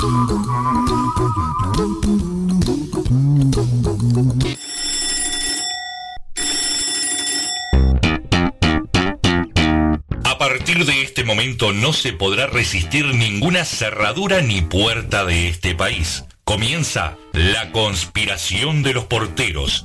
A partir de este momento no se podrá resistir ninguna cerradura ni puerta de este país. Comienza La conspiración de los porteros.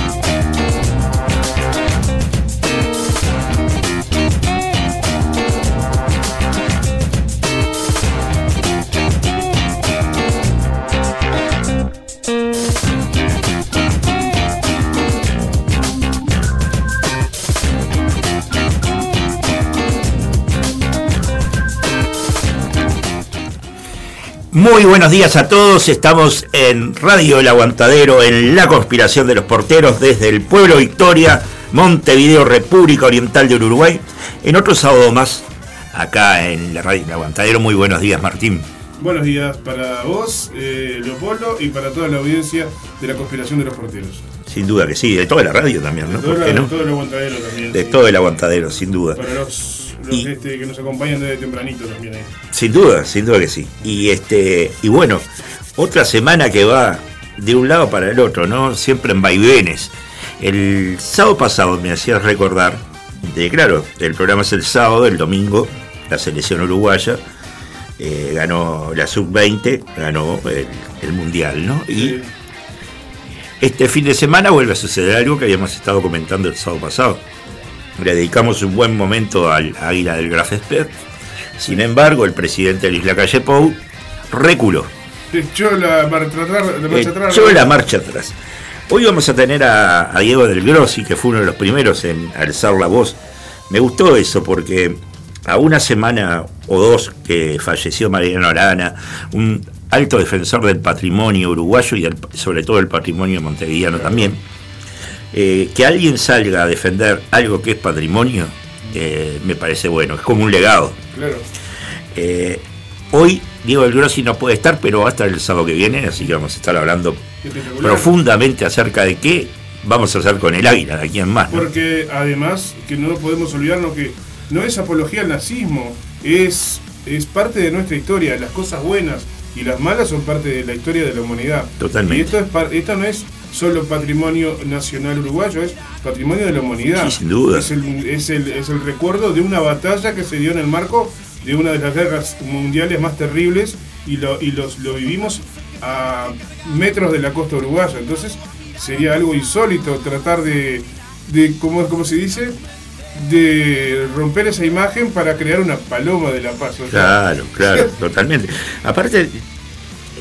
Muy buenos días a todos, estamos en Radio El Aguantadero, en la conspiración de los porteros desde el pueblo Victoria, Montevideo, República Oriental del Uruguay, en otro sábado más, acá en la Radio El Aguantadero. Muy buenos días, Martín. Buenos días para vos, eh, Leopoldo, y para toda la audiencia de la conspiración de los porteros. Sin duda que sí, de toda la radio también, ¿no? De todo, ¿Por qué el- no? todo el aguantadero también. De sí. todo el aguantadero, sin duda. Para los, Y- este, que nos acompañan desde tempranito también ahí. Sin duda, sin duda que sí. Y este, y bueno, otra semana que va de un lado para el otro, ¿no? Siempre en vaivenes. El sábado pasado me hacías recordar de claro, el programa es el sábado, el domingo, la selección uruguaya eh, ganó la sub-20, ganó el, el mundial, ¿no? Y Sí. este fin de semana vuelve a suceder algo que habíamos estado comentando el sábado pasado. Le dedicamos un buen momento al Águila del Graf. Sin embargo, el presidente de la Isla Calle Pou reculó. Echó la marcha atrás. La marcha atrás Echó la marcha atrás. Hoy vamos a tener a, a Diego del Grossi, que fue uno de los primeros en alzar la voz. Me gustó eso porque a una semana o dos que falleció Mariano Arana, un alto defensor del patrimonio uruguayo y del- sobre todo el patrimonio montevideano también, eh, que alguien salga a defender algo que es patrimonio, eh, me parece bueno, es como un legado. Claro. Eh, hoy Diego del Grossi no puede estar, pero va a estar el sábado que viene, así que vamos a estar hablando profundamente acerca de qué vamos a hacer con el águila de aquí en más. ¿no? Porque además, que no podemos olvidarnos que no es apología al nazismo, es, es parte de nuestra historia. Las cosas buenas y las malas son parte de la historia de la humanidad. Totalmente. Y esto, es esto no es solo patrimonio nacional uruguayo, es patrimonio de la humanidad. Sí, sin duda. Es el, es el- es el recuerdo de una batalla que se dio en el marco de una de las guerras mundiales más terribles y lo, y los, lo vivimos a metros de la costa uruguaya. Entonces sería algo insólito tratar de, de ¿cómo, cómo se dice? De romper esa imagen para crear una paloma de la paz. Claro, claro, totalmente. Aparte,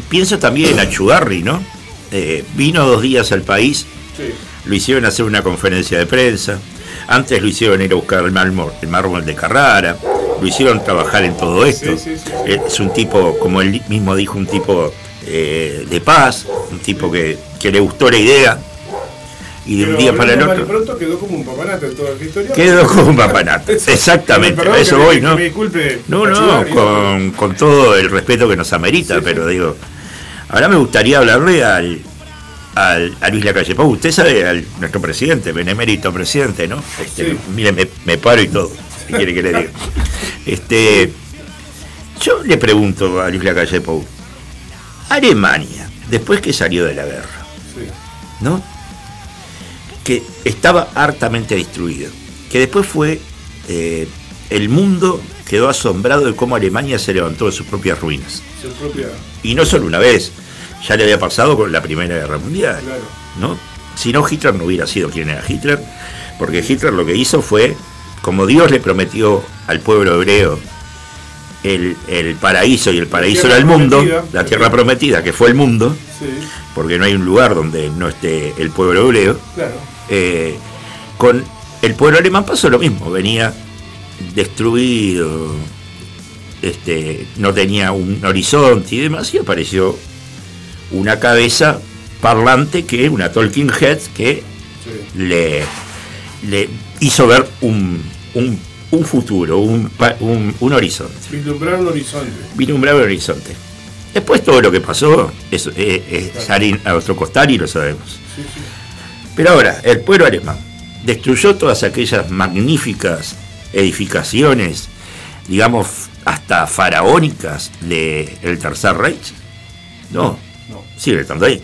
pienso también en Achugarri, ¿no? Eh, vino dos días al país, sí. lo hicieron hacer una conferencia de prensa, antes lo hicieron ir a buscar el mármol, el mármol de Carrara, lo hicieron trabajar en todo esto. Sí, sí, sí. Es un tipo, como él mismo dijo, un tipo eh, de paz, un tipo que, que le gustó la idea y de un día para el otro pronto quedó como un papanata en toda la historia. quedó como un papanato. Exactamente, a eso voy, ¿no? Me disculpe. No, no, Achugarri, con, con todo el respeto que nos amerita, Sí, pero digo, ahora me gustaría hablarle al, al, a Luis Lacalle Pou. Usted sabe, al nuestro presidente, benemérito presidente, ¿no? Este, Sí. Mire, me, me paro y todo, si quiere que le diga. Este, yo le pregunto a Luis Lacalle Pou, Alemania, después que salió de la guerra, Sí. ¿no? Que estaba hartamente destruido. Que después fue. eh, el mundo quedó asombrado de cómo Alemania se levantó de sus propias ruinas. Su propia. Y no solo una vez, ya le había pasado con la Primera Guerra Mundial. Claro. ¿no? Si no, Hitler no hubiera sido quien era Hitler, porque Hitler lo que hizo fue, como Dios le prometió al pueblo hebreo el, el paraíso, y el paraíso era el mundo, la tierra prometida, que fue el mundo, Sí, porque no hay un lugar donde no esté el pueblo hebreo, claro. eh, con el pueblo alemán pasó lo mismo, venía destruido, este, no tenía un horizonte y demás, y apareció una cabeza parlante que, una talking head, que Sí. le, le hizo ver un, un, futuro, un, un, horizonte. Vislumbrar un horizonte. Vislumbrar un horizonte. Después todo lo que pasó es, salir a nuestro costal y lo sabemos. Pero ahora, el pueblo alemán destruyó todas aquellas magníficas edificaciones, digamos, hasta faraónicas del Tercer Reich. No, no. sigue estando ahí.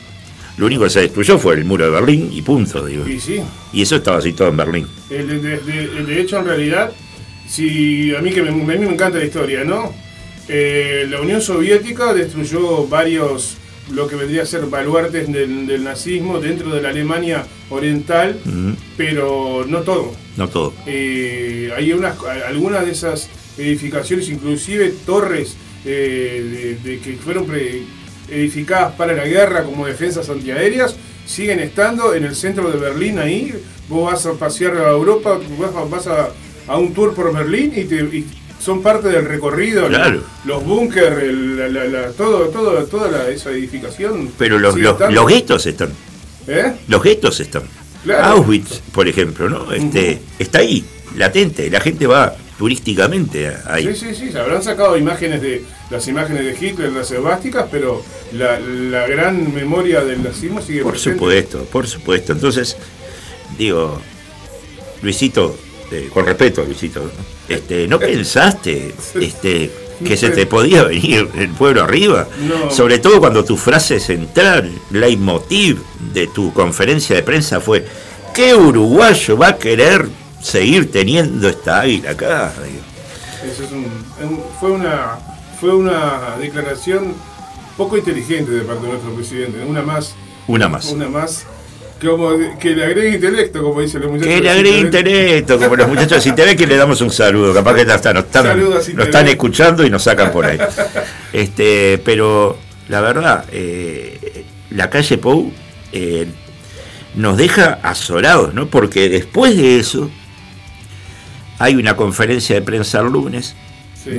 Lo único que se destruyó fue el muro de Berlín y punto, digo. Y, sí. y eso estaba así todo en Berlín. de, hecho, en realidad, si a mí que me, a mí me encanta la historia, ¿no? Eh, la Unión Soviética destruyó varios, lo que vendría a ser baluartes del, nazismo dentro de la Alemania oriental, pero no todo. No todo. Eh, hay unas, algunas de esas edificaciones, inclusive torres eh, de, que fueron edificadas para la guerra como defensas antiaéreas, siguen estando en el centro de Berlín ahí. Vos vas a pasear a Europa, vas a, a un tour por Berlín y, te, son parte del recorrido. Los búnker, todo, todo, toda esa edificación. Pero los, los, guetos están. ¿Eh? Los guetos están. Auschwitz, por ejemplo, ¿no? Este, Está ahí, latente. La gente va turísticamente ahí. Sí, sí, sí, se habrán sacado imágenes de las imágenes de Hitler, las esvásticas, pero la, gran memoria del nazismo sigue Por supuesto, por supuesto. Entonces, digo, Luisito, eh, con respeto, Luisito, este, ¿no pensaste este, que se te podía venir el pueblo arriba? Sobre todo cuando tu frase central, leitmotiv de tu conferencia de prensa fue, ¿qué uruguayo va a querer seguir teniendo esta águila acá. Eso es un, fue, una, fue una declaración poco inteligente de parte de nuestro presidente, una más. Una más. Una más. Como, que le agregue intelecto, como dicen los muchachos. Que le agregue intelecto, como los muchachos si te ve que le damos un saludo. Capaz que nos están, están escuchando y nos sacan por ahí. este Pero la verdad, eh, la calle Pou eh, nos deja azorados, ¿no? Porque después de eso, hay una conferencia de prensa el lunes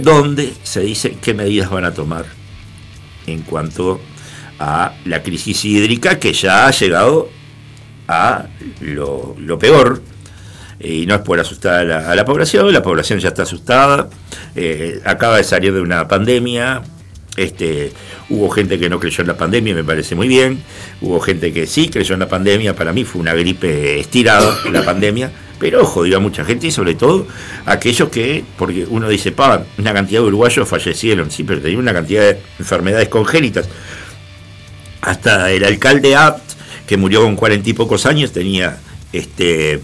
donde se dice qué medidas van a tomar en cuanto a la crisis hídrica que ya ha llegado a lo, peor. y no es por asustar a la, población, la población ya está asustada, eh, acaba de salir de una pandemia, este, hubo gente que no creyó en la pandemia, me parece muy bien. Hubo gente que sí creyó en la pandemia. Para mí fue una gripe estirada la pandemia. Pero ojo, digo, mucha gente y sobre todo aquellos que, porque uno dice, pa, una cantidad de uruguayos fallecieron, sí, pero tenían una cantidad de enfermedades congénitas. Hasta el alcalde Abt, que murió con cuarenta y pocos años, tenía, este,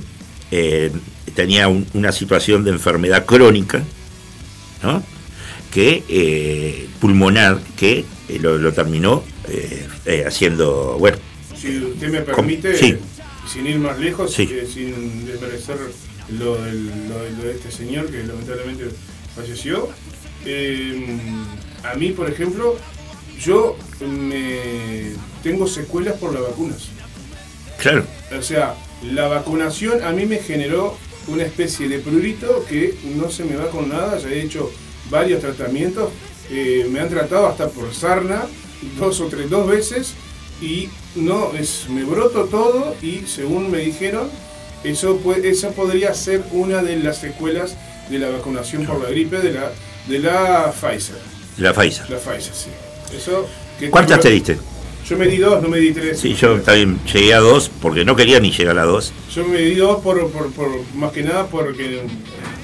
eh, tenía una situación de enfermedad crónica, ¿no? que eh, pulmonar, que eh, lo, terminó haciendo, bueno. Si usted me permite, sin ir más lejos, eh, sin desmerecer lo, de este señor que lamentablemente falleció, a mí, por ejemplo, yo me tengo secuelas por las vacunas. Claro. O sea, la vacunación a mí me generó una especie de prurito que no se me va con nada. Ya he hecho varios tratamientos. Eh, me han tratado hasta por sarna dos o tres, dos veces y no, es, me broto todo y según me dijeron, eso, puede, esa podría ser una de las secuelas de la vacunación por la gripe de la, de la Pfizer. La Pfizer. La Pfizer, sí. Eso, ¿Cuántas te diste? Yo me di dos, no me di tres. Sí, yo también llegué a dos porque no quería ni llegar a dos. Yo me di dos por, por, por más que nada porque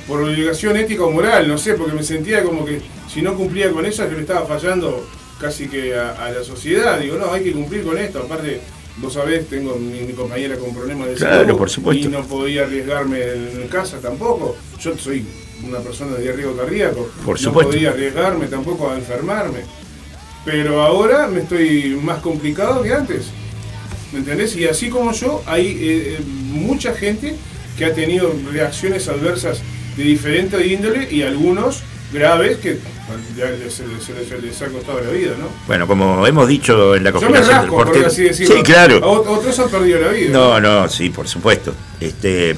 por obligación ética o moral, no sé, porque me sentía como que si no cumplía con eso, que me estaba fallando casi que a, la sociedad. Digo, no, hay que cumplir con esto. Aparte, vos sabés, tengo mi, compañera con problemas de salud por supuesto. y no podía arriesgarme en, casa tampoco. Yo soy una persona de riesgo cardíaco. Por no podía arriesgarme tampoco a enfermarme. Pero ahora me estoy más complicado que antes. ¿Me entendés? Y así como yo, hay eh, eh, mucha gente que ha tenido reacciones adversas de diferente índole y algunos graves que se, les, ha costado la vida, ¿no? Bueno, como hemos dicho en la conferencia del portero. Sí, claro. Otros han perdido la vida. No, no, sí, por supuesto. Este,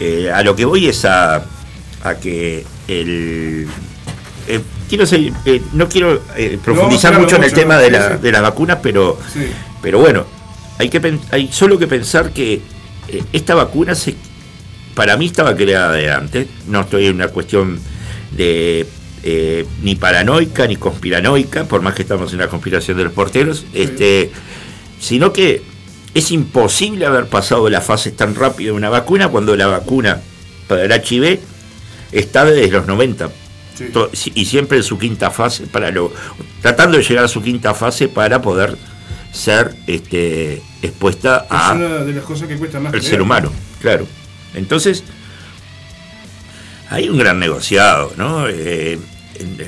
eh, a lo que voy es a, a que el. Quiero eh, no quiero profundizar mucho en el tema de la, de la vacuna, pero, pero bueno, hay, que, hay solo que pensar que esta vacuna se para mí estaba creada de antes, no estoy en una cuestión de eh, ni paranoica ni conspiranoica, por más que estamos en la conspiración de los porteros, este, sino que es imposible haber pasado la fase tan rápido de una vacuna cuando la vacuna para el HIV está desde los 90 y siempre en su quinta fase para lo tratando de llegar a su quinta fase para poder ser este, expuesta a una de las cosas que cuesta más el ser humano, claro. Entonces hay un gran negociado, ¿no? Eh,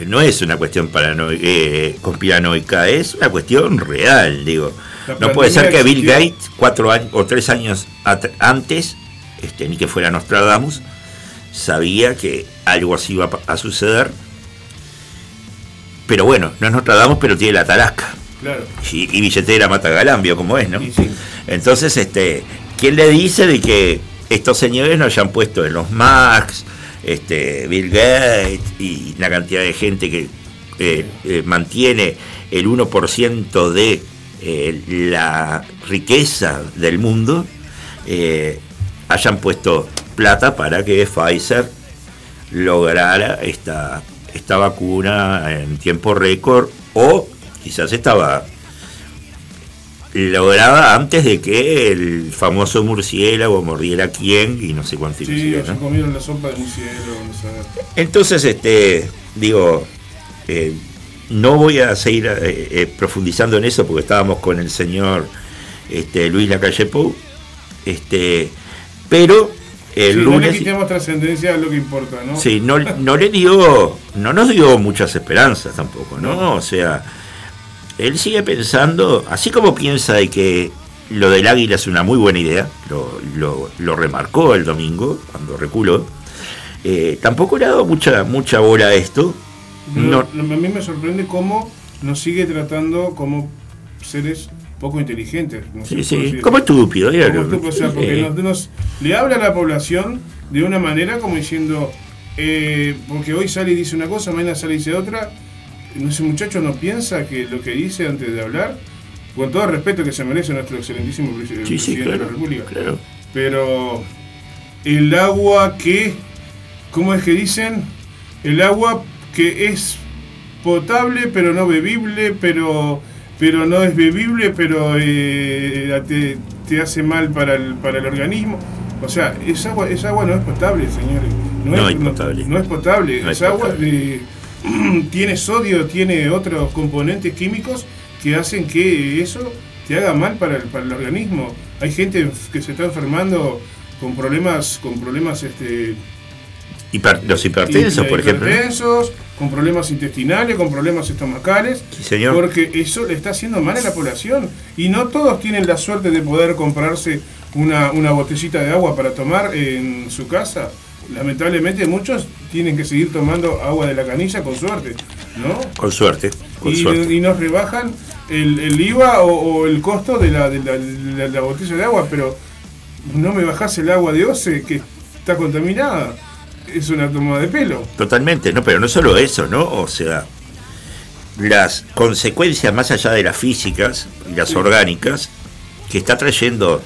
no es una cuestión paranoica, eh, conspiranoica, es una cuestión real, digo. No puede ser que Bill Gates, cuatro años o tres años antes, este, ni que fuera Nostradamus, sabía que algo así iba a suceder. Pero bueno, no es Nostradamus, pero tiene la tarasca. Claro. Y, y, billetera mata galambio, como es, ¿no? Entonces, este, ¿quién le dice de que estos señores no hayan puesto en los Max, este, Bill Gates y la cantidad de gente que eh, eh, mantiene el 1% de eh, la riqueza del mundo, hayan puesto plata para que Pfizer lograra esta, esta vacuna en tiempo récord o quizás estaba lograda antes de que el famoso murciélago mordiera quién y no sé cuánto. Sí, se comieron la sopa de murciélago. Entonces, este, digo, eh, no voy a seguir eh, eh, profundizando en eso porque estábamos con el señor este, Luis Lacalle Pou, este, pero el lunes. No le quitemos trascendencia a lo que importa, ¿no? Sí, no, no le dio, no nos dio muchas esperanzas tampoco, ¿no? O sea él sigue pensando, así como piensa de que lo del águila es una muy buena idea, lo, remarcó el domingo cuando reculó, eh, tampoco le ha dado mucha, mucha bola a esto. No, a mí me sorprende cómo nos sigue tratando como seres poco inteligentes. sí, sí, como estúpido. Como o sea, porque nos, le habla a la población de una manera como diciendo, eh, porque hoy sale y dice una cosa, mañana sale y dice otra, ese muchacho no piensa que lo que dice antes de hablar, con todo el respeto que se merece nuestro excelentísimo presidente de la República, pero el agua que, ¿cómo es que dicen? El agua que es potable pero no bebible, pero pero no es bebible, pero eh, te, hace mal para el, para el organismo. O sea, esa agua, esa agua no es potable, señores. No, es, potable. No, es potable. esa agua tiene sodio, tiene otros componentes químicos que hacen que eso te haga mal para el, para el organismo. Hay gente que se está enfermando con problemas, con problemas este, los hipertensos, por ejemplo. Hipertensos, con problemas intestinales, con problemas estomacales. señor. Porque eso le está haciendo mal a la población. Y no todos tienen la suerte de poder comprarse una, una botellita de agua para tomar en su casa lamentablemente muchos tienen que seguir tomando agua de la canilla con suerte, ¿no? Con suerte. y, nos rebajan el, IVA o, el costo de la, de, la, botella de agua, pero no me bajas el agua de OCE que está contaminada. Es una toma de pelo. Totalmente, no, pero no solo eso, ¿no? O sea, las consecuencias más allá de las físicas y las orgánicas que está trayendo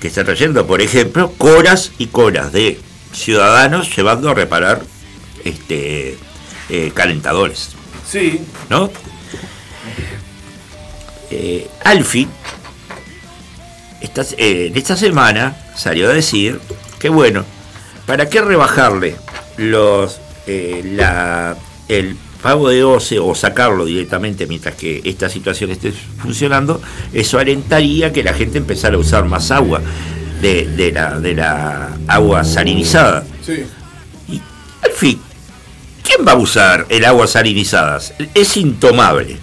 que está trayendo, por ejemplo, coras y coras de ciudadanos llevando a reparar este eh, calentadores. Sí. ¿No? Eh, Alfi, esta, eh, en esta semana salió a decir que bueno, ¿para qué rebajarle los la, el pago de OCE o sacarlo directamente mientras que esta situación esté funcionando? Eso alentaría que la gente empezara a usar más agua de, la, de la agua salinizada. Sí. Y, al fin, ¿quién va a usar el agua salinizada? Es intomable,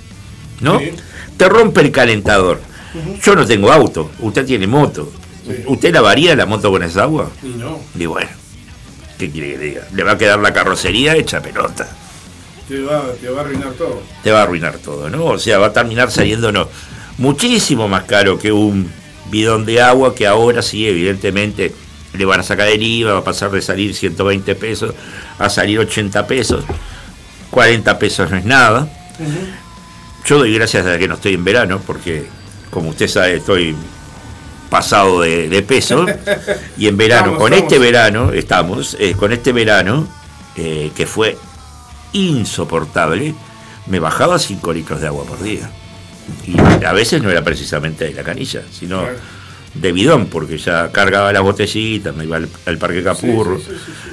¿no? Te rompe el calentador. Yo no tengo auto, usted tiene moto. ¿Usted lavaría la moto con esa agua? Y no. Y bueno, ¿qué quiere que diga? Le va a quedar la carrocería hecha pelota. Te va, te va a arruinar todo. Te va a arruinar todo, ¿no? O sea, va a terminar saliéndonos muchísimo más caro que un bidón de agua que ahora sí, evidentemente, le van a sacar el IVA, va a pasar de salir 120 pesos a salir 80 pesos. 40 pesos no es nada. Yo doy gracias a que no estoy en verano, porque como usted sabe, estoy pasado de, peso. y en verano, con este verano, estamos, eh, con este verano, eh, que fue insoportable, me bajaba 5 litros de agua por día. Y a veces no era precisamente de la canilla, sino de bidón, porque ya cargaba las botellitas, me iba al, Parque Capurro.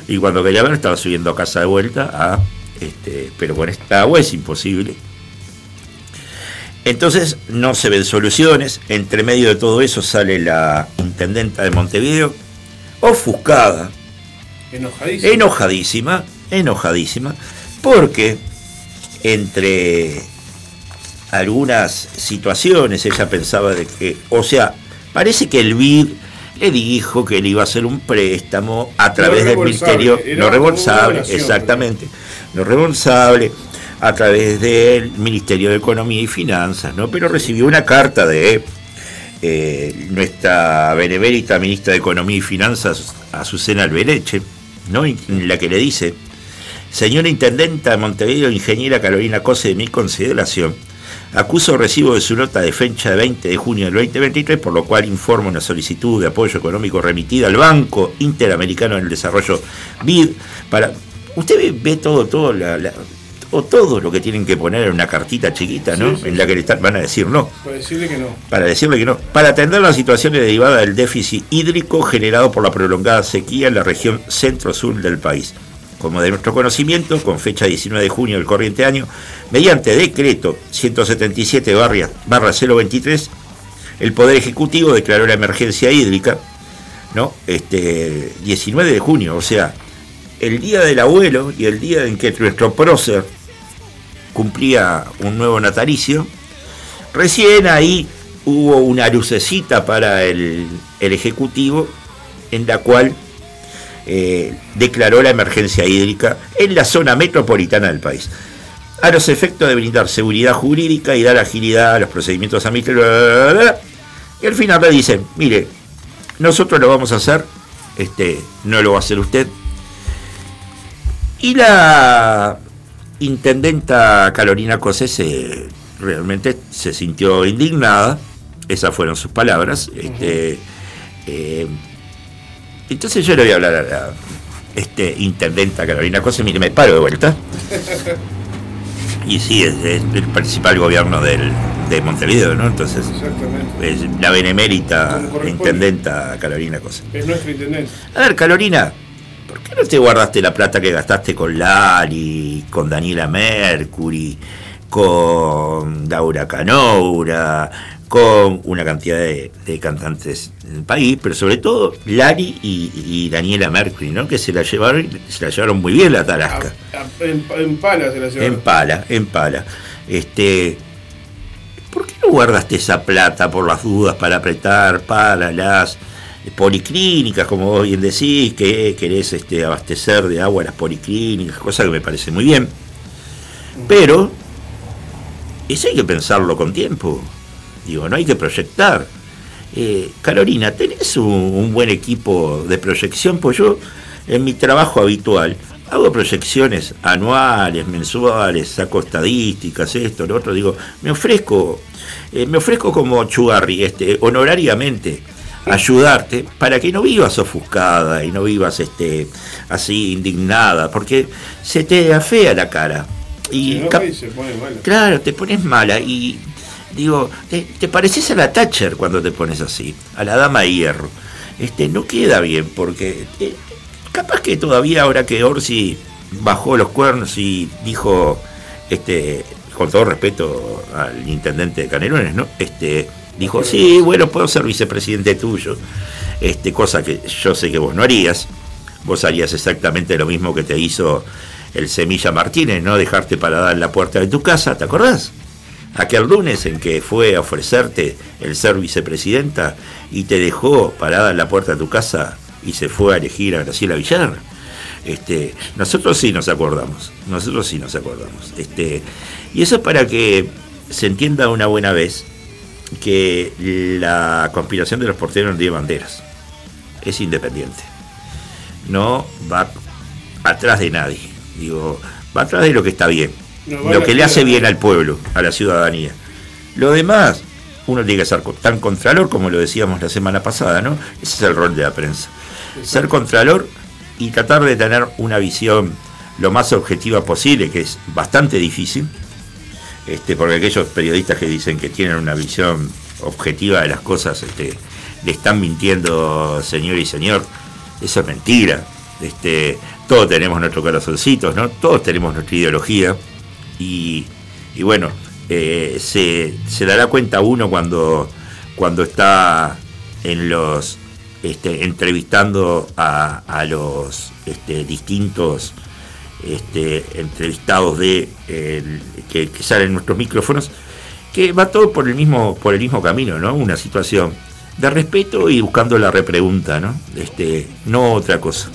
y cuando quería ver, estaba subiendo a casa de vuelta a. Este, pero con esta agua es imposible. Entonces no se ven soluciones. Entre medio de todo eso sale la intendenta de Montevideo, ofuscada, enojadísima, enojadísima, enojadísima porque entre algunas situaciones ella pensaba de que, o sea, parece que el BID le dijo que él iba a hacer un préstamo a través del Ministerio, no rebolsable, exactamente, no rebolsable, a través del Ministerio de Economía y Finanzas, ¿no? Pero recibió una carta de eh, nuestra benemérita ministra de Economía y Finanzas, Azucena Albereche, ¿no? En la que le dice, señora Intendenta de Montevideo, ingeniera Carolina Cose, de mi consideración, acuso recibo de su nota de fecha de 20 de junio del 2023, por lo cual informo una solicitud de apoyo económico remitida al Banco Interamericano del Desarrollo BID para... Usted ve, todo, todo la o todo lo que tienen que poner en una cartita chiquita, ¿no? En la que le van a decir no. Para decirle que no. Para decirle que no. Para atender las situaciones derivadas del déficit hídrico generado por la prolongada sequía en la región centro-sur del país. Como de nuestro conocimiento, con fecha 19 de junio del corriente año, mediante decreto 177 barra 023, el Poder Ejecutivo declaró la emergencia hídrica, ¿no? Este 19 de junio, o sea, el día del abuelo y el día en que nuestro prócer cumplía un nuevo natalicio. Recién ahí hubo una lucecita para el, Ejecutivo en la cual eh, declaró la emergencia hídrica en la zona metropolitana del país. A los efectos de brindar seguridad jurídica y dar agilidad a los procedimientos administrativos. Y al final le dicen, mire, nosotros lo vamos a hacer, este, no lo va a hacer usted. Y la intendenta Carolina Cosé realmente se sintió indignada, esas fueron sus palabras. Este, eh, entonces yo le voy a hablar a la este, intendenta Carolina Cosé, mire, me paro de vuelta. Y sí, es, el principal gobierno del, de Montevideo, ¿no? Entonces, es la benemérita intendenta Carolina Cosé. Es nuestra intendente. A ver, Carolina, ¿Por qué no te guardaste la plata que gastaste con Lali, con Daniela Mercury, con Laura Canoura, con una cantidad de, cantantes del país, pero sobre todo Lali y, Daniela Mercury, ¿no? Que se la llevaron, se la llevaron muy bien la tarasca. en, pala se la llevaron. En pala, en pala. Este, ¿Por qué no guardaste esa plata por las dudas para apretar, para las policlínicas, como vos bien decís, que querés este, abastecer de agua las policlínicas, cosa que me parece muy bien. Pero eso hay que pensarlo con tiempo. Digo, no hay que proyectar. Eh, Carolina, ¿tenés un, buen equipo de proyección? Pues yo, en mi trabajo habitual, hago proyecciones anuales, mensuales, saco estadísticas, esto, lo otro. Digo, me ofrezco, eh, me ofrezco como Chugarri, este, honorariamente ayudarte para que no vivas ofuscada y no vivas este así indignada, porque se te afea la cara. Y Claro, te pones mala y digo, te, pareces a la Thatcher cuando te pones así, a la dama de hierro. Este no queda bien porque eh, capaz que todavía ahora que Orsi bajó los cuernos y dijo este con todo respeto al intendente de Canelones, ¿no? Este dijo, sí, bueno, puedo ser vicepresidente tuyo. Este, cosa que yo sé que vos no harías. Vos harías exactamente lo mismo que te hizo el Semilla Martínez, no dejarte parada en la puerta de tu casa, ¿te acordás? Aquel lunes en que fue a ofrecerte el ser vicepresidenta y te dejó parada en la puerta de tu casa y se fue a elegir a Graciela Villar. Este, nosotros sí nos acordamos, nosotros sí nos acordamos. Este, y eso es para que se entienda una buena vez que la conspiración de los porteros no tiene banderas. Es independiente. No va atrás de nadie. Digo, va atrás de lo que está bien. lo que le hace bien al pueblo, a la ciudadanía. Lo demás, uno tiene que ser tan contralor como lo decíamos la semana pasada, ¿no? Ese es el rol de la prensa. Ser contralor y tratar de tener una visión lo más objetiva posible, que es bastante difícil, este, porque aquellos periodistas que dicen que tienen una visión objetiva de las cosas, este, le están mintiendo señor y señor, eso es mentira. Este, todos tenemos nuestros corazoncitos, ¿no? Todos tenemos nuestra ideología y, bueno, eh, se, dará cuenta uno cuando, cuando está en los este, entrevistando a, los este, distintos este, entrevistados de que, salen en nuestros micrófonos, que va todo por el mismo, por el mismo camino, ¿no? Una situación de respeto y buscando la repregunta, ¿no? Este, no otra cosa.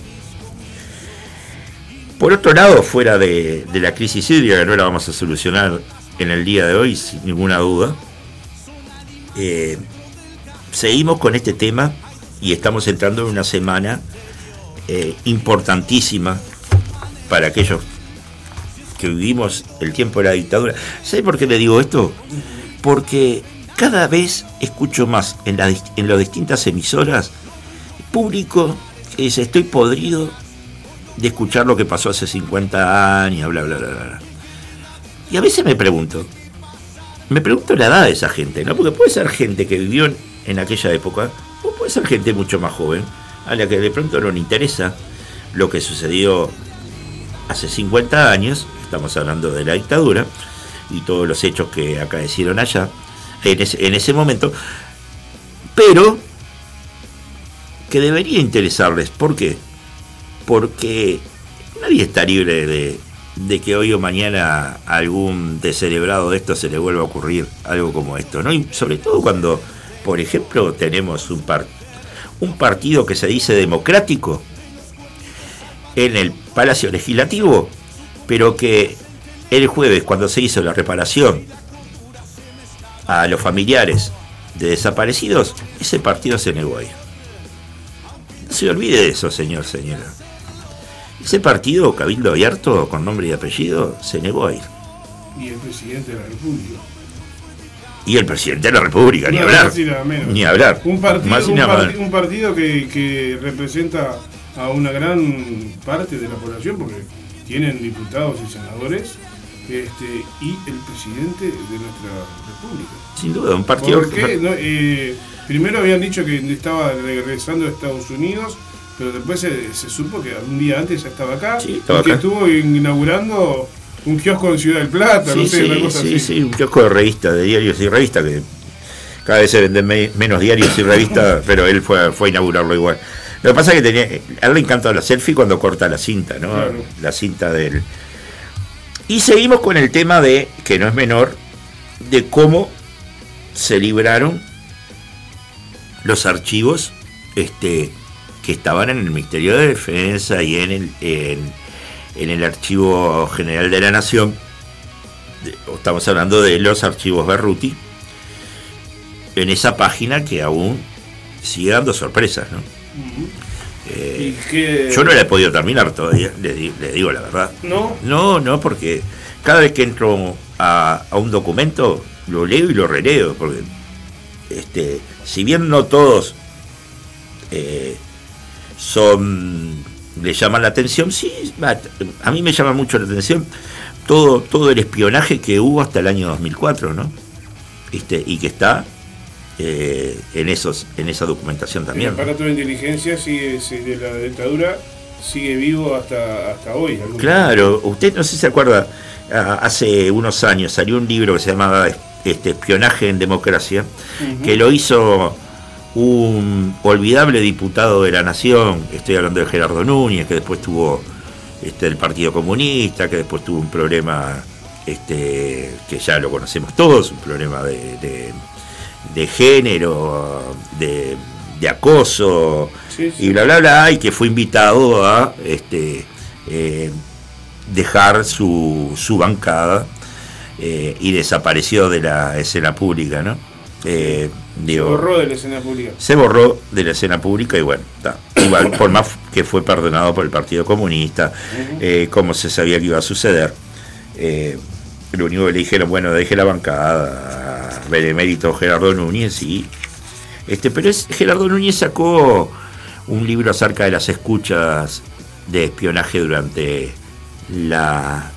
Por otro lado, fuera de, la crisis hídrica, que no la vamos a solucionar en el día de hoy, sin ninguna duda, eh, seguimos con este tema y estamos entrando en una semana eh, importantísima para aquellos que vivimos el tiempo de la dictadura. ¿Sabe por qué le digo esto? Porque cada vez escucho más en, en las distintas emisoras público que dice estoy podrido de escuchar lo que pasó hace 50 años, bla, bla, bla, bla. Y a veces me pregunto, me pregunto la edad de esa gente, ¿no? Porque puede ser gente que vivió en, aquella época, o puede ser gente mucho más joven, a la que de pronto no le interesa lo que sucedió hace 50 años, estamos hablando de la dictadura, y todos los hechos que acaecieron allá, en ese, en ese momento, pero que debería interesarles. ¿Por qué? porque nadie está libre de, que hoy o mañana algún descerebrado de esto se le vuelva a ocurrir algo como esto, ¿no? Y sobre todo cuando, por ejemplo, tenemos un, un partido que se dice democrático en el Palacio Legislativo, pero que el jueves, cuando se hizo la reparación a los familiares de desaparecidos, ese partido se negó a ir. No se olvide de eso, señor, señora. Ese partido, Cabildo Abierto, con nombre y apellido, se negó a ir. Y el presidente de la República. Y el presidente de la República, ni hablar. Ni hablar. Un partido, un, partido que, representa a una gran parte de la población, porque tienen diputados y senadores, este, y el presidente de nuestra República. Sin duda, un partido. Porque, eh, primero habían dicho que estaba regresando a Estados Unidos pero después se, supo que un día antes ya estaba acá y que estuvo inaugurando un kiosco en Ciudad del Plata, no sé, una cosa así. Sí, un kiosco de revistas, de diarios y revistas, que cada vez se venden menos diarios y revistas, pero él fue, fue a inaugurarlo igual. Lo que pasa es que tenía, a él le encanta la selfie cuando corta la cinta, ¿no? La cinta del... Y seguimos con el tema de, que no es menor, de cómo se libraron los archivos este, que estaban en el Ministerio de Defensa y en el, en, el Archivo General de la Nación. Estamos hablando de los archivos Berruti. En esa página que aún sigue dando sorpresas, ¿no? Eh, yo no la he podido terminar todavía, le, digo la verdad. ¿No? No, no, porque cada vez que entro a, a un documento lo leo y lo releo, porque este, si bien no todos eh, son le llaman la atención, sí, a mí me llama mucho la atención todo, todo el espionaje que hubo hasta el año 2004, ¿no? Este, y que está eh, en esos en esa documentación también. El aparato de inteligencia sigue, de la dictadura sigue vivo hasta, hasta hoy. Claro, usted no sé si se acuerda, hace unos años salió un libro que se llamaba este, Espionaje en Democracia, que lo hizo un olvidable diputado de la Nación, estoy hablando de Gerardo Núñez, que después tuvo este, el Partido Comunista, que después tuvo un problema este, que ya lo conocemos todos, un problema de, de, género, de, acoso, y bla, bla, bla, y que fue invitado a este, eh, dejar su, su bancada eh, y desapareció de la escena pública, ¿no? Eh, se borró de la escena pública. Se borró de la escena pública y bueno, igual, por más que fue perdonado por el Partido Comunista, como se sabía que iba a suceder, lo único que le dijeron, bueno, deje la bancada, Benemérito Gerardo Núñez y este, pero es, Gerardo Núñez sacó un libro acerca de las escuchas de espionaje durante la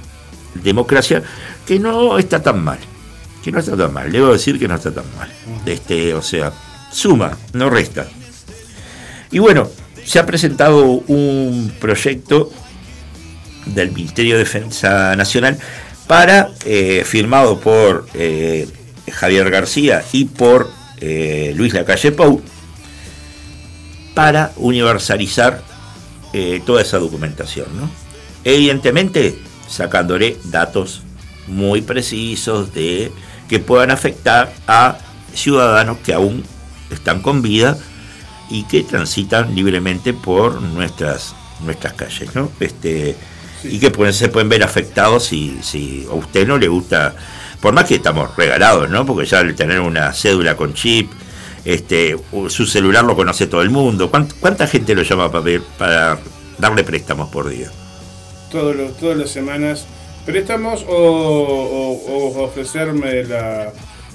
democracia que no está tan mal. Que no está tan mal, debo decir que no está tan mal. Este, o sea, suma, no resta. Y bueno, se ha presentado un proyecto del Ministerio de Defensa Nacional para, eh, firmado por eh, Javier García y por eh, Luis Lacalle Pou, para universalizar toda esa documentación. Evidentemente, sacándole datos muy precisos de que puedan afectar a ciudadanos que aún están con vida y que transitan libremente por nuestras nuestras calles, ¿no? Este, y que se pueden ver afectados si, si a usted no le gusta, por más que estamos regalados, ¿no? Porque ya al tener una cédula con chip, este, su celular lo conoce todo el mundo. ¿Cuánta, gente lo llama para, para darle préstamos por día? Todos los, todas las semanas préstamos o, ofrecerme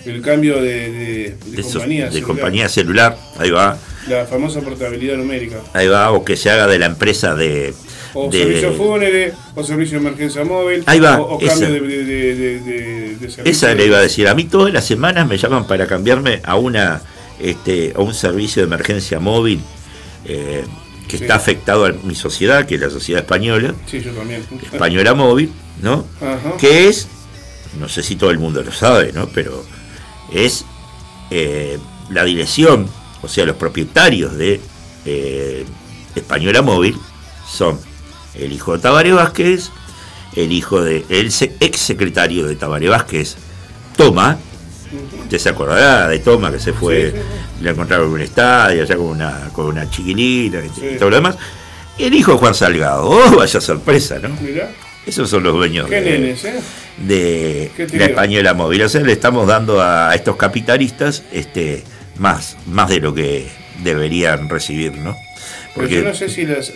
el cambio de, de, compañía, de compañía celular, ahí va. La famosa portabilidad numérica. Ahí va, o que se haga de la empresa de, o servicio fúnebre, o servicio de emergencia móvil, Ahí va, o, cambio de, de, servicio. Esa le iba a decir. A mí todas las semanas me llaman para cambiarme a una este, a un servicio de emergencia móvil eh, que está afectado a mi sociedad, que es la sociedad española. Sí, yo también. Española móvil, ¿no? Que es, no sé si todo el mundo lo sabe, ¿no? Pero es eh, la dirección, o sea, los propietarios de eh, Española móvil son el hijo de Tabaré Vázquez, el hijo de el ex secretario de Tabaré Vázquez, Toma, usted se acordará de Toma que se fue, le encontraron en un estadio, allá con una, con una chiquilina y todo lo demás. Y el hijo de Juan Salgado, oh, vaya sorpresa, ¿no? Esos son los dueños de, ¿eh? de la española móvil. O sea, le estamos dando a estos capitalistas este, más, más de lo que deberían recibir, ¿no? Porque, yo no sé si las,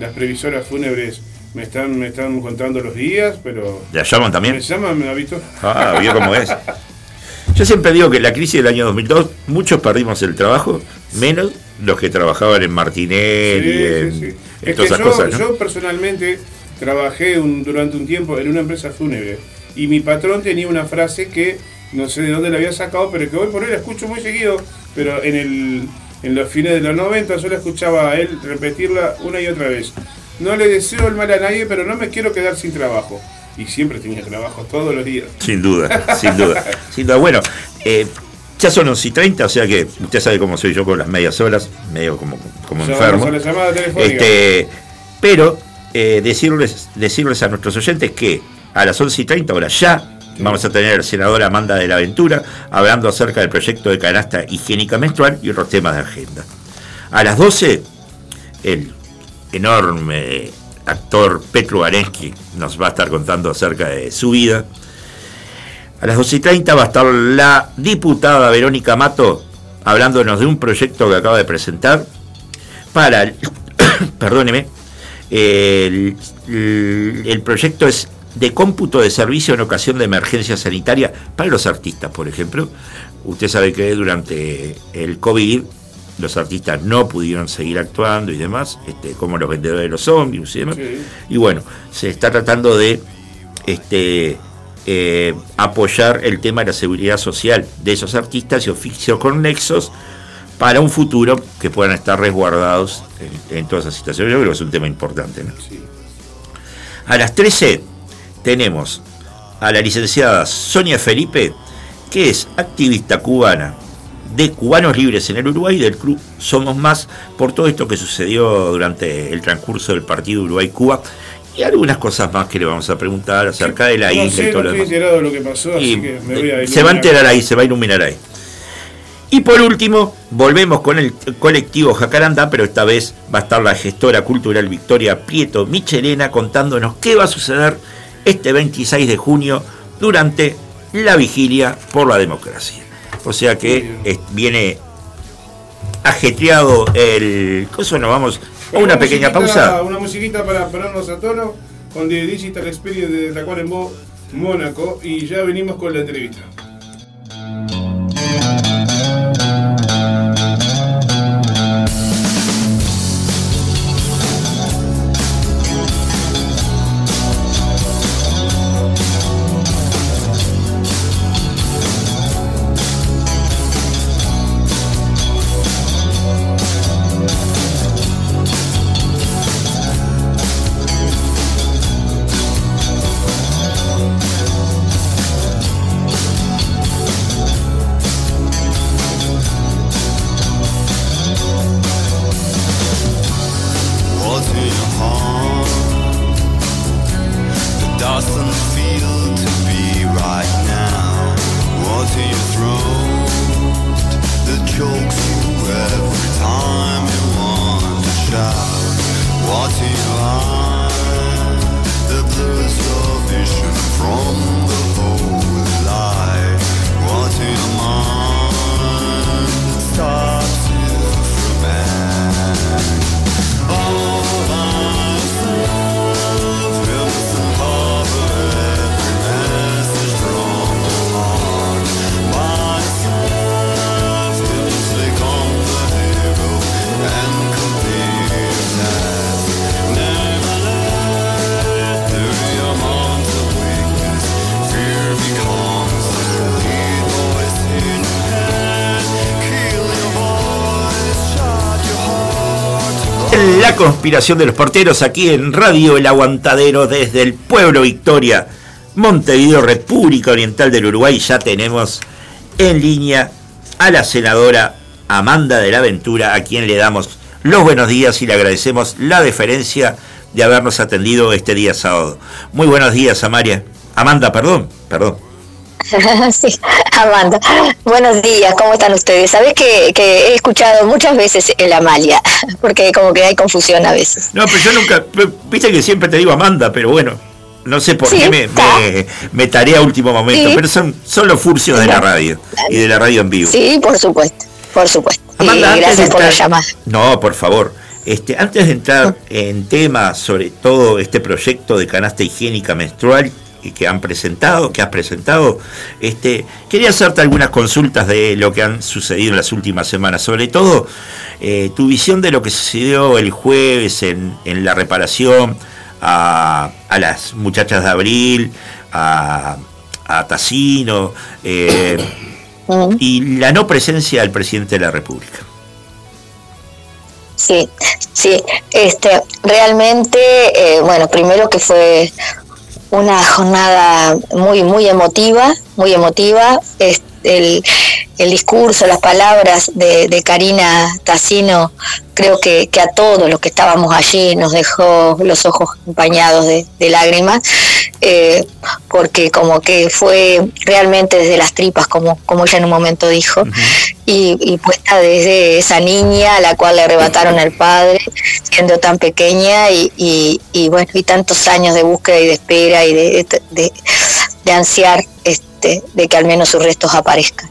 las previsoras fúnebres me están, me están contando los días, pero. ¿La llaman también? Me llaman, me ha visto. Ah, vio cómo es. Yo siempre digo que en la crisis del año 2002 muchos perdimos el trabajo, menos los que trabajaban en Martinelli, en, todas esas cosas. Yo personalmente trabajé durante un tiempo en una empresa fúnebre y mi patrón tenía una frase que no sé de dónde la había sacado, pero que hoy por hoy la escucho muy seguido, pero en el en los fines de los 90 yo la escuchaba a él repetirla una y otra vez. No le deseo el mal a nadie, pero no me quiero quedar sin trabajo. Y siempre tenía trabajo todos los días. Sin duda, sin duda. sin duda. Bueno, eh, ya son 11 y 30, o sea que usted sabe cómo soy yo con las medias horas, medio como, como enfermo. Este, pero eh, decirles, decirles a nuestros oyentes que a las 11 y 30 ahora ya Vamos a tener al senador Amanda de la Ventura hablando acerca del proyecto de canasta higiénica menstrual y otros temas de agenda. A las 12, el enorme actor Petro Arensky nos va a estar contando acerca de su vida. A las 12.30 va a estar la diputada Verónica Mato hablándonos de un proyecto que acaba de presentar para, el, perdóneme, el proyecto es de cómputo de servicio en ocasión de emergencia sanitaria para los artistas, por ejemplo. Usted sabe que durante el COVID los artistas no pudieron seguir actuando y demás, este, como los vendedores de los zombies y demás. Y bueno, se está tratando de este, eh, apoyar el tema de la seguridad social de esos artistas y oficios conexos para un futuro que puedan estar resguardados en, todas esas situaciones. Yo creo que es un tema importante. A las 13 tenemos a la licenciada Sonia Felipe, que es activista cubana de Cubanos Libres en el Uruguay del club Somos Más por todo esto que sucedió durante el transcurso del partido Uruguay-Cuba y algunas cosas más que le vamos a preguntar acerca de la isla y todo lo demás. se va a enterar ahí, se va a iluminar ahí. Y por último, volvemos con el colectivo Jacaranda, pero esta vez va a estar la gestora cultural Victoria Prieto Michelena contándonos qué va a suceder este 26 de junio durante la vigilia por la democracia. O sea que viene ajetreado el coso, nos vamos a una, pequeña pausa. Una musiquita para ponernos a tono con The Digital Experience de Tacuarembó, Mónaco, y ya venimos con la entrevista. Conspiración de los porteros aquí en Radio El Aguantadero desde el pueblo Victoria, Montevideo, República Oriental del Uruguay. Ya tenemos en línea a la senadora Amanda de la Ventura, a quien le damos los buenos días y le agradecemos la deferencia de habernos atendido este día sábado. Muy buenos días, Amaria. Amanda, perdón, perdón. Amanda. Buenos días, ¿cómo están ustedes? Sabes que, he escuchado muchas veces el Amalia, porque como que hay confusión a veces. No, pero yo nunca, viste que siempre te digo Amanda, pero bueno, no sé por qué me, me, tarea a último momento, pero son, son los furcios de la radio y de la radio en vivo. Sí, por supuesto, por supuesto. Amanda, gracias por la llamada. No, por favor. Este, antes de entrar en tema sobre todo este proyecto de canasta higiénica menstrual, que han presentado, que has presentado. Este, quería hacerte algunas consultas de lo que han sucedido en las últimas semanas, sobre todo eh, tu visión de lo que sucedió el jueves en, la reparación a, las muchachas de Abril, a, a Tassino, eh, y la no presencia del presidente de la República. Sí, sí, este, realmente, eh, bueno, primero que fue una jornada muy, muy emotiva, muy emotiva. El, el discurso, las palabras de, de Karina Tassino, creo que, que, a todos los que estábamos allí nos dejó los ojos empañados de, lágrimas, eh, porque como que fue realmente desde las tripas, como, como ella en un momento dijo, y, y, puesta desde esa niña a la cual le arrebataron al padre, siendo tan pequeña, y, y, y bueno, y tantos años de búsqueda y de espera y de, de, de ansiar este, de que al menos sus restos aparezcan.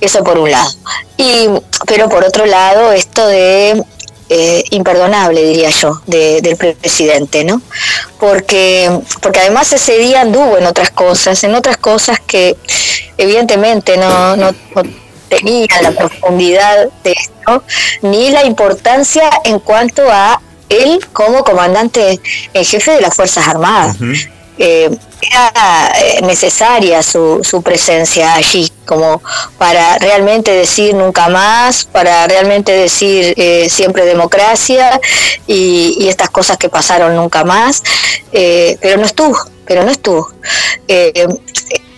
Eso por un lado. Y, pero por otro lado, esto de eh, imperdonable, diría yo, del presidente, ¿no? Porque, porque además ese día anduvo en otras cosas, en otras cosas que evidentemente no, no, tenían la profundidad de esto, ni la importancia en cuanto a él como comandante en jefe de las Fuerzas Armadas. Eh, era eh, necesaria su, su presencia allí, como para realmente decir nunca más, para realmente decir eh, siempre democracia y, estas cosas que pasaron nunca más, pero no estuvo, pero no estuvo.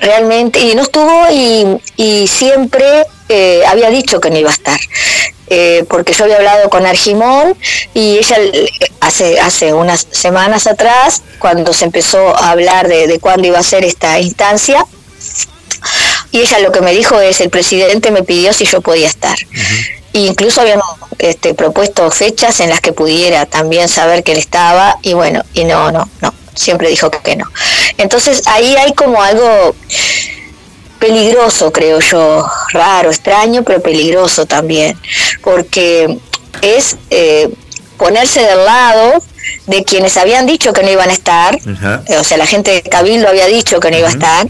realmente, y no estuvo y, y siempre había dicho que no iba a estar. Eh, porque yo había hablado con Argimón y ella hace, hace unas semanas atrás, cuando se empezó a hablar de, cuándo iba a ser esta instancia, y ella lo que me dijo es, el presidente me pidió si yo podía estar. incluso habíamos este, propuesto fechas en las que pudiera también saber que él estaba, y bueno, y no, no, no, siempre dijo que no. Entonces ahí hay como algo peligroso, creo yo, raro, extraño, pero peligroso también, porque es eh, ponerse del lado de quienes habían dicho que no iban a estar, o sea, la gente de Cabildo había dicho que no iba a estar,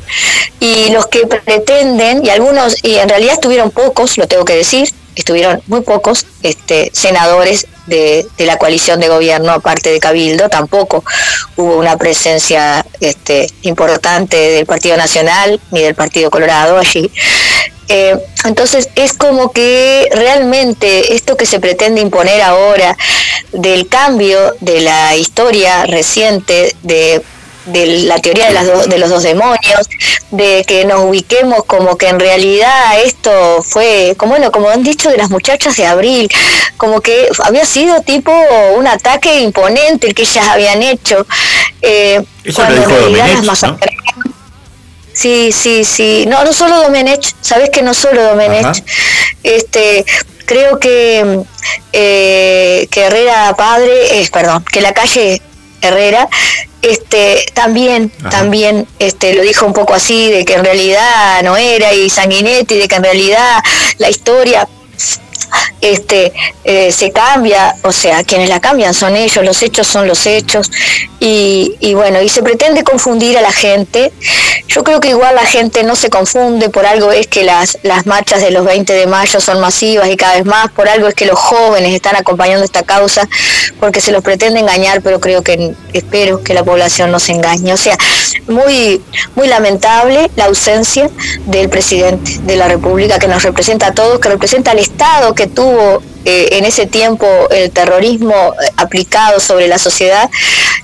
y los que pretenden, y algunos, y en realidad estuvieron pocos, lo tengo que decir, estuvieron muy pocos este, senadores de, la coalición de gobierno, aparte de Cabildo, tampoco hubo una presencia este, importante del Partido Nacional ni del Partido Colorado allí. Eh, entonces es como que realmente esto que se pretende imponer ahora del cambio de la historia reciente de de la teoría de, las de los dos demonios, de que nos ubiquemos como que en realidad esto fue, como bueno, como han dicho de las muchachas de abril, como que había sido tipo un ataque imponente el que ellas habían hecho. Eh, Eso lo dijo Domenech, ¿no? Sí, sí, sí. No, no solo Domenech, sabes que no solo Domenech. Este, creo que eh, que Herrera padre, es perdón, que la calle Herrera, este, también, también este, lo dijo un poco así, de que en realidad no era, y Sanguinetti, de que en realidad la historia este, eh, se cambia, o sea, quienes la cambian son ellos, los hechos son los hechos, y, bueno, y se pretende confundir a la gente. Yo creo que igual la gente no se confunde, por algo es que las, las marchas de los 20 de mayo son masivas y cada vez más, por algo es que los jóvenes están acompañando esta causa, porque se los pretende engañar, pero creo que, espero que la población no se engañe. O sea, muy, muy lamentable la ausencia del presidente de la República que nos representa a todos, que representa al Estado que tuvo eh, en ese tiempo el terrorismo eh, aplicado sobre la sociedad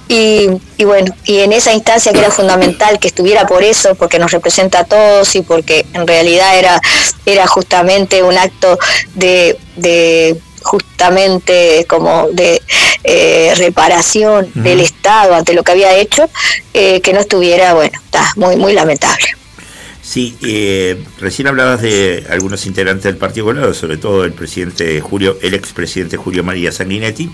y, bueno, y en esa instancia que era fundamental que estuviera por eso, porque nos representa a todos y porque en realidad era, era justamente un acto de, de justamente como de eh, reparación del Estado ante lo que había hecho, que no estuviera, bueno, está muy, muy lamentable. Sí, eh, recién hablabas de algunos integrantes del Partido Colorado, sobre todo el presidente Julio, el expresidente Julio María Sanguinetti,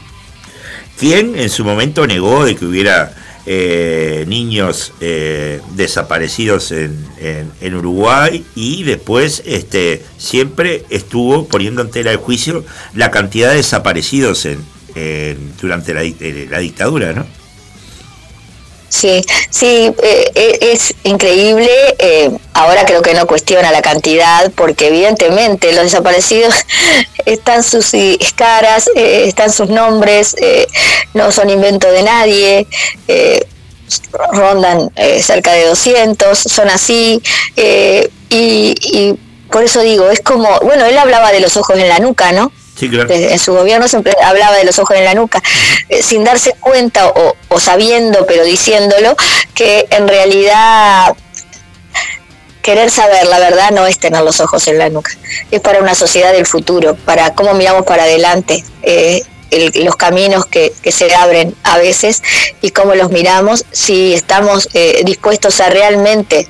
quien en su momento negó de que hubiera eh, niños eh, desaparecidos en, Uruguay y después este, siempre estuvo poniendo en tela de juicio la cantidad de desaparecidos en, durante la, la dictadura, ¿no? Sí, sí, eh, eh, es increíble. Eh, ahora creo que no cuestiona la cantidad, porque evidentemente los desaparecidos están sus caras, están sus nombres, no son invento de nadie. rondan cerca de 200, son así, y, y por eso digo, es como, bueno, él hablaba de los ojos en la nuca, ¿no? En su gobierno siempre hablaba de los ojos en la nuca, eh, sin darse cuenta o, sabiendo, pero diciéndolo, que en realidad querer saber la verdad no es tener los ojos en la nuca, es para una sociedad del futuro, para cómo miramos para adelante. Eh, los caminos que, se abren a veces y cómo los miramos, si estamos eh, dispuestos a realmente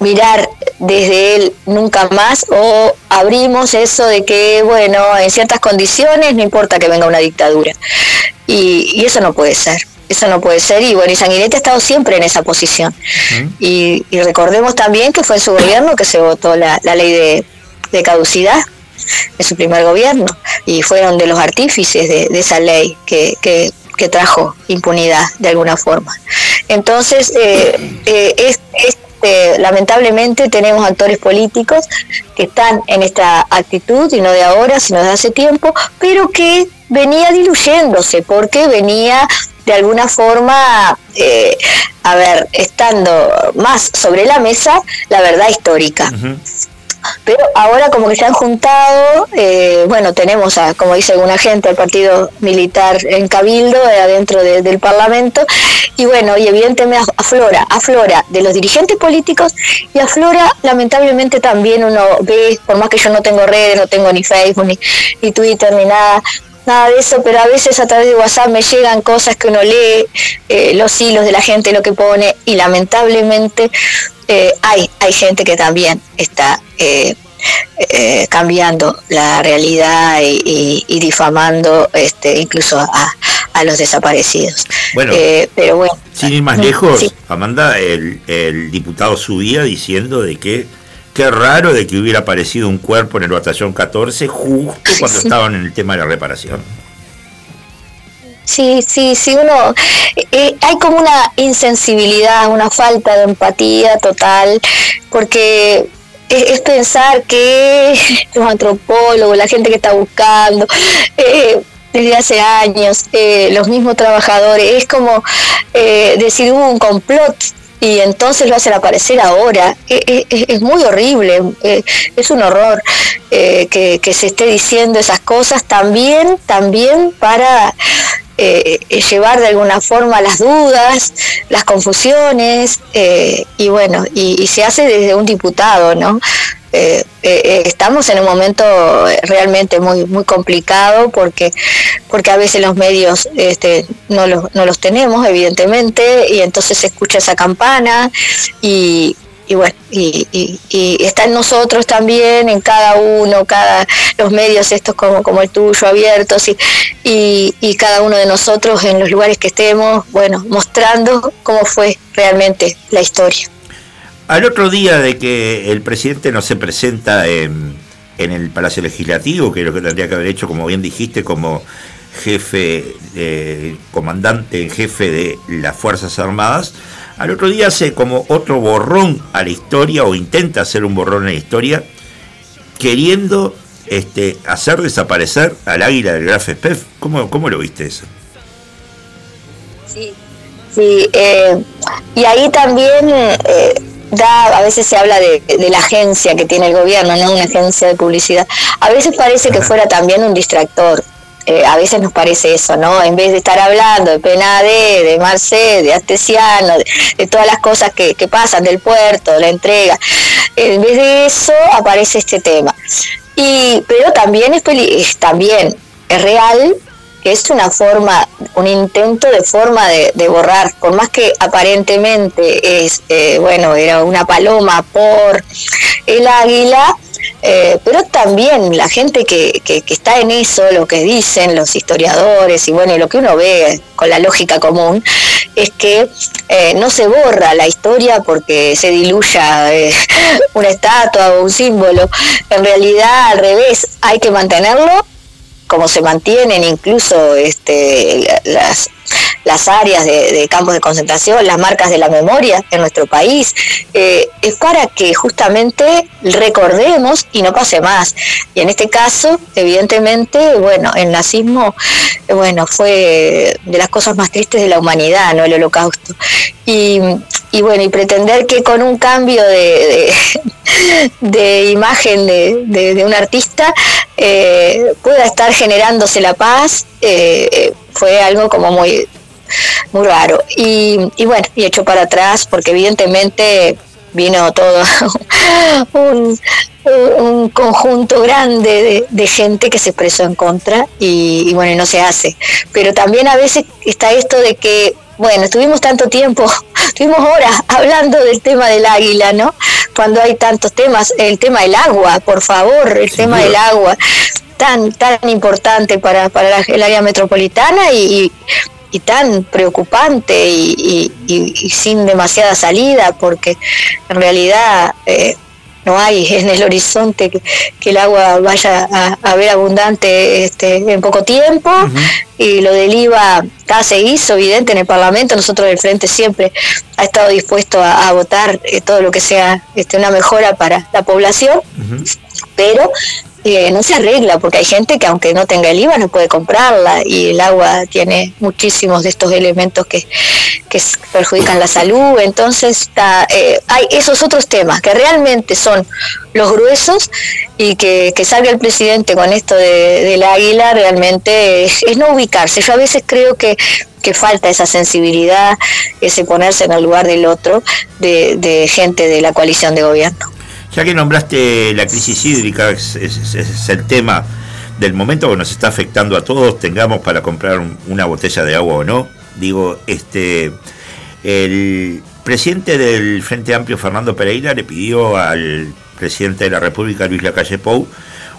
mirar desde él nunca más o abrimos eso de que, bueno, en ciertas condiciones no importa que venga una dictadura. Y, eso no puede ser. Eso no puede ser. Y bueno, y Sanguinetti ha estado siempre en esa posición. y, recordemos también que fue en su gobierno que se votó la, ley de, caducidad en su primer gobierno. Y fueron de los artífices de, esa ley que, que, trajo impunidad de alguna forma. Entonces, eh, eh, es, es este, lamentablemente tenemos actores políticos que están en esta actitud, y no de ahora, sino de hace tiempo, pero que venía diluyéndose porque venía de alguna forma, eh, a ver, estando más sobre la mesa la verdad histórica. Pero ahora como que se han juntado, eh, bueno, tenemos, a, como dice alguna gente, al partido militar en Cabildo, eh, adentro del Parlamento, y bueno, y evidentemente aflora, aflora de los dirigentes políticos y aflora lamentablemente también uno ve, por más que yo no tengo redes, no tengo ni Facebook, ni, Twitter, ni nada, nada de eso, pero a veces a través de WhatsApp me llegan cosas que uno lee, eh, los hilos de la gente, lo que pone, y lamentablemente eh, hay, hay gente que también está eh, eh, cambiando la realidad y, difamando este, incluso a, los desaparecidos. Bueno, pero bueno. Sin ir más lejos, Amanda, el, el diputado subía diciendo de que qué raro de que hubiera aparecido un cuerpo en el batallón 14 justo cuando estaban en el tema de la reparación. Sí, sí, sí, uno, eh, hay como una insensibilidad, una falta de empatía total, porque es, pensar que los antropólogos, la gente que está buscando, eh, desde hace años, eh, los mismos trabajadores, es como decir hubo un complot y entonces lo hacen aparecer ahora. Es, muy horrible, es un horror que, se esté diciendo esas cosas también, también para eh, eh, llevar de alguna forma las dudas, las confusiones, eh, y bueno, y, se hace desde un diputado, ¿no? estamos en un momento realmente muy muy complicado porque porque a veces los medios este, no, los, no los tenemos evidentemente y entonces se escucha esa campana y, y bueno, y, y, está en nosotros también, en cada uno, cada los medios estos como, como el tuyo abiertos y, y, cada uno de nosotros en los lugares que estemos, bueno, mostrando cómo fue realmente la historia. Al otro día de que el presidente no se presenta en, en el Palacio Legislativo, que es lo que tendría que haber hecho, como bien dijiste, como jefe, eh, comandante en jefe de las Fuerzas Armadas, al otro día hace como otro borrón a la historia o intenta hacer un borrón a la historia, queriendo este, hacer desaparecer al águila del Graf Spef. ¿Cómo, ¿Cómo lo viste eso? Sí, sí. Eh, y ahí también eh, da, a veces se habla de, la agencia que tiene el gobierno, no una agencia de publicidad. A veces parece que fuera también un distractor. Eh, a veces nos parece eso, ¿no? En vez de estar hablando de PNAD, de Marcé, de Astesiano, de, todas las cosas que, pasan, del puerto, la entrega, en vez de eso aparece este tema. Y, pero también es, es también es real es una forma, un intento de forma de, borrar, por más que aparentemente es, eh, bueno, era una paloma por el águila, eh, pero también la gente que, está en eso, lo que dicen los historiadores y bueno, lo que uno ve con la lógica común, es que eh, no se borra la historia porque se diluya una estatua o un símbolo. En realidad, al revés, hay que mantenerlo como se mantienen incluso este, las, las áreas de, campos de concentración, las marcas de la memoria en nuestro país, eh, es para que justamente recordemos y no pase más. Y en este caso, evidentemente, bueno, el nazismo, eh, bueno, fue de las cosas más tristes de la humanidad, ¿no? El holocausto. Y, y bueno, y pretender que con un cambio de, de, imagen de, de, un artista eh, pueda estar generándose la paz, eh, fue algo como muy, muy raro. Y, y bueno, y hecho para atrás, porque evidentemente vino todo un, un conjunto grande de, gente que se expresó en contra y, y bueno, y no se hace. Pero también a veces está esto de que bueno, estuvimos tanto tiempo, estuvimos horas hablando del tema del águila, ¿no? Cuando hay tantos temas, el tema del agua, por favor, el tema del agua, tan tan importante para, para el área metropolitana y, y, tan preocupante y, y, sin demasiada salida, porque en realidad... Eh, no hay en el horizonte que, el agua vaya a, ver abundante este, en poco tiempo. Y lo del IVA está, se hizo evidente en el Parlamento. Nosotros del Frente siempre ha estado dispuesto a, votar eh, todo lo que sea este, una mejora para la población. Pero eh, no se arregla porque hay gente que aunque no tenga el IVA no puede comprarla y el agua tiene muchísimos de estos elementos que, que perjudican la salud. Entonces está, eh, hay esos otros temas que realmente son los gruesos y que, salga el presidente con esto de, del águila realmente es, no ubicarse. Yo a veces creo que, que falta esa sensibilidad, ese ponerse en el lugar del otro de, de gente de la coalición de gobierno. Ya que nombraste la crisis hídrica, es, el tema del momento que nos está afectando a todos, tengamos para comprar una botella de agua o no. Digo, este el presidente del Frente Amplio, Fernando Pereira, le pidió al presidente de la República, Luis Lacalle Pou,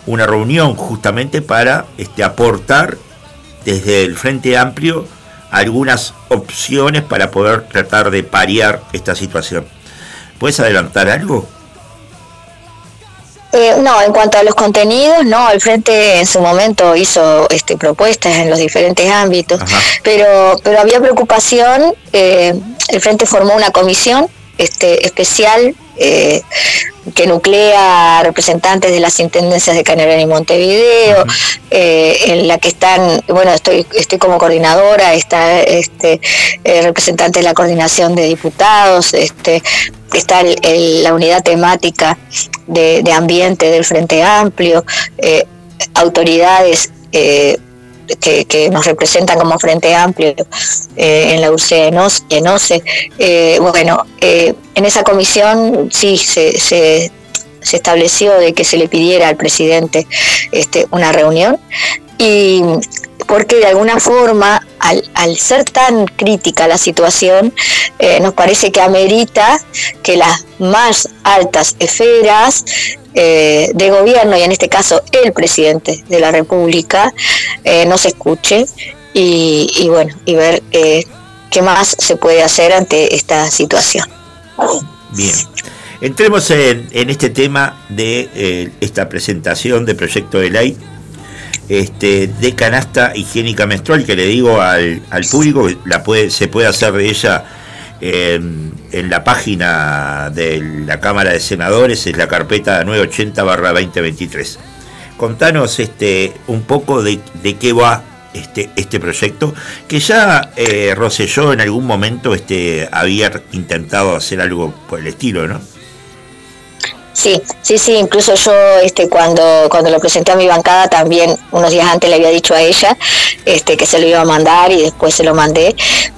una reunión justamente para este, aportar desde el Frente Amplio algunas opciones para poder tratar de pariar esta situación. ¿Puedes adelantar algo? Eh, no, en cuanto a los contenidos, no, el Frente en su momento hizo este, propuestas en los diferentes ámbitos, pero pero había preocupación, eh, el Frente formó una comisión este, especial eh, que nuclea representantes de las intendencias de Canelones y Montevideo, en la que están, bueno, estoy estoy como coordinadora, está este representante de la coordinación de diputados, este está la unidad temática de, ambiente del Frente Amplio, eh, autoridades eh, que, nos representan como Frente Amplio eh, en la UCE en OCE. bueno, en esa comisión sí se, se, estableció de que se le pidiera al presidente este, una reunión y porque de alguna forma, al, ser tan crítica la situación, eh, nos parece que amerita que las más altas esferas eh, de gobierno, y en este caso el presidente de la República, eh, nos escuche y, bueno, y ver qué más se puede hacer ante esta situación. Bien. Entremos en, este tema de esta presentación de proyecto de ley este, de canasta higiénica menstrual que le digo al, público que la puede, se puede hacer de ella en, la página de la Cámara de Senadores, es la carpeta 980 2023. Contanos este, un poco de, qué va este, este proyecto, que ya eh, Rosselló en algún momento este, había intentado hacer algo por el estilo, ¿no? Sí, sí, sí, incluso yo este cuando cuando lo presenté a mi bancada también unos días antes le había dicho a ella este que se lo iba a mandar y después se lo mandé.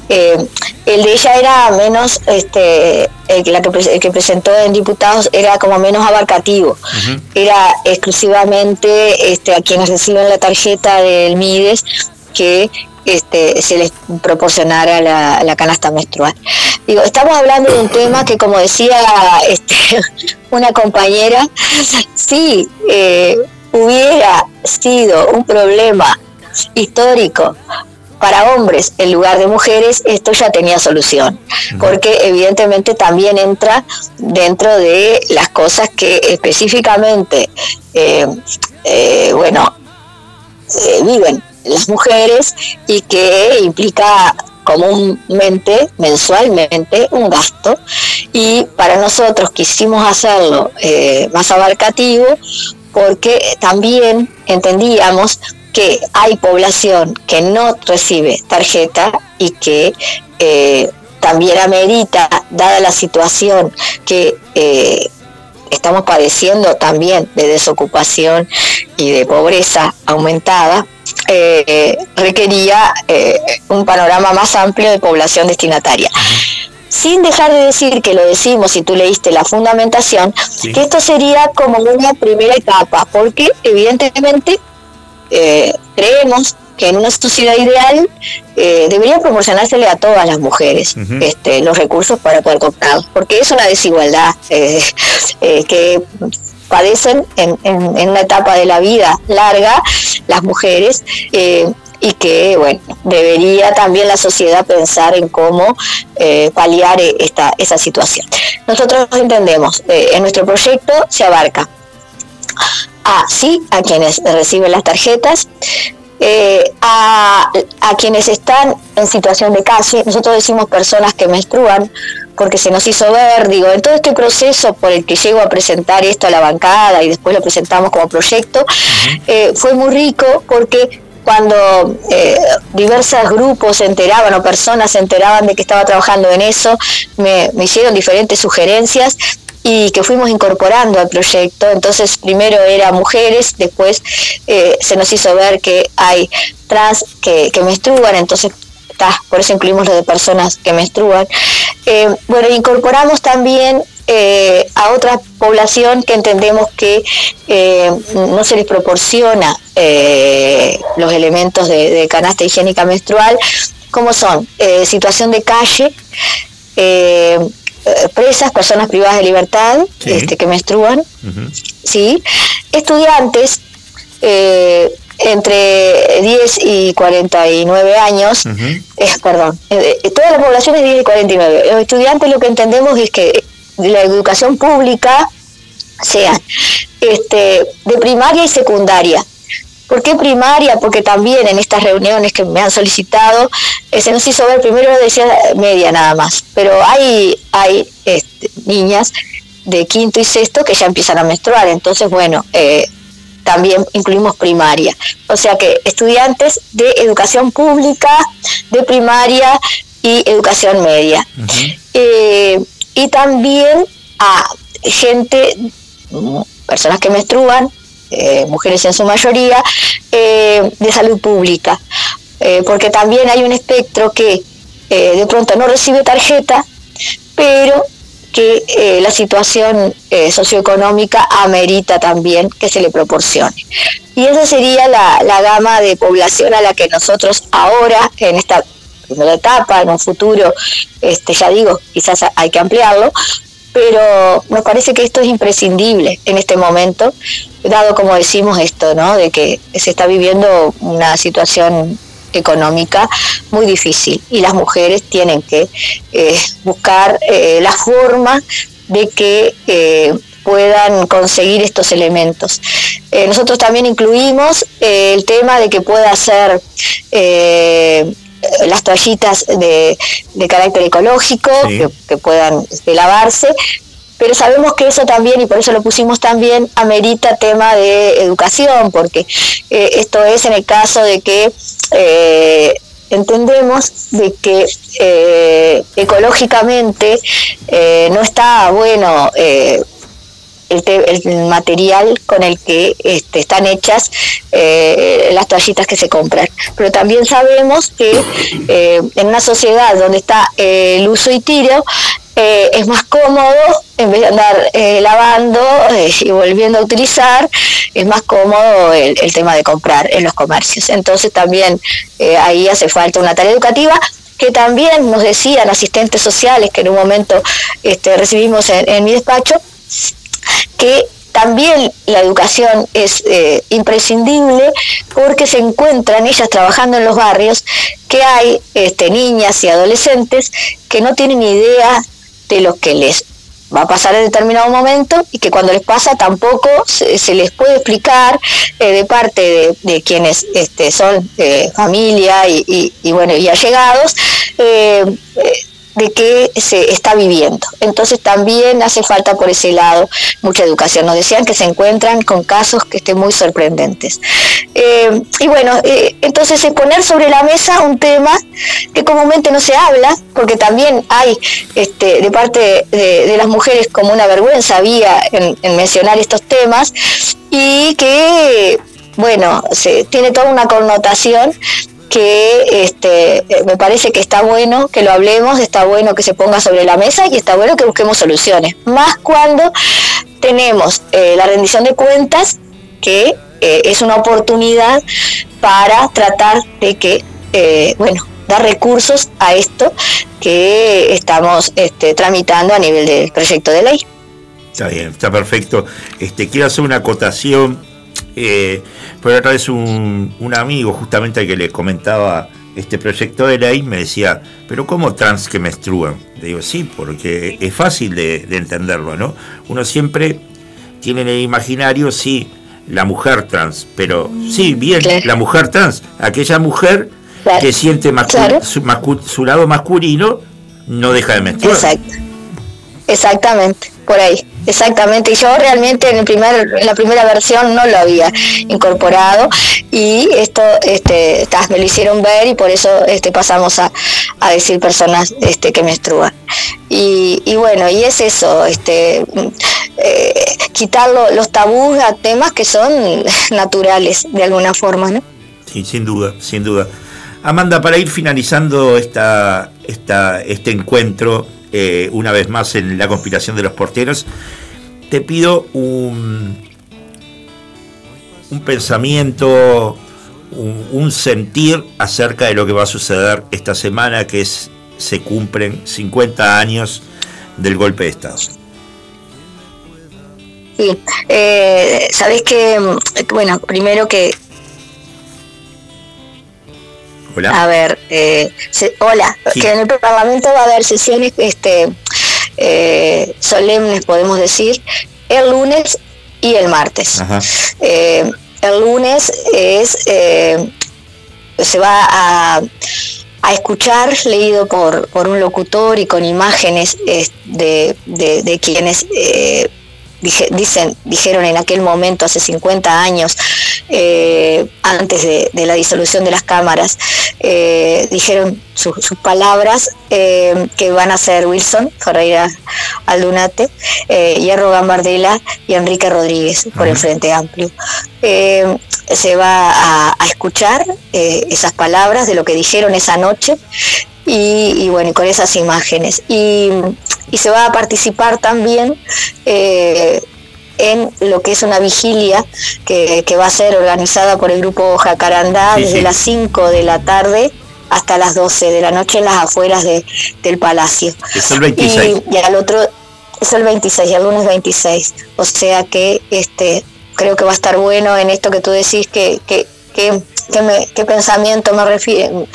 Eh, el de ella era menos este el, la que, que presentó en diputados era como menos abarcativo. Era exclusivamente este a quienes reciben la tarjeta del MIDES que este, se les proporcionara la, canasta menstrual. Digo, estamos hablando de un tema que, como decía este, una compañera, si eh, hubiera sido un problema histórico para hombres en lugar de mujeres, esto ya tenía solución, porque evidentemente también entra dentro de las cosas que específicamente, eh, eh, bueno, viven las mujeres y que implica comúnmente, mensualmente, un gasto. Y para nosotros quisimos hacerlo eh, más abarcativo porque también entendíamos que hay población que no recibe tarjeta y que eh, también amerita, dada la situación que eh, estamos padeciendo también de desocupación y de pobreza aumentada, eh, requería eh, un panorama más amplio de población destinataria. Sin dejar de decir que lo decimos, si tú leíste la fundamentación, que esto sería como una primera etapa, porque evidentemente eh, creemos que en una sociedad ideal debería proporcionársele a todas las mujeres este, los recursos para poder comprarlos, porque es una desigualdad que padecen en, en, una etapa de la vida larga las mujeres. Eh, y que, bueno, debería también la sociedad pensar en cómo eh, paliar esta, esa situación. Nosotros entendemos, eh, en nuestro proyecto se abarca a, sí, a quienes reciben las tarjetas, a, a, quienes están en situación de calle, nosotros decimos personas que menstruan, porque se nos hizo ver, digo, en todo este proceso por el que llego a presentar esto a la bancada y después lo presentamos como proyecto, eh, fue muy rico porque cuando eh, diversos grupos se enteraban o personas se enteraban de que estaba trabajando en eso, me, hicieron diferentes sugerencias y que fuimos incorporando al proyecto. Entonces, primero era mujeres, después eh, se nos hizo ver que hay trans que, que menstruan, entonces por eso incluimos lo de personas que menstruan. Eh, bueno, incorporamos también eh, a otra población que entendemos que no se les proporciona los elementos de, canasta higiénica menstrual, como son situación de calle, presas, personas privadas de libertad este, que menstruan, ¿sí? estudiantes, entre 10 y 49 años, es, perdón, eh, eh, toda la población es 10 y 49. Los estudiantes lo que entendemos es que la educación pública sea este, de primaria y secundaria. ¿Por qué primaria? Porque también en estas reuniones que me han solicitado, eh, se nos hizo ver, primero decía media nada más, pero hay, hay este, niñas de quinto y sexto que ya empiezan a menstruar, entonces bueno, eh, también incluimos primaria. O sea que estudiantes de educación pública, de primaria y educación media. Eh, y también a gente, personas que menstruan, eh, mujeres en su mayoría, eh, de salud pública. porque también hay un espectro que de pronto no recibe tarjeta, pero que eh, la situación eh, socioeconómica amerita también que se le proporcione. Y esa sería la, la, gama de población a la que nosotros ahora, en esta primera etapa, en un futuro, este, ya digo, quizás hay que ampliarlo, pero nos parece que esto es imprescindible en este momento, dado como decimos esto, ¿no? de que se está viviendo una situación económica muy difícil y las mujeres tienen que eh, buscar eh, la forma de que eh, puedan conseguir estos elementos. nosotros también incluimos el tema de que pueda ser las toallitas de, carácter ecológico, que, puedan este, lavarse, pero sabemos que eso también, y por eso lo pusimos también, amerita tema de educación, porque esto es en el caso de que eh, entendemos de que eh, ecológicamente eh, no está bueno el, material con el que este, están hechas las toallitas que se compran. Pero también sabemos que en una sociedad donde está el uso y tiro, eh, es más cómodo, en vez de andar eh, lavando eh, y volviendo a utilizar, es más cómodo el, tema de comprar en los comercios. Entonces también ahí hace falta una tarea educativa que también nos decían asistentes sociales que en un momento este, recibimos en, mi despacho, que también la educación es imprescindible porque se encuentran ellas trabajando en los barrios que hay este, niñas y adolescentes que no tienen idea de lo que les va a pasar en determinado momento y que cuando les pasa tampoco se, les puede explicar eh, de parte de, quienes este, son eh, familia y, bueno y allegados eh, de qué se está viviendo. Entonces también hace falta por ese lado mucha educación. Nos decían que se encuentran con casos que estén muy sorprendentes. Eh, y bueno, eh, entonces es poner sobre la mesa un tema que comúnmente no se habla, porque también hay este, de parte de, las mujeres como una vergüenza había en, en mencionar estos temas y que bueno, se, tiene toda una connotación que este, eh, me parece que está bueno que lo hablemos, está bueno que se ponga sobre la mesa y está bueno que busquemos soluciones. Más cuando tenemos eh, la rendición de cuentas, que eh, es una oportunidad para tratar de que, bueno, dar recursos a esto que estamos este, tramitando a nivel del proyecto de ley. Está bien, está perfecto. Este, quiero hacer una acotación eh, pero otra vez un, amigo, justamente al que le comentaba este proyecto de ley, me decía, pero ¿cómo trans que menstruan? Le digo, sí, porque es fácil de, entenderlo, ¿no? Uno siempre tiene en el imaginario, sí, la mujer trans, pero sí, bien, la mujer trans, aquella mujer que siente su, lado masculino, no deja de menstruar. Exacto. Exactamente, por ahí. Exactamente, y yo realmente en, el primer, en la primera versión no lo había incorporado y esto este, me lo hicieron ver y por eso este, pasamos a, decir personas este, que menstruan. Y, y bueno, y es eso, este, eh, quitar los tabús a temas que son naturales de alguna forma, ¿no? Sí, sin duda, sin duda. Amanda, para ir finalizando esta, esta, este encuentro, eh, una vez más en la conspiración de los porteros, te pido un, un pensamiento, un, sentir acerca de lo que va a suceder esta semana, que es se cumplen 50 años del golpe de Estado. Sí, eh, sabes que, bueno, primero que Hola. A ver, eh, hola, que en el Parlamento va a haber sesiones este, eh, solemnes, podemos decir, el lunes y el martes. Eh, el lunes es se va a, a, escuchar, leído por, por un locutor y con imágenes de, de, de, quienes dicen, dijeron en aquel momento, hace 50 años, eh, antes de, la disolución de las cámaras, eh, dijeron sus palabras eh, que van a ser Wilson Ferreira Aldunate, Hierro Gambardella y Enrique Rodríguez por el Frente Amplio. se va a, a escuchar esas palabras de lo que dijeron esa noche y, bueno, con esas imágenes. Y, se va a participar también eh, en lo que es una vigilia que, va a ser organizada por el grupo Jacarandá desde las 5 de la tarde hasta las 12 de la noche en las afueras de, del palacio. Es el 26. Y, al otro es el 26, el lunes 26. O sea que este creo que va a estar bueno en esto que tú decís que, que, que, que, me, pensamiento me refiero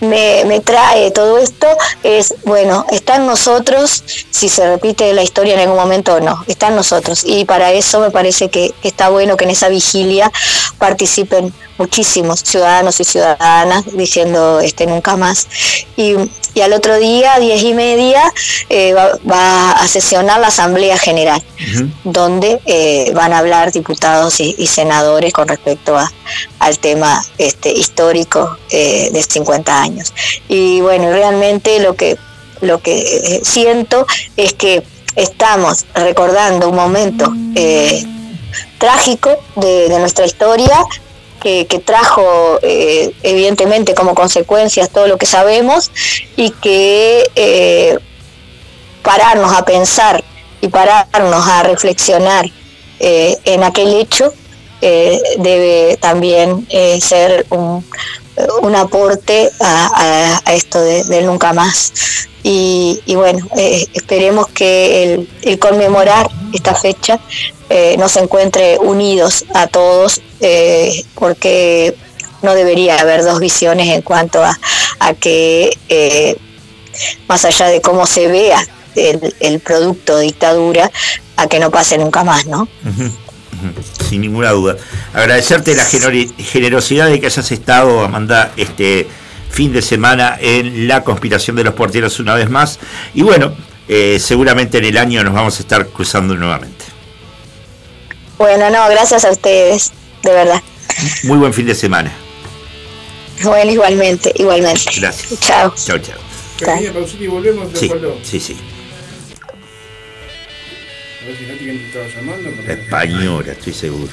me, me, trae todo esto es, bueno, está en nosotros si se repite la historia en algún momento o no, está en nosotros. Y para eso me parece que está bueno que en esa vigilia participen muchísimos ciudadanos y ciudadanas diciendo este nunca más. Y, y al otro día, a diez y media, eh, va, a sesionar la Asamblea General, donde eh, van a hablar diputados y, senadores con respecto a, al tema este, histórico eh, de 10, 50 años. Y bueno, realmente lo que, lo que eh, siento es que estamos recordando un momento eh, trágico de, nuestra historia. Que, trajo eh, evidentemente como consecuencias todo lo que sabemos y que pararnos a pensar y pararnos a reflexionar en aquel hecho debe también ser un, un aporte a, esto de, nunca más. Y, bueno, esperemos que el, conmemorar esta fecha nos encuentre unidos a todos eh, porque no debería haber dos visiones en cuanto a, que, eh, más allá de cómo se vea el, producto de dictadura, a que no pase nunca más, ¿no? Sin ninguna duda. Agradecerte la generosidad de que hayas estado, Amanda, este fin de semana en la conspiración de los porteros una vez más. Y bueno, eh, seguramente en el año nos vamos a estar cruzando nuevamente. Bueno, no, gracias a ustedes de verdad. Muy buen fin de semana. Bueno, igualmente, igualmente. Gracias. Chao. Chao, chao. Pequeña pausita y volvemos. Sí, sí, sí. A ver si Nati te estaba llamando. Española, estoy seguro.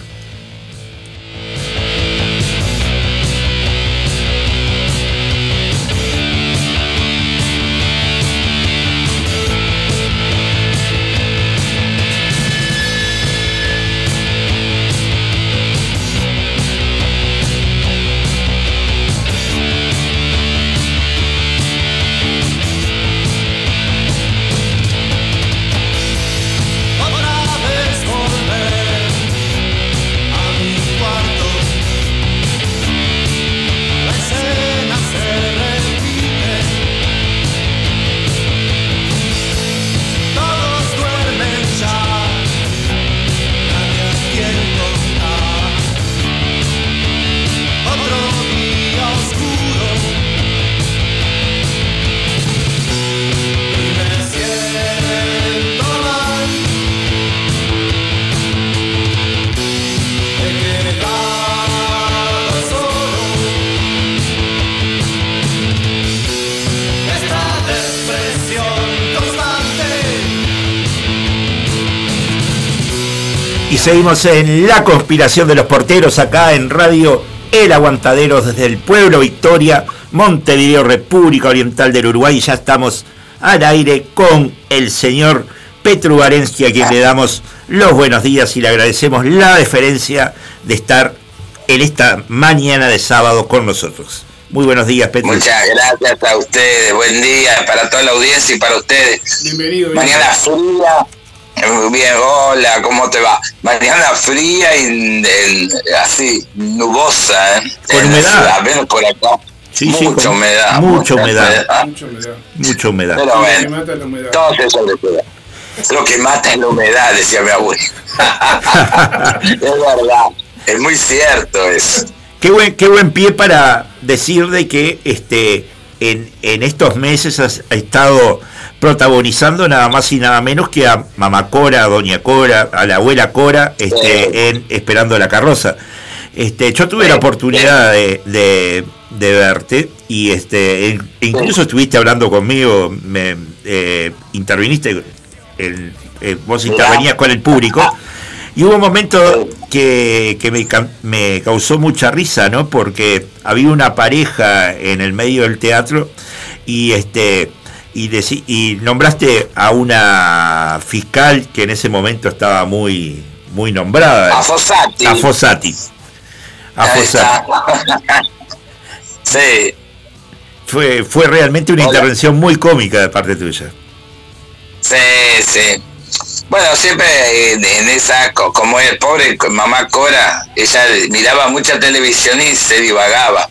Seguimos en la conspiración de los porteros acá en Radio El Aguantadero desde el pueblo Victoria, Montevideo, República Oriental del Uruguay. ya estamos al aire con el señor Petru Varensky, a quien le damos los buenos días y le agradecemos la deferencia de estar en esta mañana de sábado con nosotros. Muy buenos días, Petru. Muchas gracias a ustedes. Buen día para toda la audiencia y para ustedes. Bienvenido. Mañana fría Bien, hola, ¿cómo te va? Mañana fría y así, nubosa, ¿eh? Con humedad. menos por acá. Sí, mucha, sí, humedad, mucha, humedad. Mucha humedad. Mucha humedad. Pero bueno, humedad. todo eso le Lo que mata es la humedad, decía mi abuelo. es verdad, es muy cierto eso. Qué buen, qué buen pie para decir de que este en, en estos meses has estado protagonizando nada más y nada menos que a mamá Cora, a doña Cora, a la abuela Cora, este, en Esperando la carroza. Este, yo tuve la oportunidad de, verte y este, incluso estuviste hablando conmigo, me eh, interviniste, el, eh, vos intervenías con el público. Y hubo un momento que, que me, me, causó mucha risa, ¿no? Porque había una pareja en el medio del teatro y este y, y nombraste a una fiscal que en ese momento estaba muy muy nombrada. A Fossati. A Fossati. A Fossati. sí. Fue, fue realmente una intervención muy cómica de parte tuya. Sí, sí. Bueno, siempre en, esa, como el pobre mamá Cora, ella miraba mucha televisión y se divagaba.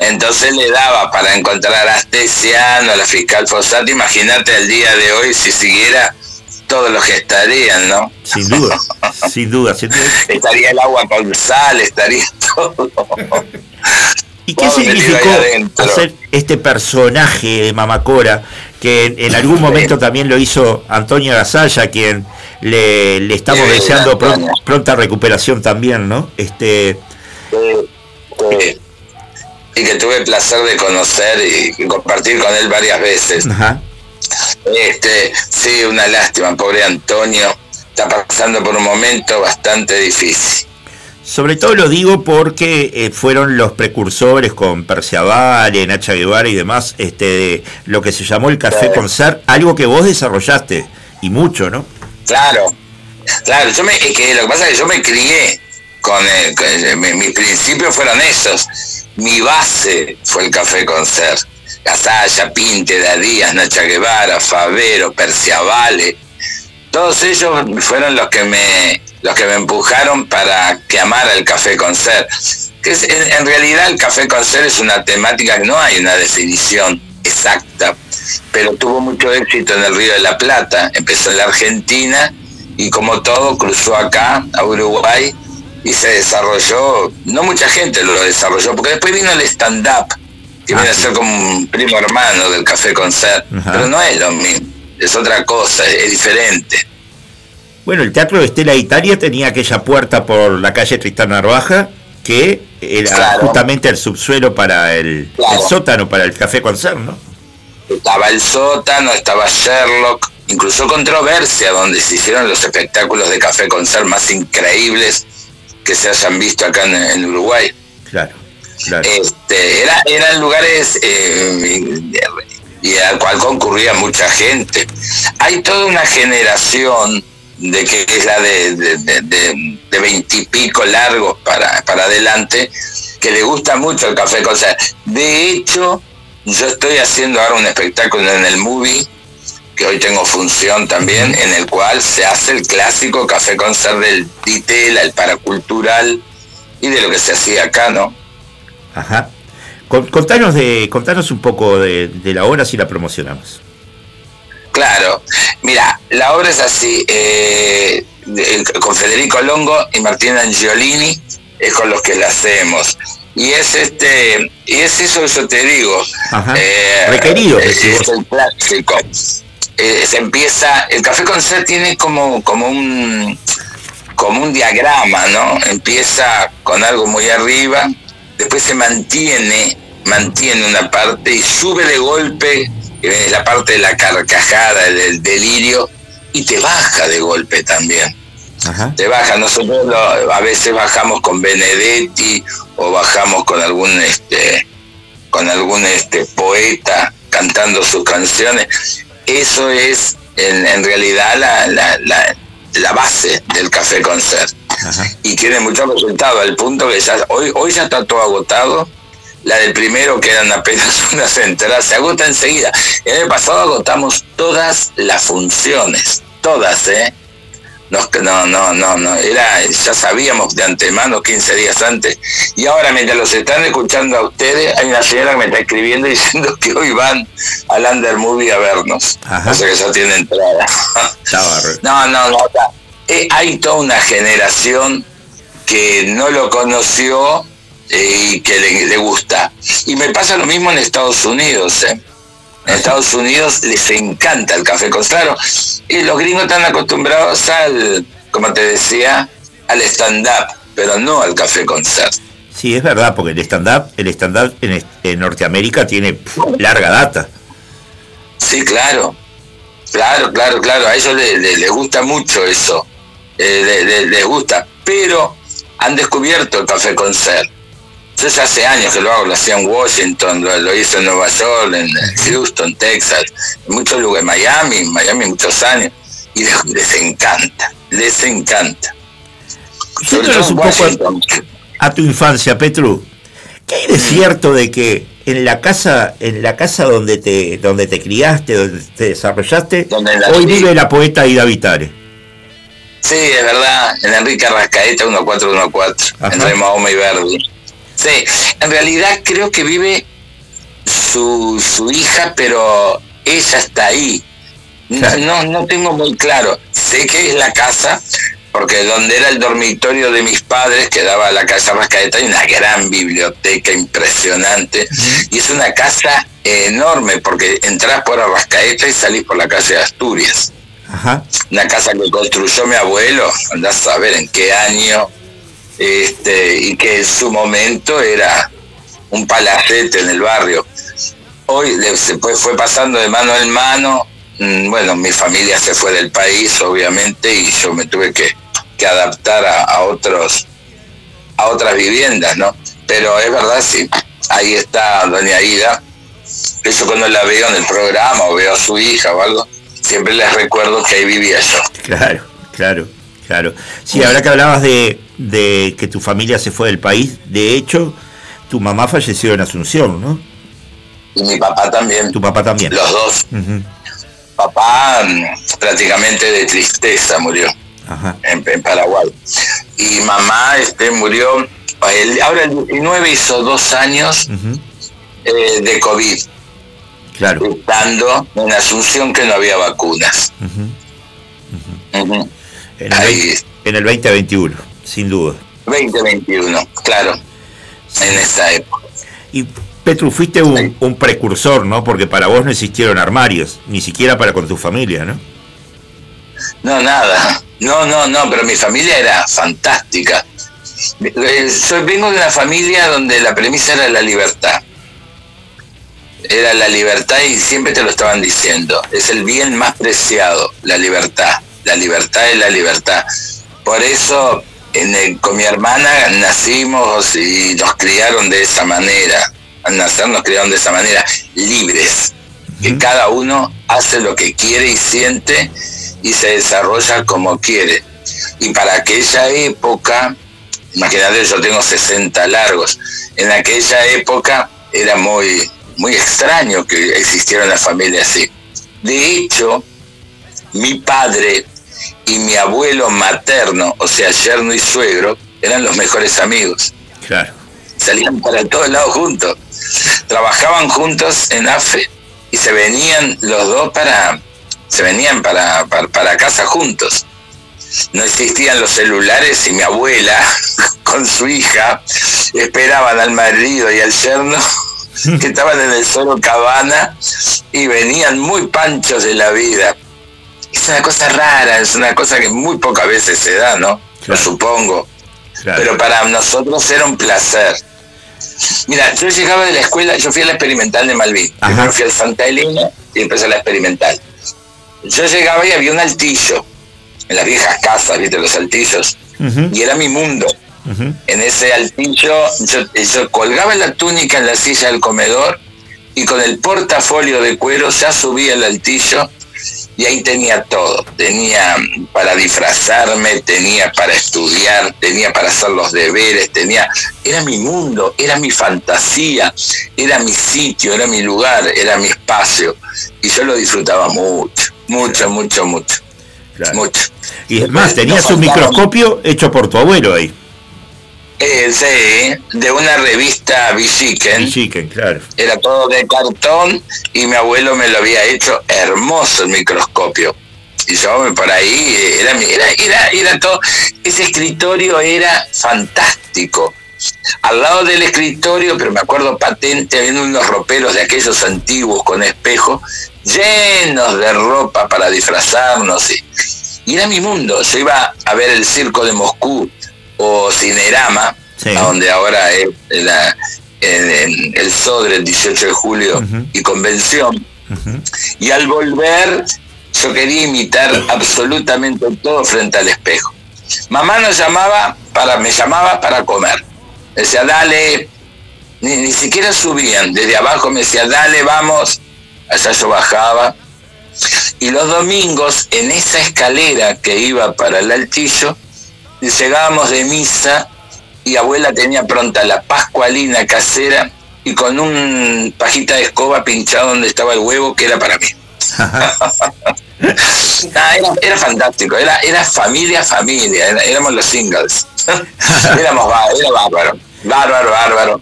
Entonces le daba para encontrar a Astesiano, a la fiscal Fossati, imagínate el día de hoy si siguiera todos los que estarían, ¿no? Sin duda, sin duda, sin duda. Estaría el agua con sal, estaría todo. ¿Y qué significó hacer este personaje de Mamacora, que en, algún momento también lo hizo Antonio Gasalla, quien le, le estamos deseando pronta recuperación también, ¿no? Este, y que tuve el placer de conocer y, compartir con él varias veces. Este, sí, una lástima, pobre Antonio, está pasando por un momento bastante difícil. Sobre todo lo digo porque eh, fueron los precursores con Perciabal, Nacha Guevara y demás, este, de lo que se llamó el café con ser, algo que vos desarrollaste, y mucho, ¿no? Claro, claro, yo me, que lo que pasa es que yo me crié con, el, mis principios fueron esos, mi base fue el café con ser, Gasalla, Pinte, Dadías, Nacha Guevara, Favero, Perciabale, todos ellos fueron los que me los que me empujaron para que amara el café con ser. Que en, realidad el café con ser es una temática que no hay una definición exacta, pero tuvo mucho éxito en el Río de la Plata, empezó en la Argentina y como todo cruzó acá, a Uruguay, y se desarrolló, no mucha gente lo desarrolló, porque después vino el stand-up, que viene a ah, ser como un primo hermano del café con ser, pero no es lo mismo, es otra cosa, es diferente. Bueno, el Teatro de Estela Italia tenía aquella puerta por la calle Tristán Narvaja que era justamente el subsuelo para el, sótano, para el café concert, ¿no? Estaba el sótano, estaba Sherlock, incluso controversia, donde se hicieron los espectáculos de café concert más increíbles que se hayan visto acá en, Uruguay. Claro, claro. Este, era, eran lugares eh, y al cual concurría mucha gente. Hay toda una generación de que es la de veintipico de, largos para, para adelante, que le gusta mucho el café con ser. De hecho, yo estoy haciendo ahora un espectáculo en el movie, que hoy tengo función también, en el cual se hace el clásico café con ser del Ditela, el paracultural y de lo que se hacía acá, ¿no? Ajá. Contanos, de, contanos un poco de, de la obra si la promocionamos. Claro, mira, la obra es así, eh, con Federico Longo y Martina Angiolini es con los que la hacemos. Y es este, y es eso, eso te digo. Eh, Requerido. Es, el clásico. Eh, se empieza, el café con sed tiene como, como un como un diagrama, ¿no? Empieza con algo muy arriba, después se mantiene, mantiene una parte y sube de golpe que la parte de la carcajada, del delirio, y te baja de golpe también. Te baja, nosotros a veces bajamos con Benedetti o bajamos con algún este con algún este poeta cantando sus canciones. Eso es en, realidad la, la, la, base del café concert. Y tiene mucho resultado, al punto que ya hoy, hoy ya está todo agotado la del primero quedan apenas unas entradas, se agota enseguida. En el pasado agotamos todas las funciones, todas, ¿eh? No, no, no, no, era, ya sabíamos de antemano 15 días antes. Y ahora mientras los están escuchando a ustedes, hay una señora que me está escribiendo diciendo que hoy van al Under Movie a vernos. O sea que ya tiene entrada. no, no, no. Eh, hay toda una generación que no lo conoció y que le, gusta. Y me pasa lo mismo en Estados Unidos. ¿eh? En Estados Unidos les encanta el café con claro. Y los gringos están acostumbrados al, como te decía, al stand-up, pero no al café con. Sí, es verdad, porque el stand-up el stand en, Norteamérica tiene larga data. Sí, claro. Claro, claro, claro. A ellos les, gusta mucho eso. Eh, les, gusta. Pero han descubierto el café con ser yo ya hace años que lo hago, lo hacía en Washington, lo, hice en Nueva York, en Houston, Texas, en muchos lugares, Miami, Miami muchos años, y les, encanta, les encanta. Cuéntanos un poco a, tu infancia, Petru. ¿Qué hay de cierto de que en la casa, en la casa donde te, donde te criaste, donde te desarrollaste, hoy vive la poeta Ida Vitare? Sí, es verdad, en Enrique Rascaeta 1414, entre Mahoma y Verdi. Sí, en realidad creo que vive su, su hija, pero ella está ahí. No, no, tengo muy claro. Sé que es la casa, porque donde era el dormitorio de mis padres, que daba a la casa Rascaeta, hay una gran biblioteca impresionante. Y es una casa enorme, porque entras por Arrascaeta y salís por la calle de Asturias. Una casa que construyó mi abuelo, andás a ver en qué año, este, y que en su momento era un palacete en el barrio. Hoy se fue pasando de mano en mano, mm, bueno, mi familia se fue del país, obviamente, y yo me tuve que, adaptar a, otros a otras viviendas, ¿no? Pero es verdad, sí, ahí está doña Ida. Eso cuando la veo en el programa o veo a su hija o algo, siempre les recuerdo que ahí vivía yo. Claro, claro, claro. Sí, ahora que hablabas de, que tu familia se fue del país, de hecho, tu mamá falleció en Asunción, ¿no? Y mi papá también. Tu papá también. Los dos. Papá mm, prácticamente de tristeza murió En, Paraguay. Y mamá este, murió, ahora el 19 hizo dos años eh, de COVID claro. estando en Asunción que no había vacunas. En, el 2021, sin duda. 2021, claro, en esa época. Y Petru, fuiste un, precursor, ¿no? Porque para vos no existieron armarios, ni siquiera para con tu familia, ¿no? No, nada. No, no, no, pero mi familia era fantástica. Eh, soy, vengo de una familia donde la premisa era la libertad era la libertad y siempre te lo estaban diciendo. Es el bien más preciado, la libertad. La libertad es la libertad. Por eso en con mi hermana nacimos y nos criaron de esa manera. Al nacer nos criaron de esa manera, libres. Que cada uno hace lo que quiere y siente y se desarrolla como quiere. Y para aquella época, imagínate, yo tengo 60 largos, en aquella época era muy, muy extraño que existiera una familia así. De hecho, mi padre y mi abuelo materno, o sea, yerno y suegro, eran los mejores amigos. Claro. Salían para todos lados juntos. Trabajaban juntos en AFE y se venían los dos para se venían para, para, para casa juntos. No existían los celulares y mi abuela con su hija esperaban al marido y al yerno que estaban en el solo cabana y venían muy panchos de la vida. Es una cosa rara, es una cosa que muy pocas veces se da, ¿no? Lo supongo. Pero para nosotros era un placer. Mira, yo llegaba de la escuela, yo fui a la experimental de Malvin. Primero fui al Santa Elena y después a la experimental. Yo llegaba y había un altillo en las viejas casas, viste, los altillos. Y era mi mundo. En ese altillo yo, colgaba la túnica en la silla del comedor y con el portafolio de cuero ya subía el altillo y ahí tenía todo. Tenía para disfrazarme, tenía para estudiar, tenía para hacer los deberes, tenía... Era mi mundo, era mi fantasía, era mi sitio, era mi lugar, era mi espacio. Y yo lo disfrutaba mucho, mucho, mucho, mucho. Mucho. Y es más, tenías un microscopio hecho por tu abuelo ahí. Eh, sí, de una revista Visiken. claro. Era todo de cartón y mi abuelo me lo había hecho hermoso el microscopio. Y yo por ahí, era, era, era, todo, ese escritorio era fantástico. Al lado del escritorio, pero me acuerdo patente, había unos roperos de aquellos antiguos con espejo, llenos de ropa para disfrazarnos. Y, y era mi mundo. Yo iba a ver el circo de Moscú o Cinerama, donde ahora es la, en, el Sodre el 18 de julio y convención. Y al volver yo quería imitar absolutamente todo frente al espejo. Mamá nos llamaba para, me llamaba para comer. decía, dale, ni, ni siquiera subían, desde abajo me decía, dale, vamos. Allá yo bajaba. Y los domingos, en esa escalera que iba para el altillo, llegábamos de misa y abuela tenía pronta la pascualina casera y con un pajita de escoba pinchado donde estaba el huevo que era para mí. era, fantástico, era, era familia, familia, éramos los singles. éramos era bárbaro, bárbaro, bárbaro.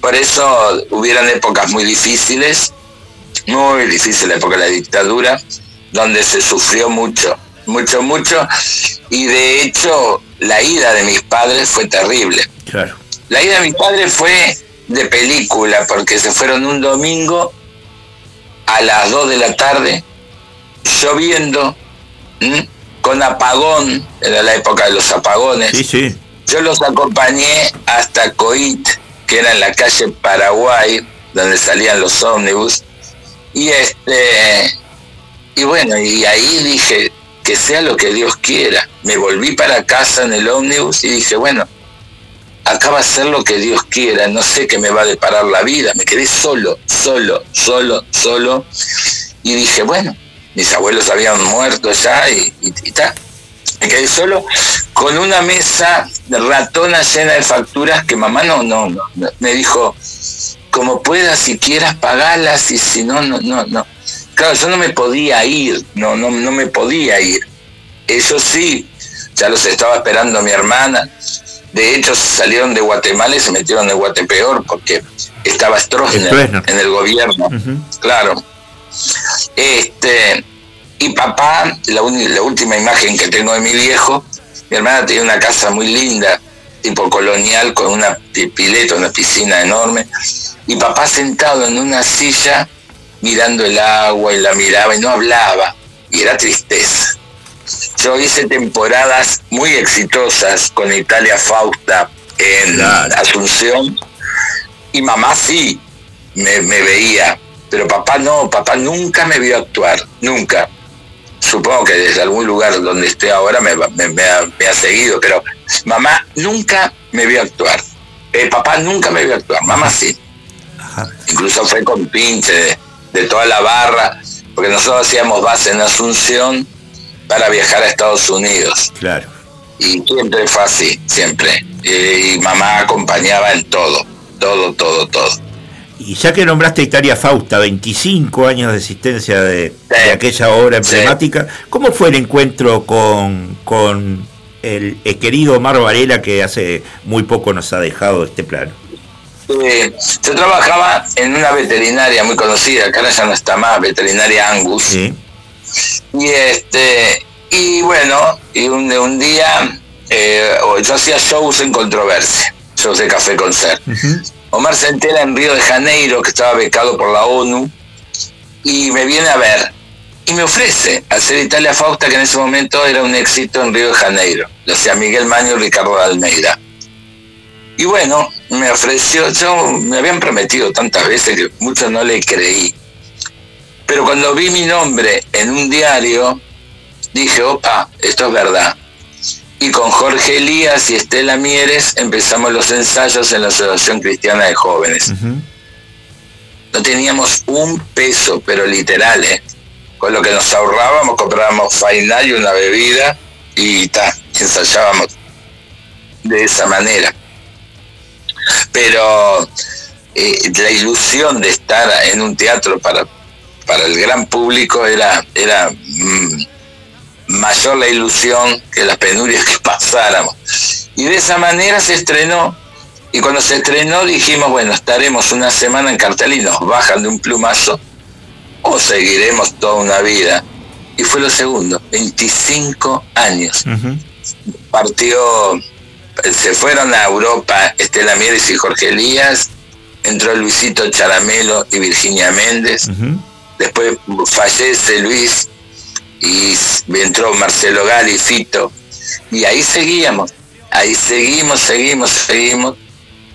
Por eso hubieron épocas muy difíciles, muy difícil la época de la dictadura, donde se sufrió mucho, mucho, mucho, y de hecho la ida de mis padres fue terrible. Claro. La ida de mis padres fue de película, porque se fueron un domingo a las 2 de la tarde, lloviendo, con apagón, era la época de los apagones. Sí, sí. Yo los acompañé hasta Coit, que era en la calle Paraguay, donde salían los ómnibus. Y este y bueno, y ahí dije, que sea lo que Dios quiera. Me volví para casa en el ómnibus y dije, bueno, acá va a ser lo que Dios quiera, no sé qué me va a deparar la vida. Me quedé solo, solo, solo, solo. Y dije, bueno, mis abuelos habían muerto ya y, y, Me quedé solo con una mesa ratona llena de facturas que mamá no, no, no, me dijo, como puedas, si quieras, pagalas y si no, no, no, no. Claro, yo no me podía ir, no, no, no me podía ir. Eso sí, ya los estaba esperando mi hermana. De hecho, salieron de Guatemala y se metieron en Guatepeor porque estaba Stroessner en el gobierno. Claro. Este, y papá, la, la última imagen que tengo de mi viejo, mi hermana tenía una casa muy linda, tipo colonial, con una pileta, una piscina enorme, y papá sentado en una silla mirando el agua y la miraba y no hablaba, y era tristeza. Yo hice temporadas muy exitosas con Italia Fausta en Asunción, y mamá sí me, me veía, pero papá no, papá nunca me vio actuar, nunca. Supongo que desde algún lugar donde estoy ahora me, ha, seguido, pero mamá nunca me vio actuar. Eh, papá nunca me vio actuar, mamá sí. Incluso fue con pinche de, toda la barra, porque nosotros hacíamos base en Asunción para viajar a Estados Unidos. Claro. Y siempre fue así, siempre. y mamá acompañaba en todo, todo, todo, todo. Y ya que nombraste Italia Fausta, 25 años de existencia de, aquella obra emblemática, ¿cómo fue el encuentro con, con el, querido Omar Varela que hace muy poco nos ha dejado este plano? Yo trabajaba en una veterinaria muy conocida, que ahora ya no está más, veterinaria Angus. Y este y bueno, y un, un día eh, yo hacía shows en controversia, shows de café con ser. Omar se entera en Río de Janeiro, que estaba becado por la ONU, y me viene a ver. Y me ofrece hacer Italia Fausta, que en ese momento era un éxito en Río de Janeiro. Lo hacía Miguel Maño y Ricardo Almeida. Y bueno, me ofreció, yo me habían prometido tantas veces que mucho no le creí. Pero cuando vi mi nombre en un diario, dije, opa, esto es verdad y con Jorge Elías y Estela Mieres empezamos los ensayos en la Asociación Cristiana de Jóvenes. No teníamos un peso, pero literal, ¿eh? Con lo que nos ahorrábamos, comprábamos faina y una bebida y ta, ensayábamos de esa manera. Pero eh, la ilusión de estar en un teatro para, para el gran público era, era mm, mayor la ilusión que las penurias que pasáramos. Y de esa manera se estrenó. Y cuando se estrenó dijimos, bueno, estaremos una semana en cartel y nos bajan de un plumazo o seguiremos toda una vida. Y fue lo segundo, 25 años. Partió, se fueron a Europa Estela Mieres y Jorge Elías, entró Luisito Charamelo y Virginia Méndez, después fallece Luis y entró Marcelo Gali, Fito, y ahí seguíamos, ahí seguimos, seguimos, seguimos,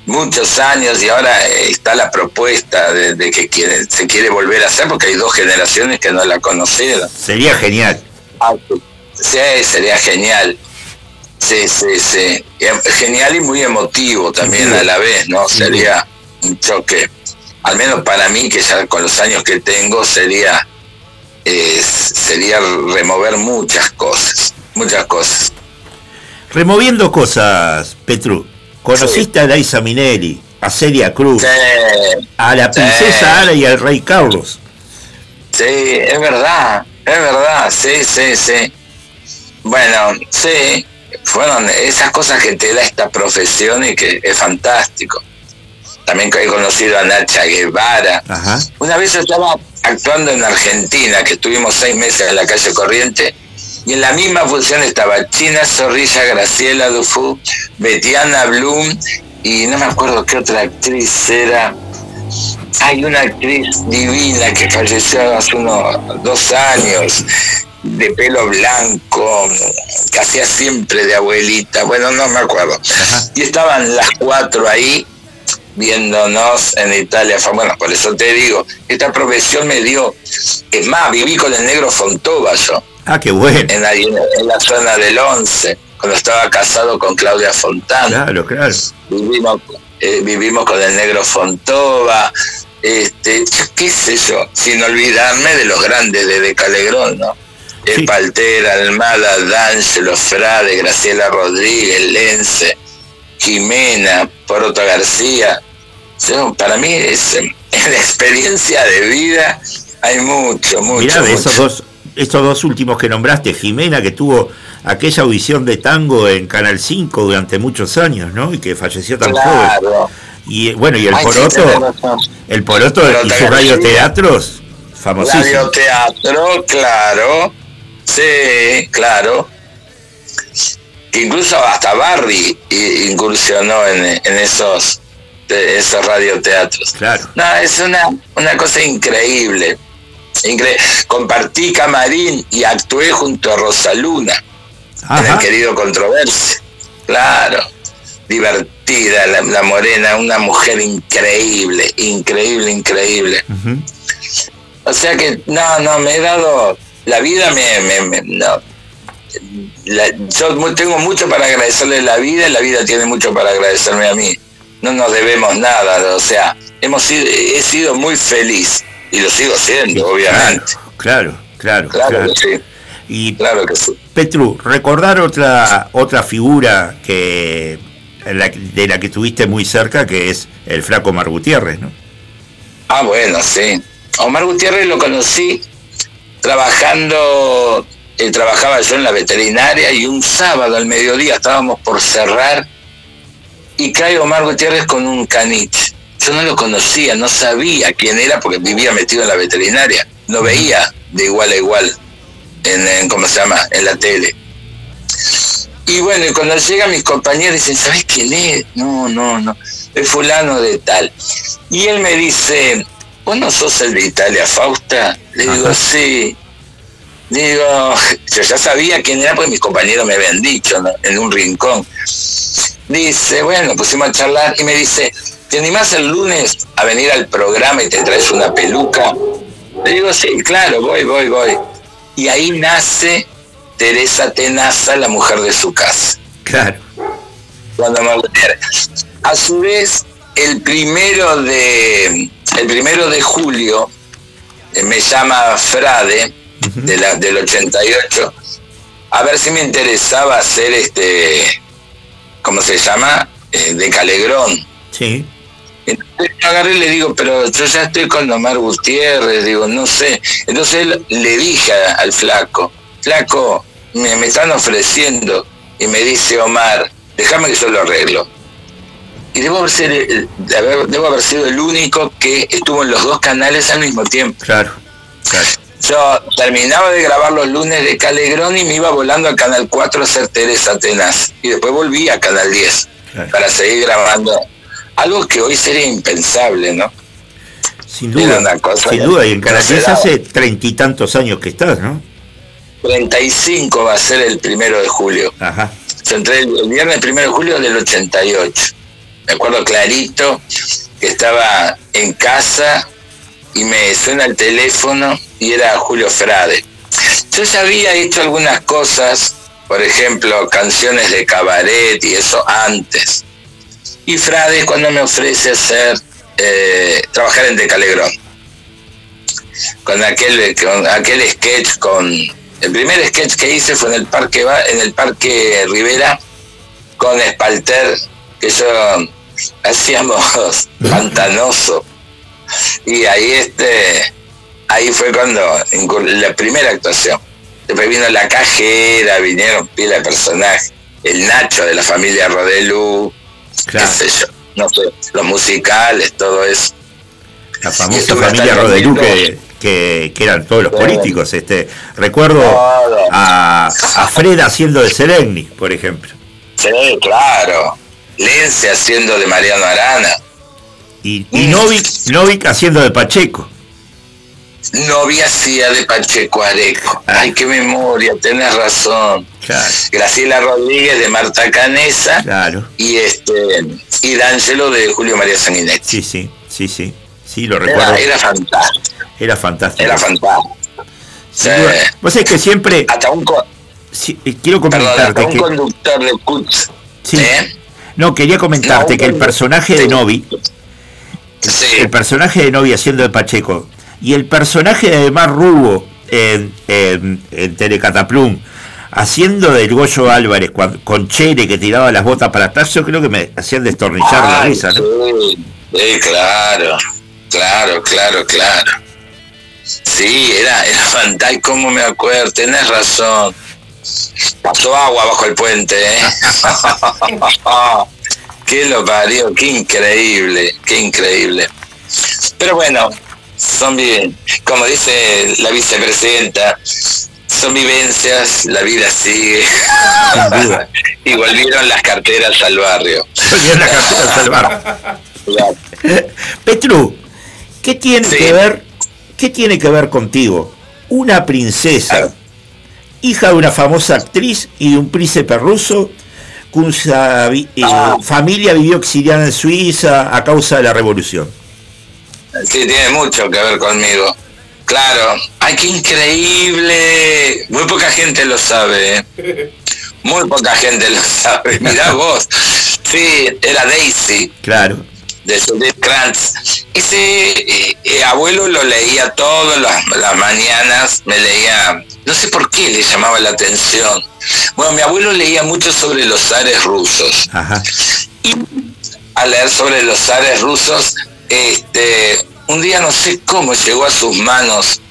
muchos años y ahora eh, está la propuesta de, que se quiere volver a hacer porque hay dos generaciones que no la conocieron. Sería genial. Ah, sí, sería genial. Sí, sí, sí. Genial y muy emotivo también a la vez, ¿no? Sería un choque. Al menos para mí, que ya con los años que tengo, sería sería remover muchas cosas, muchas cosas. Removiendo cosas, Petru, conociste a Laisa Minelli, a Celia Cruz, a la princesa Ana y al rey Carlos. Sí, es verdad, es verdad, sí, sí, sí. Bueno, sí, fueron esas cosas que te da esta profesión y que es fantástico. También he conocido a Nacha Guevara. Una vez yo estaba actuando en Argentina, que estuvimos seis meses en la calle Corriente, y en la misma función estaba China Zorrilla, Graciela Dufu, Betiana Blum y no me acuerdo qué otra actriz era. Hay una actriz divina que falleció hace unos dos años, de pelo blanco, que hacía siempre de abuelita, bueno, no me acuerdo. Y estaban las cuatro ahí viéndonos en Italia. Bueno, por eso te digo, esta profesión me dio, es más, viví con el negro Fontova yo. Ah, qué bueno. En la, en la zona del 11, cuando estaba casado con Claudia Fontana. Claro, claro. Vivimos, eh, vivimos con el negro Fontova, este, qué sé yo, sin olvidarme de los grandes de, de Calegrón, ¿no? El Paltera, Almada, D'Angelo, Frade, Graciela Rodríguez, Lense, Jimena, Porota García. para mí es en la experiencia de vida hay mucho, mucho. Mirá, de esos dos, estos dos últimos que nombraste, Jimena, que tuvo aquella audición de tango en Canal 5 durante muchos años, ¿no? Y que falleció tan joven. Y bueno, y el Poroto, el Poroto y sus radioteatros, famosísimos. Radioteatro, claro. Sí, claro. Incluso hasta Barry incursionó en, esos esos radioteatros. Claro. No, es una, una cosa increíble. Compartí camarín y actué junto a Rosaluna en el querido Controversia. Claro, divertida la, morena, una mujer increíble, increíble, increíble. O sea que, no, no, me he dado, la vida me, me, no, yo tengo mucho para agradecerle a la vida y la vida tiene mucho para agradecerme a mí. No nos debemos nada, o sea, hemos sido, he sido muy feliz y lo sigo siendo, obviamente. Claro, claro, claro. sí. Y claro que sí. Petru, recordar otra otra figura que de la que estuviste muy cerca, que es el flaco Omar Gutiérrez, ¿no? Ah, bueno, sí. Omar Gutiérrez lo conocí trabajando, eh, trabajaba yo en la veterinaria y un sábado al mediodía estábamos por cerrar y cae Omar Gutiérrez con un caniche yo no lo conocía, no sabía quién era porque vivía metido en la veterinaria, no veía de igual a igual en, ¿cómo se llama?, en la tele. Y bueno, y cuando llegan mis compañeros dicen, ¿sabes quién es? No, no, no, es fulano de tal. Y él me dice, ¿vos no sos el de Italia, Fausta? Le digo, sí. Digo, yo ya sabía quién era porque mis compañeros me habían dicho en un rincón. Dice, bueno, pusimos a charlar y me dice, ¿te animás el lunes a venir al programa y te traes una peluca? Le digo, sí, claro, voy, voy, voy. Y ahí nace Teresa Tenaza, la mujer de su casa. Claro. Cuando me A su vez, el primero de, el primero de julio, eh, me llama Frade, de la, del 88, a ver si me interesaba hacer este, ¿cómo se llama? Eh, de Calegrón. Sí. Entonces agarré y le digo, pero yo ya estoy con Omar Gutiérrez, digo, no sé. Entonces él, le dije al flaco, flaco, me, están ofreciendo, y me dice Omar, déjame que yo lo arreglo. Y debo haber, ser, debo haber sido el único que estuvo en los dos canales al mismo tiempo. Claro, Yo terminaba de grabar los lunes de Calegrón y me iba volando al Canal 4 a hacer Teresa Tenaz. Y después volví a Canal 10 para seguir grabando algo que hoy sería impensable, ¿no? Sin duda, sin duda, y en Canarias hace treinta y tantos años que estás, ¿no? 35 va a ser el primero de julio. Ajá. entré el, viernes primero de julio del 88. Me acuerdo clarito que estaba en casa y me suena el teléfono y era Julio Frade. Yo ya había hecho algunas cosas, por ejemplo, canciones de cabaret y eso antes y Frade cuando me ofrece hacer eh, trabajar en Decalegrón con aquel con aquel sketch con el primer sketch que hice fue en el parque en el parque Rivera con Spalter que yo hacíamos pantanoso y ahí este ahí fue cuando la primera actuación. Después vino la cajera, vinieron pila de personajes. El Nacho de la familia Rodelu, qué sé yo, no sé, los musicales, todo eso. La famosa familia Rodelu que, que, eran todos los políticos. Este, recuerdo a, a Fred haciendo de Seregni, por ejemplo. Sí, claro. Lense haciendo de Mariano Arana. Y, y Novik, haciendo de Pacheco. Novia hacía de Pacheco Areco. Ah. Ay, qué memoria, tenés razón. Graciela Rodríguez de Marta Canesa. Claro. Y este y D'Angelo de Julio María Sanguinetti. Sí, sí, sí, sí. Sí, lo recuerdo. Era, fantástico. Era fantástico. Era fantástico. Vos es que siempre. Hasta un. Eh, quiero comentarte un conductor de Kutz. Sí. No, quería comentarte que el personaje de Novi, el personaje de Novi haciendo de Pacheco, y el personaje de Mar Rubo en, en, Telecataplum, haciendo del Goyo Álvarez con Chere que tiraba las botas para atrás, yo creo que me hacían destornillar la risa, ¿no? Sí, claro, claro, claro, claro. Sí, era, era fantástico, como me acuerdo, tenés razón. Pasó agua bajo el puente, ¿eh? qué lo parió, qué increíble, qué increíble. Pero bueno, son bien, como dice la vicepresidenta, son vivencias, la vida sigue. y volvieron las carteras al barrio. Volvieron las carteras al barrio. Petru, ¿qué tiene que ver? ¿Qué tiene que ver contigo? Una princesa hija de una famosa actriz y de un príncipe ruso, cuya eh, ah. familia vivió exiliada en Suiza a causa de la revolución. Sí, tiene mucho que ver conmigo. Claro. ¡Ay, qué increíble! Muy poca gente lo sabe. ¿eh? Muy poca gente lo sabe. Mirá vos. Sí, era Daisy. Claro. De Judith Krantz. Ese eh, abuelo lo leía todas las, las mañanas. Me leía no sé por qué le llamaba la atención. Bueno, mi abuelo leía mucho sobre los zares rusos. Y al leer sobre los zares rusos, este, un día no sé cómo llegó a sus manos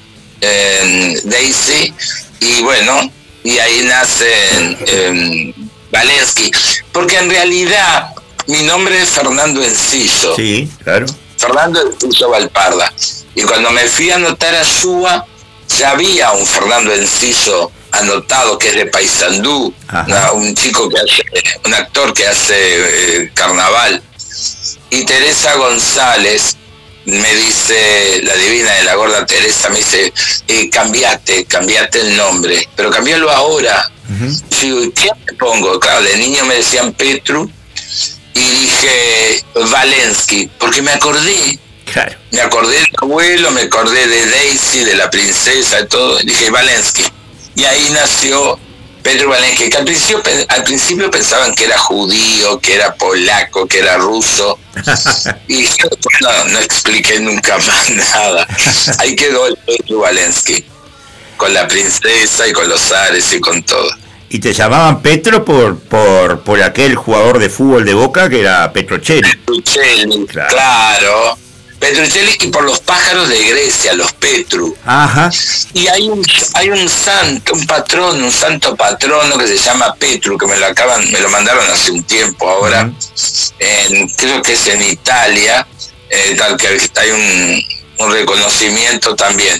Daisy y bueno, y ahí nace Valensky. Porque en realidad mi nombre es Fernando Enciso. Sí, claro. Fernando Enciso Valparda. Y cuando me fui a anotar a Shua, ya había un Fernando Enciso anotado que es de Paysandú, un chico que hace, un actor que hace eh, carnaval. Y Teresa González me dice, la divina de la gorda Teresa, me dice, eh, cambiate, cambiate el nombre, pero cambialo ahora. Digo, ¿qué me pongo? Claro, de niño me decían Petru y dije Valensky, porque me acordé me acordé del abuelo, me acordé de Daisy, de la princesa, de todo. Dije, Valensky. Y ahí nació Pedro Valensky, que al principio, al principio pensaban que era judío, que era polaco, que era ruso. y yo no, no expliqué nunca más nada. Ahí quedó el Pedro Valensky, con la princesa y con los ares y con todo. Y te llamaban Petro por, por, por aquel jugador de fútbol de Boca que era Petrocelli. Petrocelli, claro. Petruccelli y por los pájaros de Grecia, los Petru. Ajá. Y hay un, hay un santo, un patrón, un santo patrono que se llama Petru, que me lo acaban, me lo mandaron hace un tiempo ahora, en, creo que es en Italia, eh, tal que hay un, un reconocimiento también.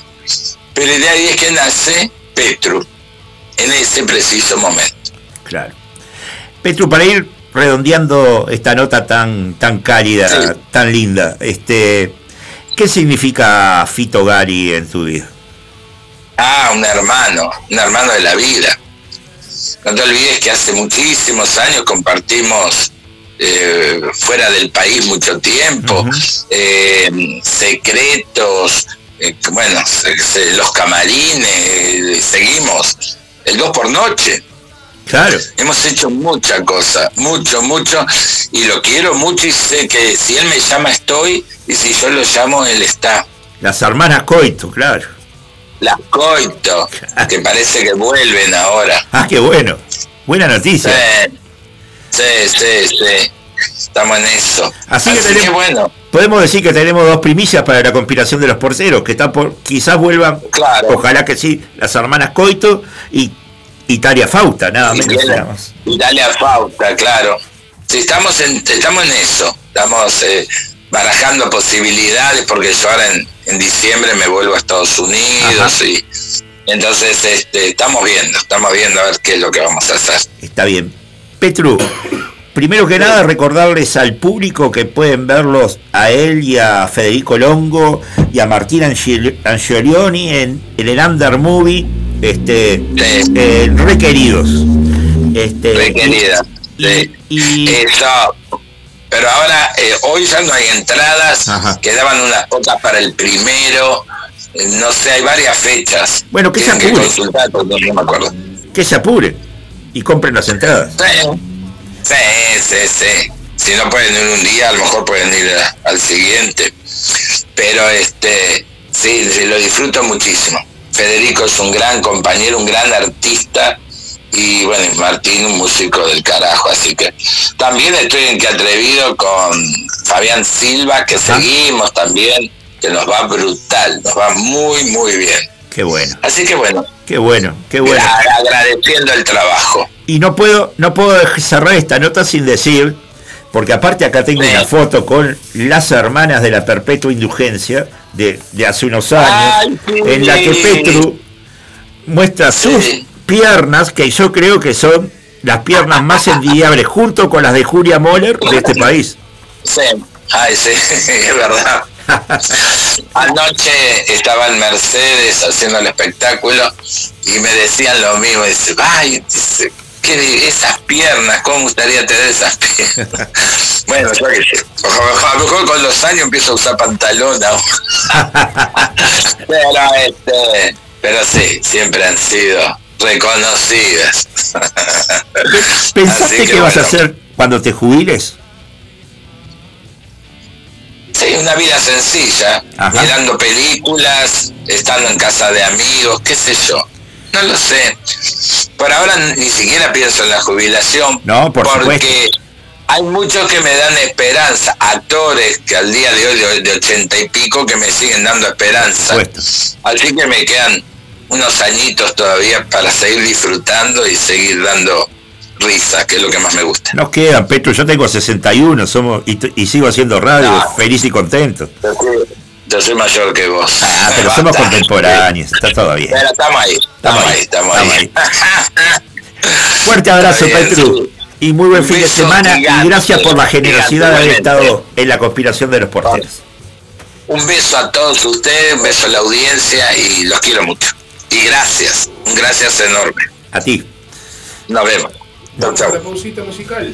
Pero de ahí es que nace Petru, en ese preciso momento. Claro. Petru, para ir redondeando esta nota tan, tan cálida, tan linda, este, ¿qué significa Fito Gari en tu vida? Ah, un hermano, un hermano de la vida. No te olvides que hace muchísimos años compartimos eh, fuera del país mucho tiempo, eh, secretos, eh, bueno, los camarines, seguimos, el dos por noche. Claro. Hemos hecho mucha cosa, mucho, mucho, y lo quiero mucho y sé que si él me llama estoy, y si yo lo llamo, él está. Las hermanas Coito, claro. Las Coito, que parece que vuelven ahora. Ah, qué bueno. Buena noticia. Sí, sí, sí, Estamos en eso. Así, que, tenemos, bueno. podemos decir que tenemos dos primicias para la conspiración de los porteros, que están por, quizás vuelvan, Claro. ojalá que sí, las hermanas Coito y Italia Fausta, nada menos. más. Italia Fausta, claro. Estamos en, estamos en eso. Estamos eh, barajando posibilidades porque yo ahora en, en diciembre me vuelvo a Estados Unidos Ajá. y entonces este, estamos viendo, estamos viendo a ver qué es lo que vamos a hacer. Está bien. Petru, primero que nada recordarles al público que pueden verlos a él y a Federico Longo y a Martín Angel- Angelioni en, en el Under Movie, este, Sí. en Requeridos. Este, Requerida. y- sí. y- Eso. Pero ahora, eh, hoy ya no hay entradas, Ajá. quedaban unas pocas para el primero, eh, no sé, hay varias fechas. Bueno, que se que apure. porque no me acuerdo. que se apuren y compren las entradas. Sí, sí, sí, sí. Si no pueden ir un día, a lo mejor pueden ir a- al siguiente. Pero este, sí, sí, lo disfruto muchísimo. Federico es un gran compañero, un gran artista y bueno, Martín un músico del carajo, así que también estoy en que atrevido con Fabián Silva, que Ajá. seguimos también, que nos va brutal, nos va muy, muy bien. Qué bueno, Así que bueno, qué bueno, qué bueno. agra- agradeciendo el trabajo. Y no puedo, no puedo cerrar esta nota sin decir, porque aparte acá tengo Sí. una foto con las hermanas de la perpetua indulgencia de, de hace unos años, Ay, sí. en la que Petru muestra sus Sí. piernas, que yo creo que son las piernas más envidiables, junto con las de Julia Moller de este país. Sí, ay, sí, es verdad. Anoche estaba en Mercedes haciendo el espectáculo y me decían lo mismo. Dice, ay, dice, ¿qué de- esas piernas, ¿cómo gustaría tener esas piernas? bueno, yo qué sé. A lo mejor con los años empiezo a usar pantalón ahora. pero, este, pero sí, siempre han sido reconocidas. ¿Pensaste que, vas a hacer cuando te jubiles? Sí, una vida sencilla, Ajá. mirando películas, estando en casa de amigos, qué sé yo. No lo sé. Por ahora ni siquiera pienso en la jubilación. No, por porque hay muchos que me dan esperanza, actores que al día de hoy de, ochenta y pico que me siguen dando esperanza. Supuesto. Así que me quedan unos añitos todavía para seguir disfrutando y seguir dando risa, que es lo que más me gusta. Nos quedan, Petru, yo tengo 61 somos y, y sigo haciendo radio, No. feliz y contento. Soy, yo soy mayor que vos. Ah, pero somos contemporáneos, está todo bien. Pero estamos ahí, estamos ahí, estamos ahí. Fuerte abrazo, Petru. Y muy buen fin de semana gigante, y gracias por la generosidad de haber estado en la conspiración de los porteros. Un beso a todos ustedes, un beso a la audiencia y los quiero mucho. Y gracias, gracias enorme. A ti. Nos vemos. Chau, Vamos a chau. la pausita musical.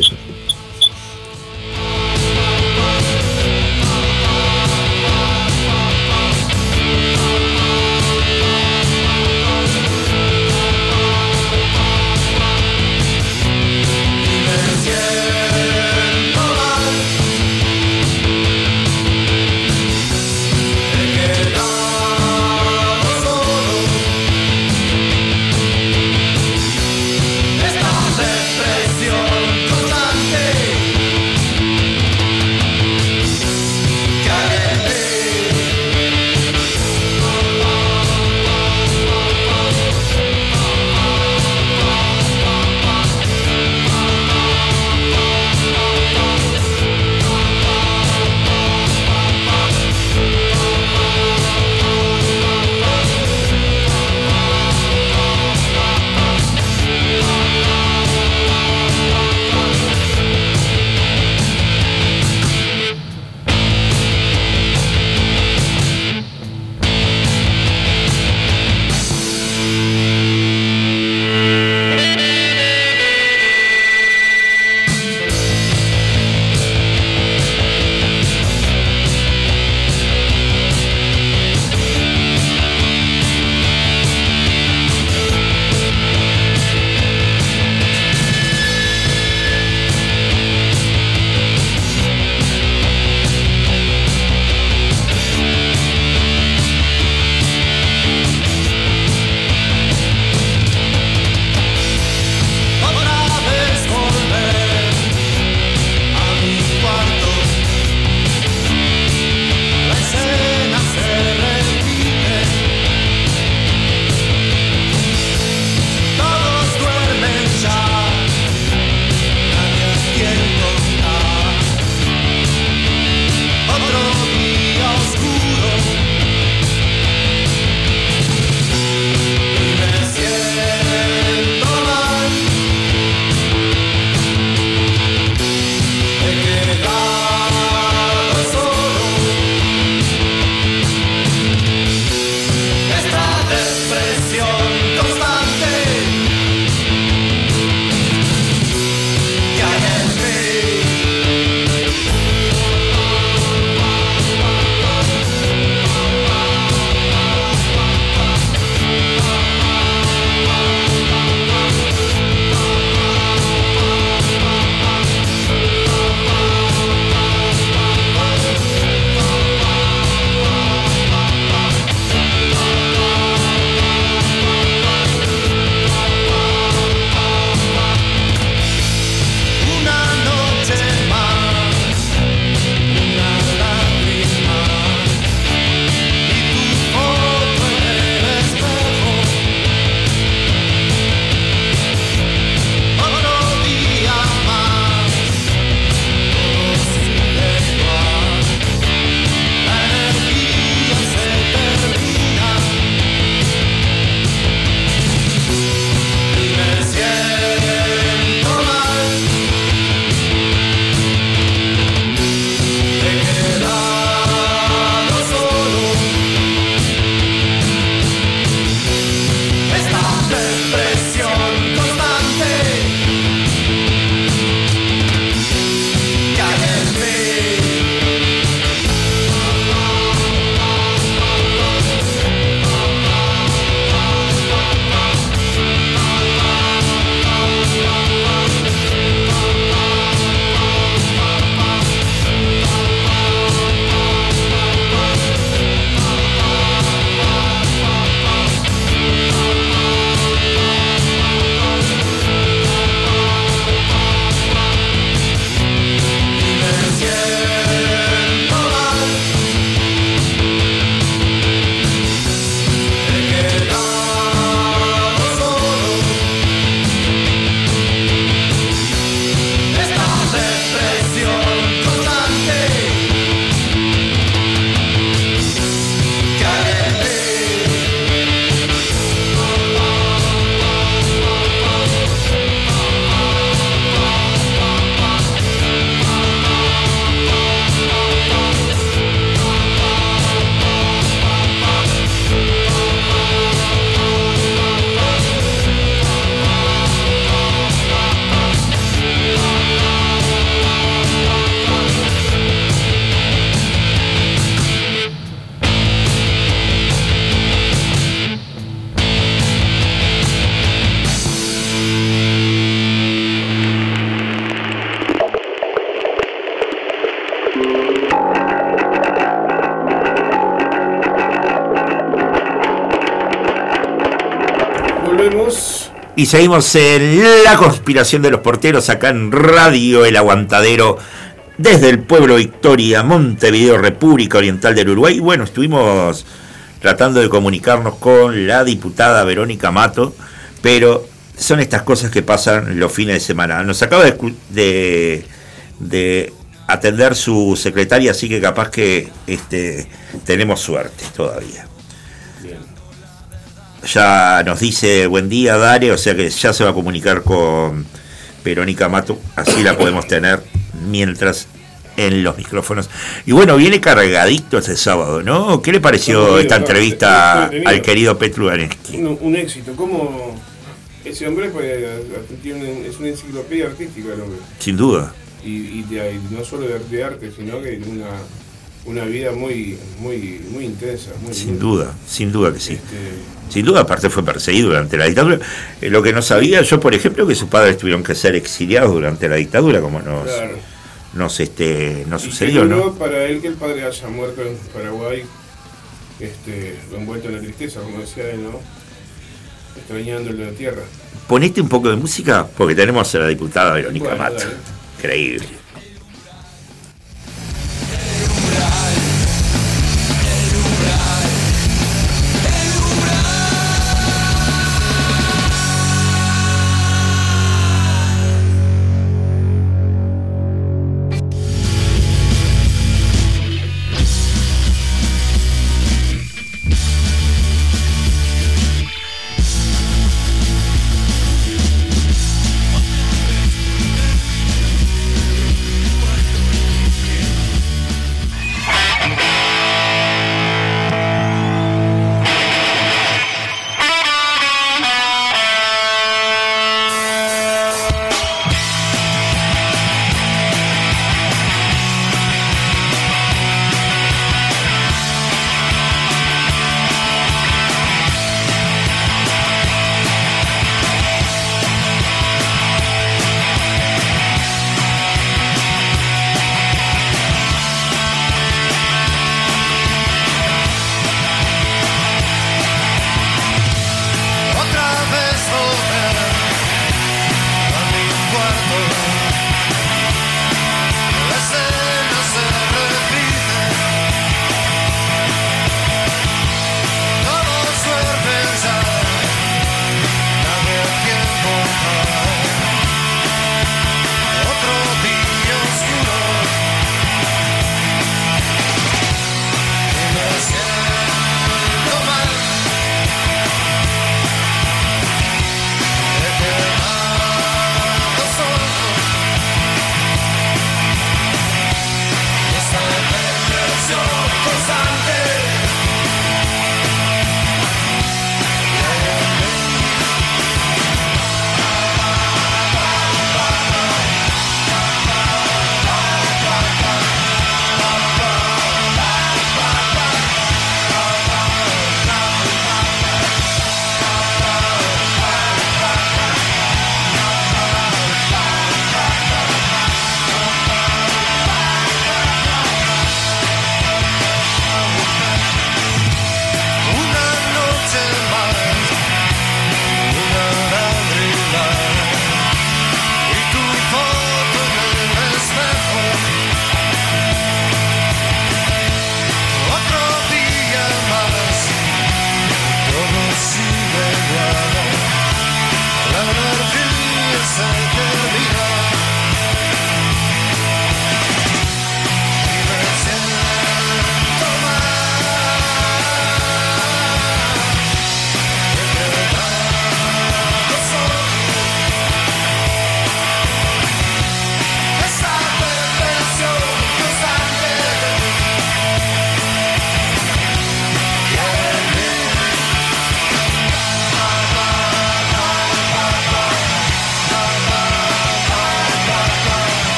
Y seguimos en la conspiración de los porteros acá en Radio El Aguantadero desde el pueblo Victoria, Montevideo, República Oriental del Uruguay. Bueno, estuvimos tratando de comunicarnos con la diputada Verónica Mato, pero son estas cosas que pasan los fines de semana. Nos acaba de, de, atender su secretaria, así que capaz que este, tenemos suerte todavía. Ya nos dice buen día, Dare, o sea que ya se va a comunicar con Verónica Mato, así la podemos tener mientras en los micrófonos. Y bueno, viene cargadito este sábado, ¿no? ¿Qué le pareció esta entrevista al querido Petru un, un, éxito, ¿cómo ese hombre pues, es una enciclopedia artística el hombre? Sin duda. Y, no solo de, arte, sino que una, una vida muy, muy, muy intensa. sin duda, sin duda que sí. Este, sin duda, aparte fue perseguido durante la dictadura. Eh, lo que no sabía yo, por ejemplo, que sus padres tuvieron que ser exiliados durante la dictadura, como nos, nos, este, nos sucedió. ¿no? para él que el padre haya muerto en Paraguay, este, envuelto en la tristeza, como decía él, ¿no? Extrañándole la tierra. Ponete un poco de música, porque tenemos a la diputada Verónica Mata. Increíble.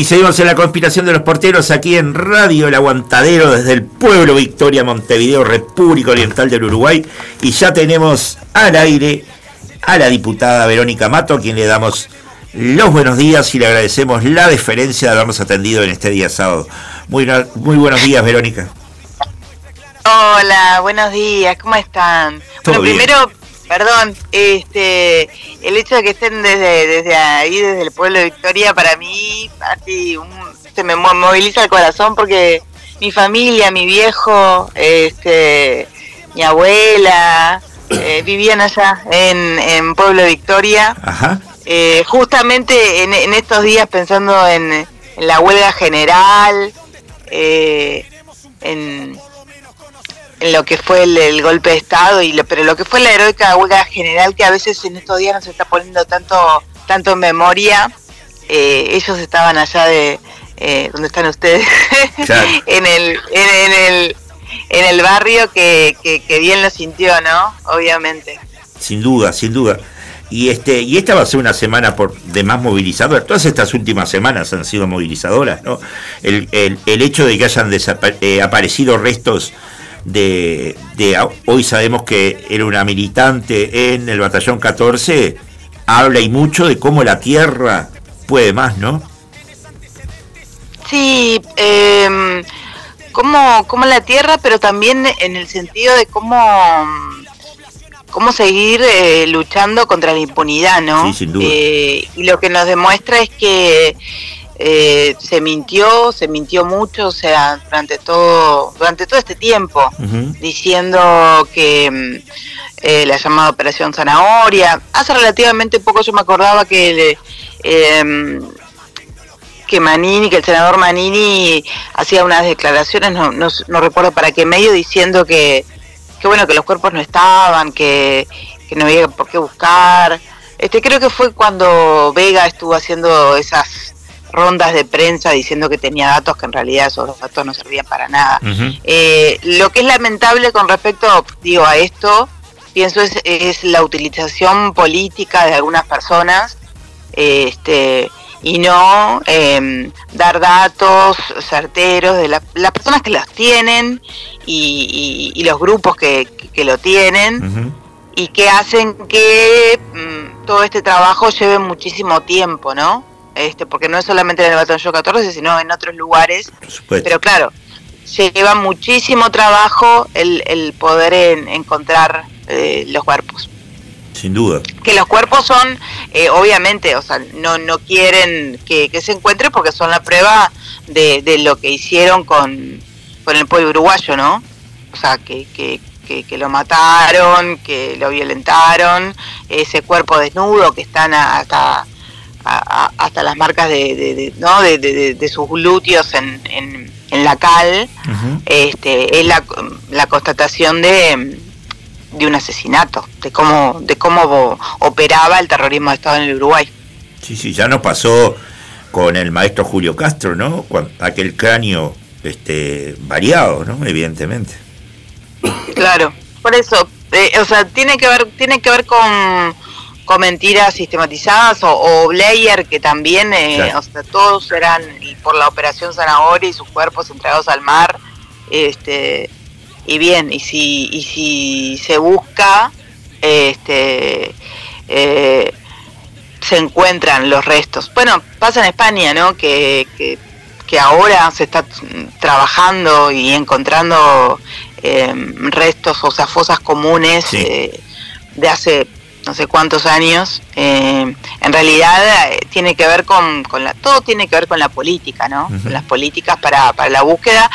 Y seguimos en la conspiración de los porteros aquí en Radio El Aguantadero desde el pueblo Victoria, Montevideo, República Oriental del Uruguay. Y ya tenemos al aire a la diputada Verónica Mato, a quien le damos los buenos días y le agradecemos la deferencia de habernos atendido en este día sábado. Muy, muy buenos días, Verónica. Hola, buenos días, ¿cómo están? Bueno, primero, perdón, este, el hecho de que estén desde, desde ahí, desde el pueblo de Victoria, para mí, así, se me moviliza el corazón porque mi familia, mi viejo, este, mi abuela, eh, vivían allá en, en Pueblo Victoria. Eh, justamente en, estos días pensando en, la huelga general, eh, en, lo que fue el, golpe de Estado, y pero lo que fue la heroica huelga general que a veces en estos días no se está poniendo tanto, tanto en memoria. ellos estaban allá de donde están ustedes, en, el, en, el, en el barrio que, que, bien lo sintió, ¿no? Obviamente. Sin duda, sin duda. Y este y esta va a ser una semana por de más movilizadora. Todas estas últimas semanas han sido movilizadoras, ¿no? El, el, hecho de que hayan eh, aparecido restos de, de, hoy sabemos que era una militante en el batallón 14 habla y mucho de cómo la tierra puede más, ¿no? Sí, eh, como, como la tierra, pero también en el sentido de cómo, cómo seguir eh, luchando contra la impunidad, ¿no? Eh, y lo que nos demuestra es que eh, se mintió, se mintió mucho, o sea, durante todo, durante todo este tiempo, diciendo que la llamada Operación Zanahoria, hace relativamente poco yo me acordaba que que Manini, que el senador Manini hacía unas declaraciones, no, no, recuerdo para qué medio, diciendo que, que bueno, que los cuerpos no estaban, que, no había por qué buscar. Este, creo que fue cuando Vega estuvo haciendo esas rondas de prensa diciendo que tenía datos que en realidad esos datos no servían para nada. Eh, lo que es lamentable con respecto, digo, a esto, pienso es, es la utilización política de algunas personas, este, y no em, dar datos certeros de las personas que los tienen y, los grupos que, lo tienen y que hacen que mm, todo este trabajo lleve muchísimo tiempo, ¿no? Este, porque no es solamente en el Batallón 14, sino en otros lugares. Pero claro, lleva muchísimo trabajo el, el poder encontrar eh, los cuerpos. Sin duda. Que los cuerpos son, eh, obviamente, o sea, no, no quieren que, se encuentre porque son la prueba de, de lo que hicieron con, con el pueblo uruguayo, ¿no? O sea, que, que, que, lo mataron, que lo violentaron, ese cuerpo desnudo que están hasta, hasta las marcas de, de, ¿no? de, sus glúteos en, en, en la cal, este, es la, la constatación de de un asesinato, de cómo, de cómo operaba el terrorismo de Estado en el Uruguay. Sí, sí, ya nos pasó con el maestro Julio Castro, ¿no? aquel cráneo este, variado, ¿no? Evidentemente. Claro, por eso, eh, o sea, tiene que ver, tiene que ver con, con mentiras sistematizadas o, o Blair, que también, eh, o sea, todos eran por la operación Zanahoria y sus cuerpos entregados al mar, este y bien, y si, y si se busca, este, eh, se encuentran los restos. Bueno, pasa en España, ¿no? Que, que, ahora se está trabajando y encontrando eh, restos, o sea, fosas comunes eh, de hace no sé cuántos años, eh, en realidad eh, tiene que ver con, con, la, todo tiene que ver con la política, ¿no? Con las políticas para, para la búsqueda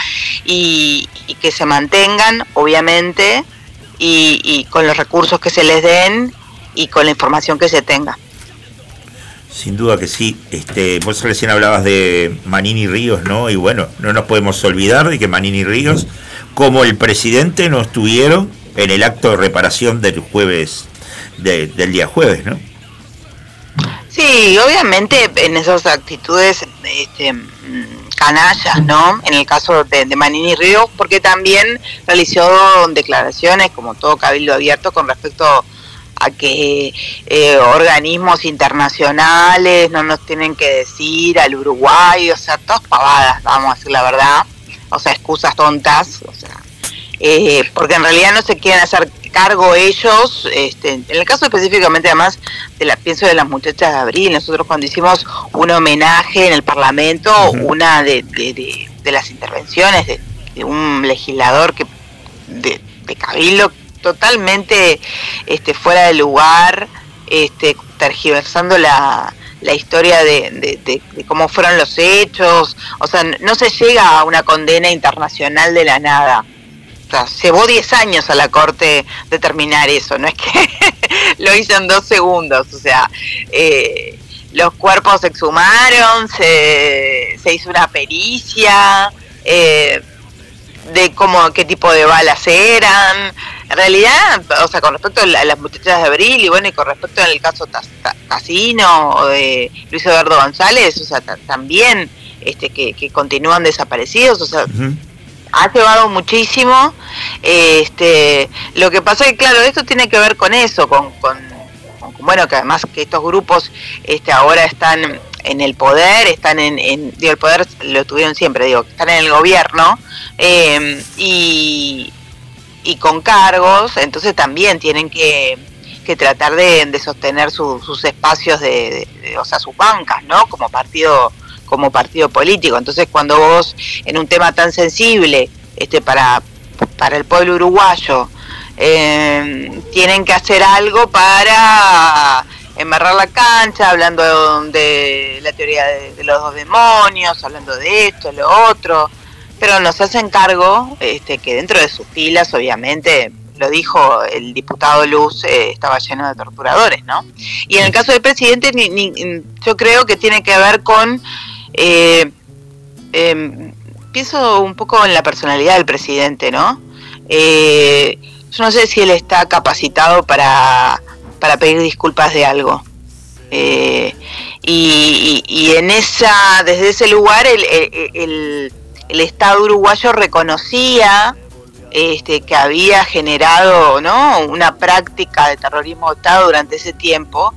y, que se mantengan, obviamente, y, con los recursos que se les den y con la información que se tenga. Sin duda que sí. Este, vos recién hablabas de Manini Ríos, ¿no? Y bueno, no nos podemos olvidar de que Manini Ríos, como el presidente, no estuvieron en el acto de reparación del jueves del día jueves, ¿no? Sí, obviamente en esas actitudes este, mm, canallas, ¿no? En el caso de, Manini Río, porque también realizó declaraciones, como todo cabildo abierto, con respecto a que eh, organismos internacionales no nos tienen que decir al Uruguay, o sea, todas pavadas, vamos a decir la verdad, o sea, excusas tontas, o sea, eh, porque en realidad no se quieren hacer cargo ellos, este, en el caso específicamente además de la pienso de las muchachas de abril, nosotros cuando hicimos un homenaje en el Parlamento, una de, de, las intervenciones de, un legislador que de, de cabildo totalmente este, fuera de lugar, este, tergiversando la, la historia de, de, cómo fueron los hechos, o sea, no se llega a una condena internacional de la nada. Sea, llevó 10 años a la corte determinar eso, no es que lo hizo en dos segundos, o sea, eh, los cuerpos se exhumaron, se, se hizo una pericia, eh, de cómo, qué tipo de balas eran. En realidad, o sea, con respecto a las muchachas de Abril y bueno, y con respecto al caso Casino o de Luis Eduardo González, o sea, también este que, continúan desaparecidos, o sea, ha llevado muchísimo. Este, lo que pasa es que, claro, esto tiene que ver con eso, con, con, bueno, que además que estos grupos este, ahora están en el poder, están en, digo, el poder lo tuvieron siempre, digo, están en el gobierno eh, y, con cargos, entonces también tienen que, que tratar de, sostener sus espacios de, o sea, sus bancas, ¿no? Como partido como partido político. Entonces, cuando vos en un tema tan sensible, este para para el pueblo uruguayo, eh, tienen que hacer algo para embarrar la cancha, hablando de la teoría de, los dos demonios, hablando de esto, lo otro, pero nos hacen cargo este, que dentro de sus filas, obviamente, lo dijo el diputado Luz, eh, estaba lleno de torturadores, ¿no? Y en el caso del presidente, yo creo que tiene que ver con... Eh, em, pienso un poco en la personalidad del presidente, ¿no? Eh, yo no sé si él está capacitado para para pedir disculpas de algo. Eh, y, en esa, desde ese lugar el, el, Estado uruguayo reconocía este, que había generado ¿no? una práctica de terrorismo Estado durante ese tiempo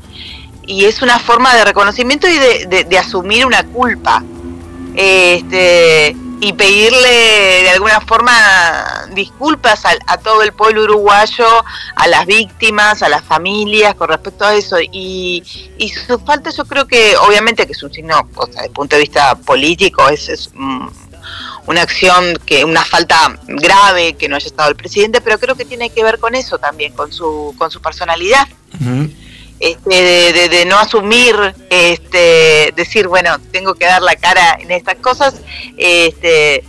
y es una forma de reconocimiento y de, de asumir una culpa. Este, y pedirle de alguna forma disculpas a, todo el pueblo uruguayo, a las víctimas, a las familias con respecto a eso. Y, y su falta yo creo que obviamente que es un signo, o sea, desde el punto de vista político, es, mm, una acción, que una falta grave que no haya estado el presidente, pero creo que tiene que ver con eso también, con su, con su personalidad este, de, no asumir, este, decir, bueno, tengo que dar la cara en estas cosas, este,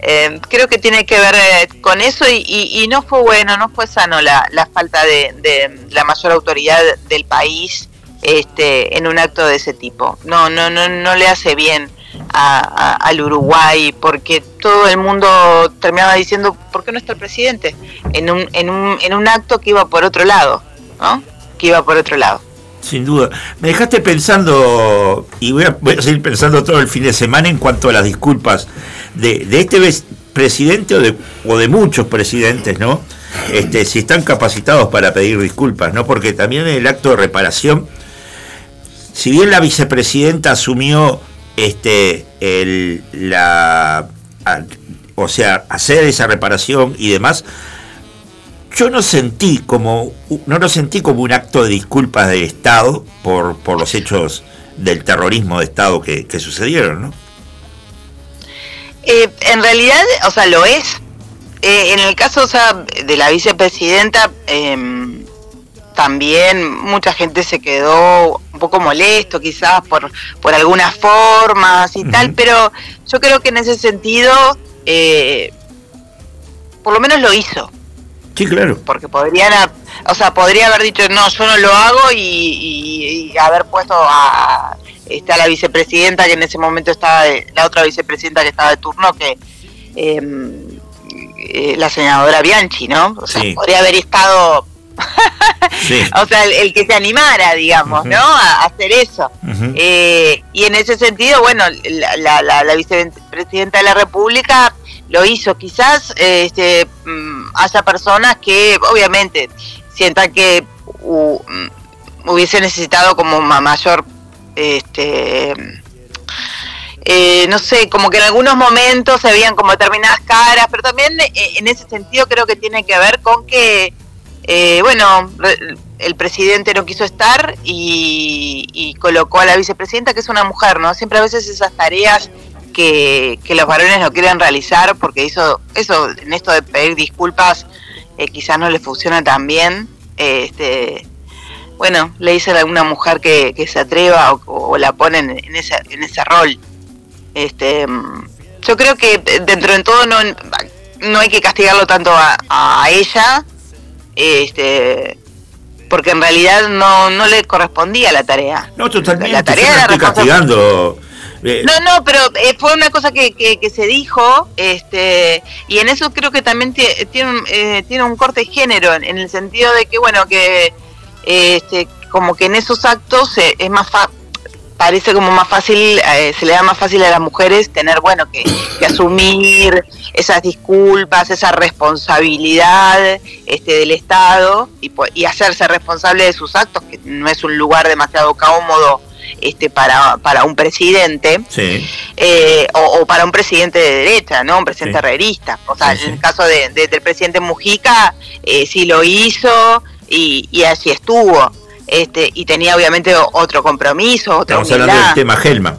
eh, creo que tiene que ver eh, con eso y, y, no fue bueno, no fue sano la, la falta de, de, la mayor autoridad del país este, en un acto de ese tipo. No, no, no, no le hace bien a, al Uruguay porque todo el mundo terminaba diciendo, ¿por qué no está el presidente? En un, en un, en un acto que iba por otro lado, ¿no? Que iba por otro lado. Sin duda. Me dejaste pensando, y voy a, seguir pensando todo el fin de semana en cuanto a las disculpas de, de este presidente o de, o de muchos presidentes, ¿no? Este, si están capacitados para pedir disculpas, ¿no? Porque también en el acto de reparación, si bien la vicepresidenta asumió este el la o sea, hacer esa reparación y demás, yo no sentí como no lo sentí como un acto de disculpas del Estado por, por los hechos del terrorismo de Estado que, sucedieron, ¿no? Eh, en realidad, o sea, lo es. Eh, en el caso o sea, de la vicepresidenta, em, también mucha gente se quedó un poco molesto quizás por, por algunas formas y tal, pero yo creo que en ese sentido, eh, por lo menos lo hizo. Sí, claro. Porque podrían, o sea, podría haber dicho, no, yo no lo hago y, haber puesto a, está la vicepresidenta que en ese momento estaba, de, la otra vicepresidenta que estaba de turno, que em, eh, la senadora Bianchi, ¿no? O sea, podría haber estado, o sea, el, que se animara, digamos, ¿no? A, hacer eso. Eh, y en ese sentido, bueno, la, la, la vicepresidenta de la República lo hizo. Quizás este, mm, haya personas que obviamente sientan que mm, hubiese necesitado como mayor, este, eh, no sé, como que en algunos momentos se veían como determinadas caras, pero también eh, en ese sentido creo que tiene que ver con que, eh, bueno, el presidente no quiso estar y, y colocó a la vicepresidenta, que es una mujer, ¿no? Siempre a veces esas tareas que, que los varones no quieren realizar porque eso, eso en esto de pedir disculpas eh, quizás no le funciona tan bien. este, bueno, le dicen a una mujer que, que se atreva o, la ponen en ese, en ese rol. Este, yo creo que dentro de todo no, no hay que castigarlo tanto a, a ella, este, porque en realidad no, no le correspondía la tarea. No, totalmente. La tarea era castigando. Eh, no, no, pero eh, fue una cosa que, que, se dijo, este, y en eso creo que también tiene, eh, tiene un corte de género, en, el sentido de que, bueno, que este, como que en esos actos es más parece como más fácil, se le da más fácil a las mujeres tener, bueno, que, asumir esas disculpas, esa responsabilidad este, del Estado y, y hacerse responsable de sus actos, que no es un lugar demasiado cómodo este, para, para un presidente eh, o, para un presidente de derecha, ¿no? Un presidente herrerista. O sea, en el caso de, del presidente Mujica, eh, sí lo hizo y, y así estuvo. Este, y tenía obviamente otro compromiso, otra Estamos hablando del tema Helman.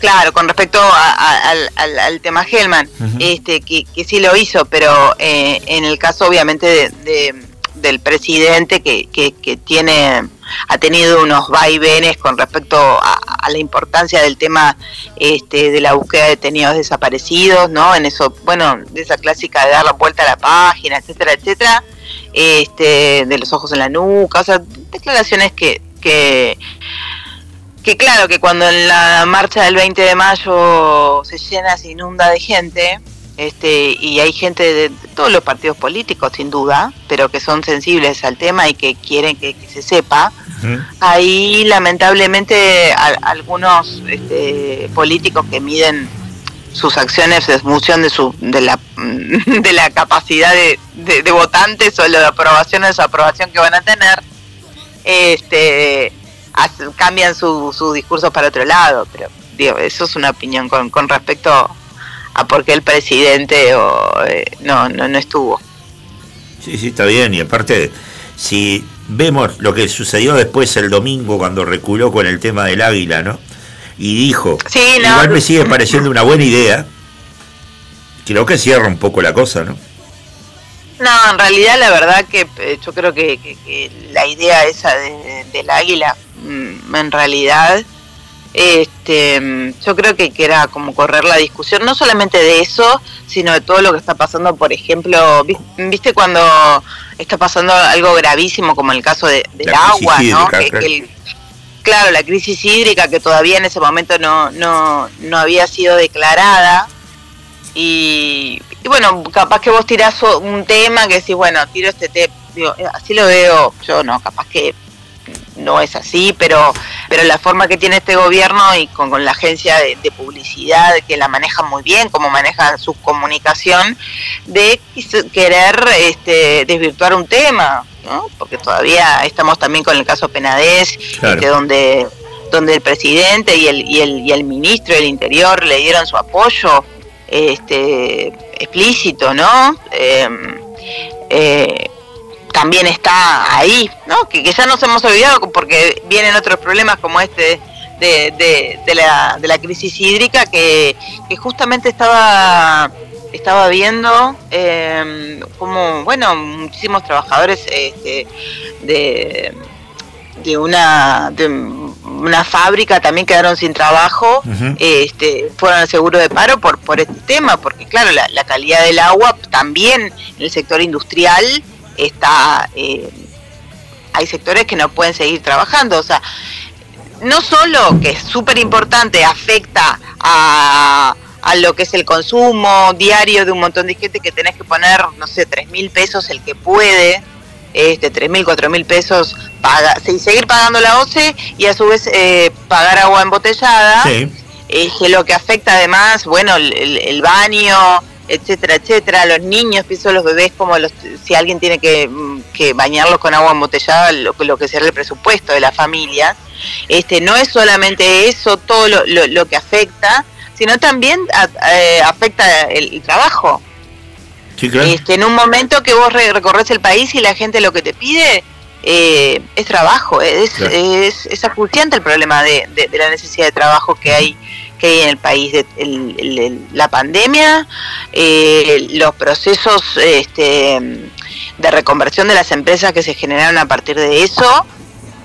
Claro, con respecto al, tema Helman, este, que, que, sí lo hizo, pero eh, en el caso obviamente de, del presidente que, que, tiene ha tenido unos vaivenes con respecto a, la importancia del tema este, de la búsqueda de detenidos desaparecidos, ¿no? En eso, bueno, de esa clásica de dar la vuelta a la página, etcétera, etcétera, este, de los ojos en la nuca, o sea, declaraciones que, que, que claro, que cuando en la marcha del 20 de mayo se llena, se inunda de gente, este, y hay gente de todos los partidos políticos, sin duda, pero que son sensibles al tema y que quieren que, se sepa. Ahí, lamentablemente, algunos este, políticos que miden sus acciones en función de su de la de la capacidad de, de, votantes o la aprobación o desaprobación que van a tener este cambian su, su discurso para otro lado pero digo eso es una opinión con, con respecto a por qué el presidente o, eh, no, no, no estuvo. Sí, sí, está bien. Y aparte, si vemos lo que sucedió después el domingo cuando reculó con el tema del águila, ¿no? Y dijo, igual me sigue pareciendo una buena idea, creo que cierra un poco la cosa, ¿no? No, en realidad la verdad que eh, yo creo que, la idea esa del águila, mm, en realidad este, yo creo que, era como correr la discusión, no solamente de eso, sino de todo lo que está pasando, por ejemplo, viste cuando está pasando algo gravísimo como el caso de, del agua, ¿no? claro, la crisis hídrica que todavía en ese momento no, no, no había sido declarada. Y, bueno, capaz que vos tirás un tema que decís, bueno, tiro este tema, así lo veo yo, no, capaz que no es así, pero, pero la forma que tiene este gobierno y con, la agencia de, publicidad que la maneja muy bien, como maneja su comunicación, de querer este, desvirtuar un tema, ¿no? porque todavía estamos también con el caso Penades, este, donde donde el presidente y el, y el, y el ministro del Interior le dieron su apoyo este, explícito, ¿no? Eh, eh, también está ahí, ¿no? Que, ya nos hemos olvidado porque vienen otros problemas como este de, de, la, de la crisis hídrica que, justamente estaba estaba viendo eh, como, bueno, muchísimos trabajadores este, de, de una de una fábrica también quedaron sin trabajo, este, fueron al seguro de paro por, por este tema, porque claro, la, la calidad del agua también en el sector industrial está eh, hay sectores que no pueden seguir trabajando, o sea, no solo que es súper importante, afecta a, a lo que es el consumo diario de un montón de gente que tenés que poner, no sé, tres mil pesos el que puede, este, tres mil, cuatro mil pesos, paga, seguir pagando la OCE y a su vez eh, pagar agua embotellada, que lo que afecta además, bueno, el, el baño, etcétera, etcétera. Los niños, pienso los bebés como los, si alguien tiene que, que bañarlos con agua embotellada, lo, lo que será el presupuesto de la familia. Este, no es solamente eso, todo lo, lo, que afecta, sino también eh, afecta el, trabajo. este, en un momento que vos recorres el país y la gente lo que te pide eh, es trabajo, es, es, es, acuciante el problema de, de, la necesidad de trabajo que hay que hay en el país, la pandemia, eh, los procesos este, de reconversión de las empresas que se generaron a partir de eso.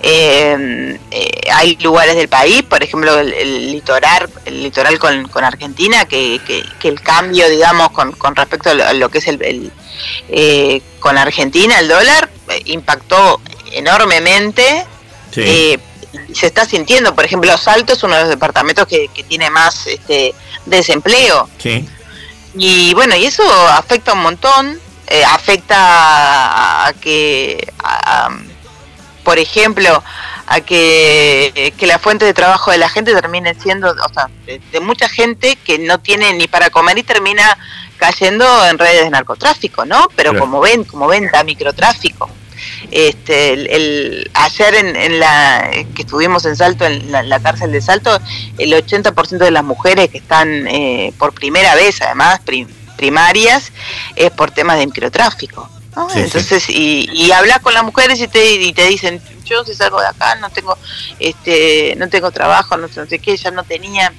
Eh, hay lugares del país, por ejemplo, el, litoral, el litoral con, Argentina, que, el cambio, digamos, con, respecto a lo, que es el, con Argentina, el dólar, impactó enormemente. Sí se está sintiendo. Por ejemplo, Salto es uno de los departamentos que, tiene más este, desempleo. Sí. Y bueno, y eso afecta un montón. Eh, afecta a, que, por ejemplo, a que, que, la fuente de trabajo de la gente termine siendo, o sea, de, mucha gente que no tiene ni para comer y termina cayendo en redes de narcotráfico, ¿no? Pero como ven, como venta, microtráfico. Este, el, ayer en, la que estuvimos en Salto, en la, cárcel de Salto, el 80% de las mujeres que están eh, por primera vez, además primarias, es por temas de microtráfico. Entonces, Y, y hablas con las mujeres y te, y te dicen, yo si salgo de acá no tengo este no tengo trabajo, no sé, qué, ya no tenía.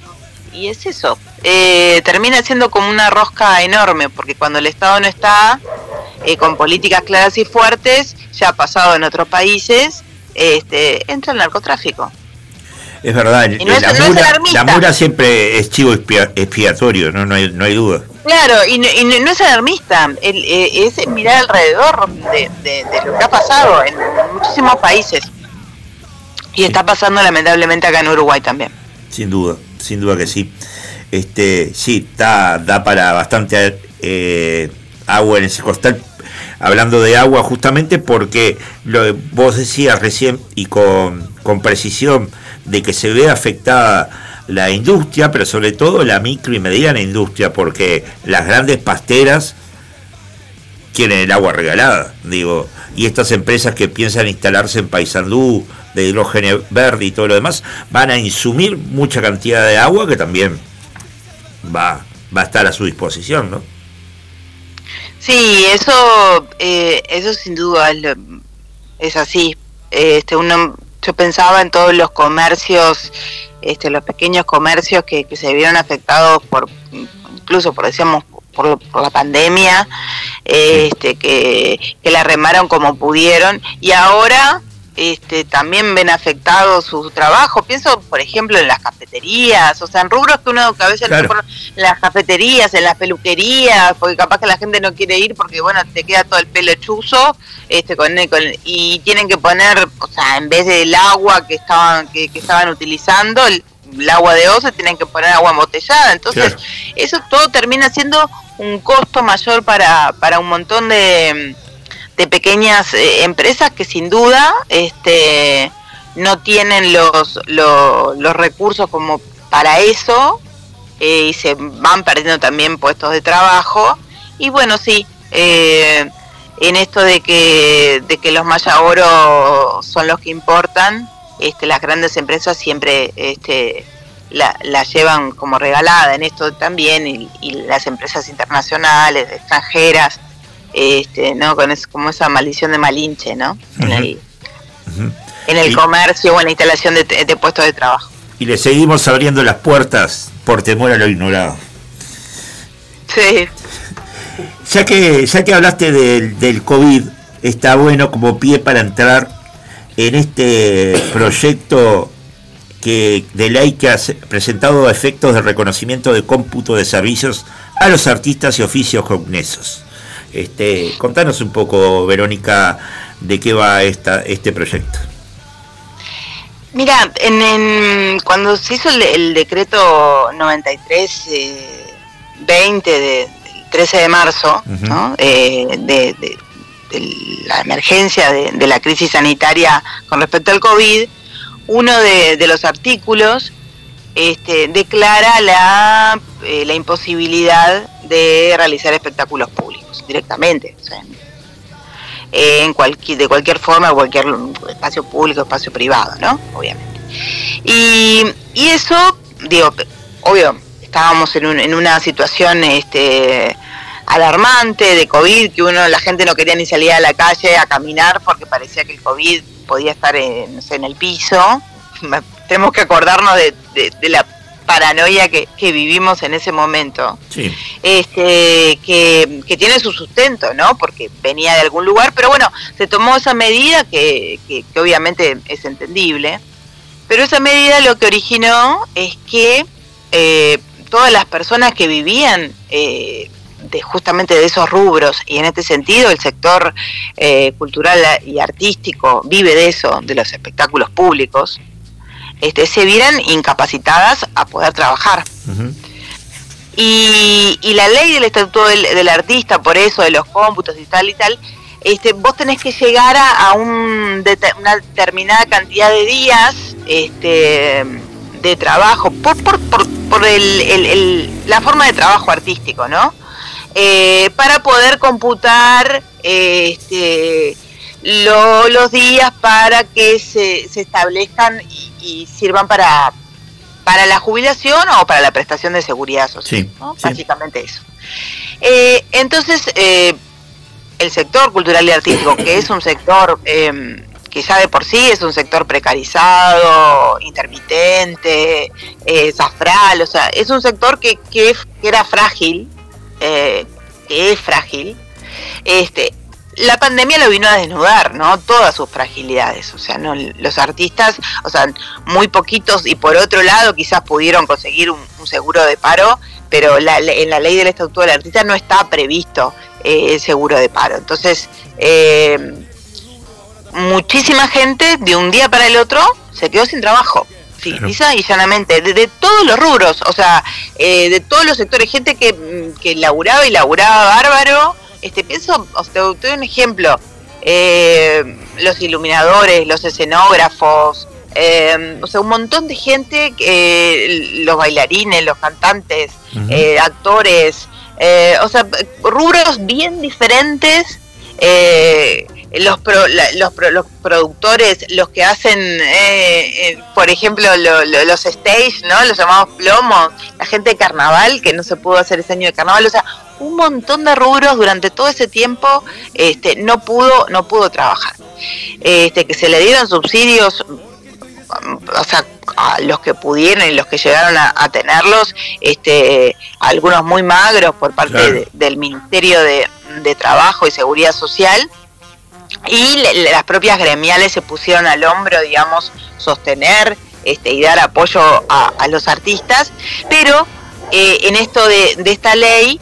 Y es eso, eh, termina siendo como una rosca enorme, porque cuando el Estado no está, eh, con políticas claras y fuertes, ya ha pasado en otros países, este, entra el narcotráfico. Es verdad, la, mura, siempre es chivo expiatorio, no, no, hay, no hay duda. Claro, y, no es alarmista, eh, es mirar alrededor de, lo que ha pasado en muchísimos países. Y está pasando lamentablemente acá en Uruguay también. Sin duda, sin duda que sí. Este, sí, da, da para bastante eh, agua en ese costal hablando de agua justamente porque lo, vos decías recién y con, precisión de que se ve afectada la industria, pero sobre todo la micro y mediana industria, porque las grandes pasteras quieren el agua regalada, digo, y estas empresas que piensan instalarse en Paysandú de hidrógeno verde y todo lo demás, van a insumir mucha cantidad de agua que también va, va a estar a su disposición, ¿no? Sí, eso, eh, eso sin duda es, así. Este, uno, yo pensaba en todos los comercios, este, los pequeños comercios que, se vieron afectados por, incluso por decíamos por, por la pandemia, este, que, que la remaron como pudieron y ahora este, también ven afectado su trabajo. Pienso, por ejemplo, en las cafeterías, o sea, en rubros que uno a veces en las cafeterías, en las peluquerías, porque capaz que la gente no quiere ir porque, bueno, te queda todo el pelo chuzo, este, con, y tienen que poner, o sea, en vez del agua que estaban, que, estaban utilizando, el, agua de oso, tienen que poner agua embotellada. Entonces, eso todo termina siendo un costo mayor para, para un montón de de pequeñas eh, empresas que sin duda este, no tienen los, los, recursos como para eso eh, y se van perdiendo también puestos de trabajo. Y bueno, sí, eh, en esto de que, de que los oro son los que importan, este, las grandes empresas siempre este, la, la llevan como regalada en esto también y, y las empresas internacionales, extranjeras, este, ¿no? Con como esa maldición de Malinche, ¿no? En el, comercio o en la instalación de, puestos de trabajo. Y le seguimos abriendo las puertas por temor a lo ignorado. Sí. Ya que, ya que hablaste del, del COVID, está bueno como pie para entrar en este proyecto que de ley que ha presentado efectos de reconocimiento de cómputo de servicios a los artistas y oficios cognesos. Este, contanos un poco, Verónica, de qué va esta, este proyecto. Mira, en, cuando se hizo el, decreto 93 20 del 13 de marzo, eh, de, la emergencia de, la crisis sanitaria con respecto al COVID, uno de, los artículos este, declara la, eh, la imposibilidad de realizar espectáculos públicos directamente. en cualquier, de cualquier forma, cualquier espacio público, espacio privado, ¿no? Obviamente. Y, y eso, digo, obvio, estábamos en, un, en una situación este, alarmante de COVID, que uno, la gente no quería ni salir a la calle a caminar porque parecía que el COVID podía estar en, en el piso. Tenemos que acordarnos de, de la paranoia que, que, vivimos en ese momento, Sí. este, que, que tiene su sustento, ¿no? Porque venía de algún lugar, pero bueno, se tomó esa medida que, que, que obviamente es entendible, pero esa medida lo que originó es que eh, todas las personas que vivían eh, de justamente de esos rubros y en este sentido el sector eh, cultural y artístico vive de eso, de los espectáculos públicos, este, se vieran incapacitadas a poder trabajar. Y, y la ley del estatuto del, del artista, por eso, de los cómputos y tal y tal, este, vos tenés que llegar a, a un dete- una determinada cantidad de días este, de trabajo, por, por, por, por el, el- el- la forma de trabajo artístico, ¿no? Eh, para poder computar eh, este, lo- los días para que se, se establezcan y, y sirvan para, para la jubilación o para la prestación de seguridad social. Sí, ¿no? sí. Básicamente eso. Eh, entonces, eh, el sector cultural y artístico, que es un sector eh, que ya de por sí es un sector precarizado, intermitente, eh, zafral, o sea, es un sector que, que, que era frágil, eh, que es frágil, este, la pandemia lo vino a desnudar, ¿no? Todas sus fragilidades, o sea, no los artistas, o sea, muy poquitos y por otro lado quizás pudieron conseguir un, un seguro de paro, pero la, en la ley del estatuto del artista no está previsto eh, el seguro de paro. Entonces, eh, muchísima gente de un día para el otro se quedó sin trabajo. Sí, Claro. y llanamente, de, de todos los rubros, o sea, eh, de todos los sectores, gente que, que laburaba y laburaba bárbaro. Este, pienso, o sea, te doy un ejemplo, eh, los iluminadores, los escenógrafos, eh, o sea, un montón de gente, que, los bailarines, los cantantes, eh, actores, eh, o sea, rubros bien diferentes. Los, pro- la- los, pro- los productores, los que hacen, eh, eh, por ejemplo, lo- lo- los stage, ¿no? Los llamados plomos, la gente de carnaval, que no se pudo hacer ese año de carnaval, o sea, un montón de rubros durante todo ese tiempo este, no pudo no pudo trabajar. Este, que se le dieron subsidios o sea, a los que pudieron y los que llegaron a, a tenerlos, este, algunos muy magros por parte Claro. de- del Ministerio de, de Trabajo y Seguridad Social, y le- las propias gremiales se pusieron al hombro, digamos, sostener este, y dar apoyo a, los artistas, pero eh, en esto de, esta ley,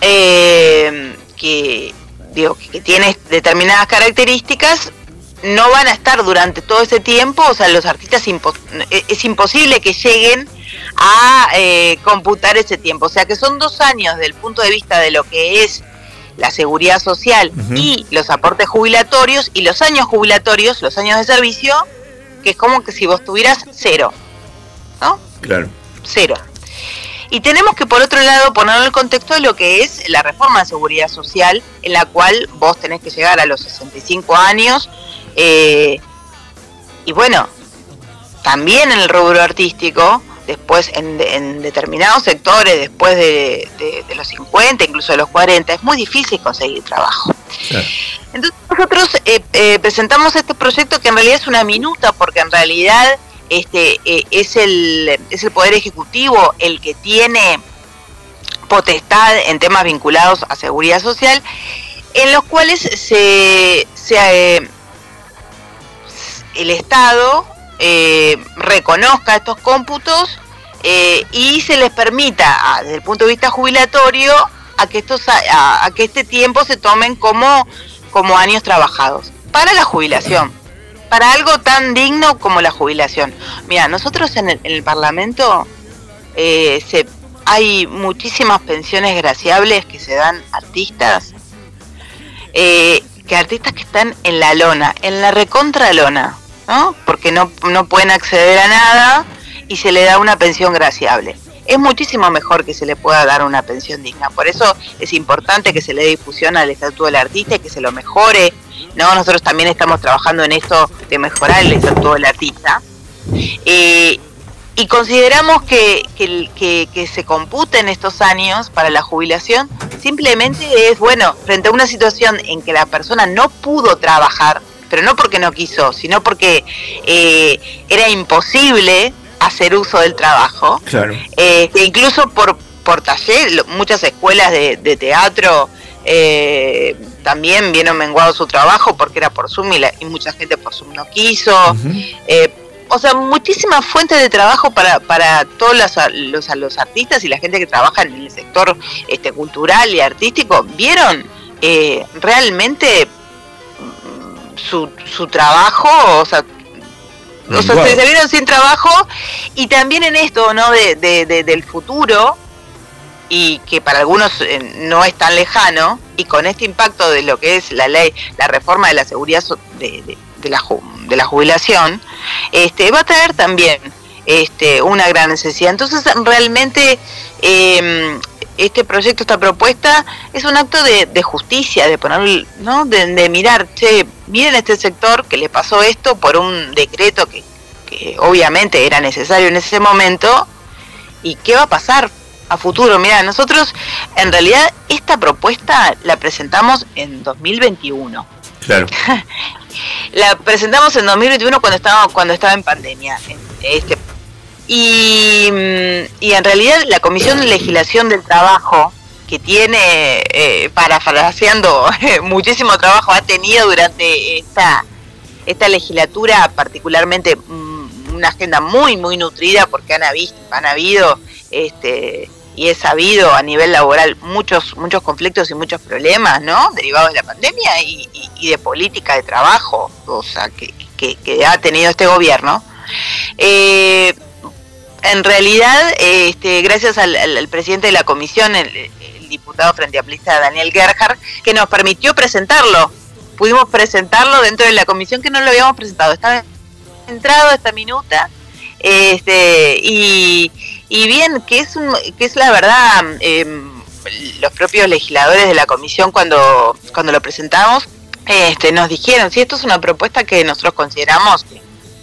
eh, que, digo, que tiene determinadas características, no van a estar durante todo ese tiempo, o sea, los artistas impo- es es imposible que lleguen a eh, computar ese tiempo. O sea, que son dos años del punto de vista de lo que es la seguridad social y los aportes jubilatorios y los años jubilatorios, los años de servicio, que es como que si vos tuvieras cero, ¿no? Claro. cero. Y tenemos que, por otro lado, ponerlo en el contexto de lo que es la reforma de seguridad social, en la cual vos tenés que llegar a los 65 años. eh, y bueno, también en el rubro artístico, después en, en determinados sectores, después de, de- de los 50, incluso de los 40, es muy difícil conseguir trabajo. Claro. Entonces nosotros eh, eh, presentamos este proyecto que en realidad es una minuta, porque en realidad este eh, es el es el poder ejecutivo el que tiene potestad en temas vinculados a seguridad social, en los cuales se, se el Estado eh, reconozca estos cómputos eh, y se les permita, a- desde el punto de vista jubilatorio, a que estos a, que este tiempo se tomen como, como años trabajados. Para la jubilación, para algo tan digno como la jubilación. Mira, nosotros en el, en el Parlamento eh, hay muchísimas pensiones graciables que se dan artistas, eh, que artistas que están en la lona, en la recontra lona, ¿no? Porque no, no pueden acceder a nada y se le da una pensión graciable. Es muchísimo mejor que se le pueda dar una pensión digna. Por eso es importante que se le dé difusión al estatuto del artista y que se lo mejore. ¿no? Nosotros también estamos trabajando en esto de mejorar el estatuto del artista. Eh, y consideramos que, que, que- que se computen estos años para la jubilación simplemente es, bueno, frente a una situación en que la persona no pudo trabajar, pero no porque no quiso, sino porque eh, era imposible hacer uso del trabajo. Claro. Eh, que incluso por, por taller, muchas escuelas de, de teatro eh, también vieron menguado su trabajo porque era por Zoom y, la- y mucha gente por Zoom no quiso. Eh, o sea, muchísimas fuentes de trabajo para, para todos los, los, los artistas y la gente que trabaja en el sector este, cultural y artístico, vieron realmente su, su trabajo, o sea, o sea, se, se vieron sin trabajo y también en esto, ¿no? De, de- de- del futuro y que para algunos eh, no es tan lejano y con este impacto de lo que es la ley, la reforma de la seguridad de, la, de la jubilación, este, va a traer también este, una gran necesidad. Entonces, realmente, eh, este proyecto, esta propuesta, es un acto de, de justicia, de poner, ¿no? De, de mirar, che, miren este sector que le pasó esto por un decreto que, que obviamente era necesario en ese momento, y qué va a pasar a futuro. Mira, nosotros en realidad esta propuesta la presentamos en 2021. Claro. La presentamos en 2021 cuando estaba cuando estaba en pandemia. en Este, y, mm, y en realidad la Comisión de Legislación del Trabajo, que tiene, eh, parafraseando, muchísimo trabajo, ha tenido durante esta, esta legislatura particularmente mm, una agenda muy, muy nutrida porque han, habido, han habido este, y he sabido a nivel laboral muchos muchos conflictos y muchos problemas, ¿no? Derivados de la pandemia y, y- y de política de trabajo, o sea, que, que- que ha tenido este gobierno. Eh, en realidad, eh, este, gracias al, presidente de la comisión, el, diputado frente amplista Daniel Gerhard, que nos permitió presentarlo. Pudimos presentarlo dentro de la comisión que no lo habíamos presentado. Estaba entrado esta minuta. Este, y, bien, que es, un- que es la verdad, em, los propios legisladores de la comisión cuando, cuando lo presentamos, este, nos dijeron, si esto es una propuesta que nosotros consideramos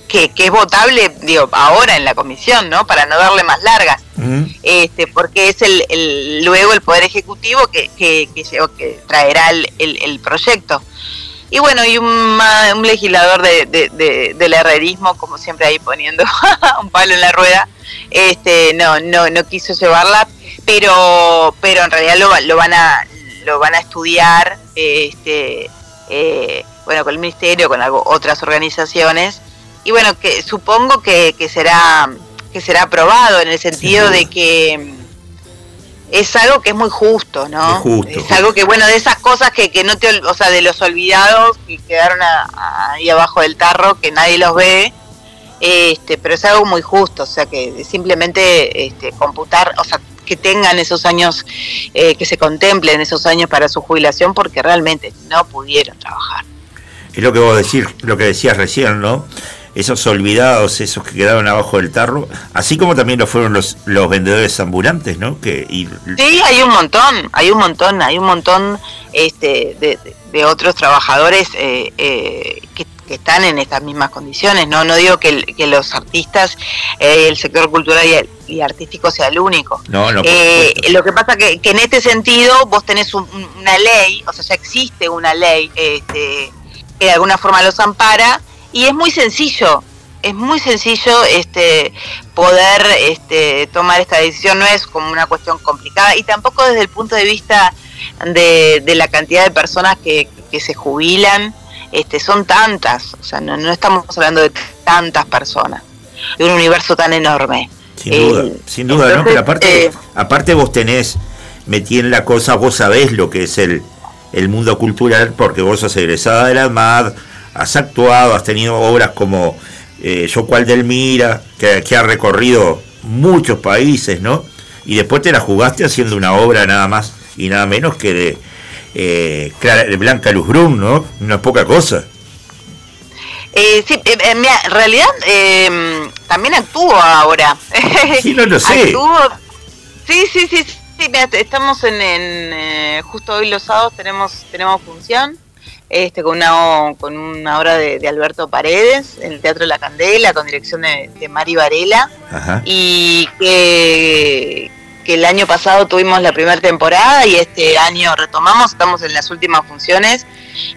que, que es votable, digo, ahora en la comisión, ¿no? Para no darle más largas este, porque es el, el- luego el Poder Ejecutivo que, que, que, traerá el, el- el proyecto. Y bueno, y un, un legislador de, de- de- del herrerismo, como siempre ahí poniendo un palo en la rueda, este, no, no, no quiso llevarla, pero, pero en realidad lo, lo van a lo van a estudiar, este, eh, bueno, con el ministerio, con algo, otras organizaciones, y bueno, que supongo que, que será que será aprobado en el sentido de que es algo que es muy justo, ¿no? Es justo, Es justo. algo que, bueno, de esas cosas que, que no te, o sea, de los olvidados que quedaron a- ahí abajo del tarro, que nadie los ve, este, pero es algo muy justo, o sea, que simplemente este, computar, o sea, que tengan esos años, eh, que se contemplen esos años para su jubilación, porque realmente no pudieron trabajar. Es lo que vos decís, lo que decías recién, ¿no? Esos olvidados, esos que quedaron abajo del tarro, así como también lo fueron los, los vendedores ambulantes, ¿no? Que, y, Sí, hay un montón, hay un montón, hay un montón este, de, de- otros trabajadores eh, eh, que, que están en estas mismas condiciones. No, no digo que, que los artistas, eh, el sector cultural y, el- y artístico sea el único. no, no, Eh, lo que pasa que, que en este sentido vos tenés un- una ley, o sea, ya existe una ley este, que de alguna forma los ampara y es muy sencillo, es muy sencillo este, poder este, tomar esta decisión, no es como una cuestión complicada y tampoco desde el punto de vista de, de la cantidad de personas que, que se jubilan, este, son tantas, o sea, no, no estamos hablando de tantas personas, de un universo tan enorme. Sin Eh, duda, sin duda, ¿no? Pero aparte, eh, aparte vos tenés metí en la cosa, vos sabés lo que es el, el mundo cultural, porque vos sos egresada de la ADMAD, has actuado, has tenido obras como eh, Yo cual del Mira, que, que ha recorrido muchos países, ¿no? Y después te la jugaste haciendo una obra nada más y nada menos que de, eh, Clara- de Blanca Luz Brun, ¿no? No es poca cosa. Eh, sí, eh, eh, mira, en realidad eh, también actúo ahora. Sí, no lo sé. Actúo. Sí, sí, sí, sí, mira, estamos en, en, eh, justo hoy los sábados tenemos tenemos función este con una con una obra de, de Alberto Paredes en el Teatro La Candela con dirección de, de Mari Varela Ajá. y que, que el año pasado tuvimos la primera temporada y este año retomamos, estamos en las últimas funciones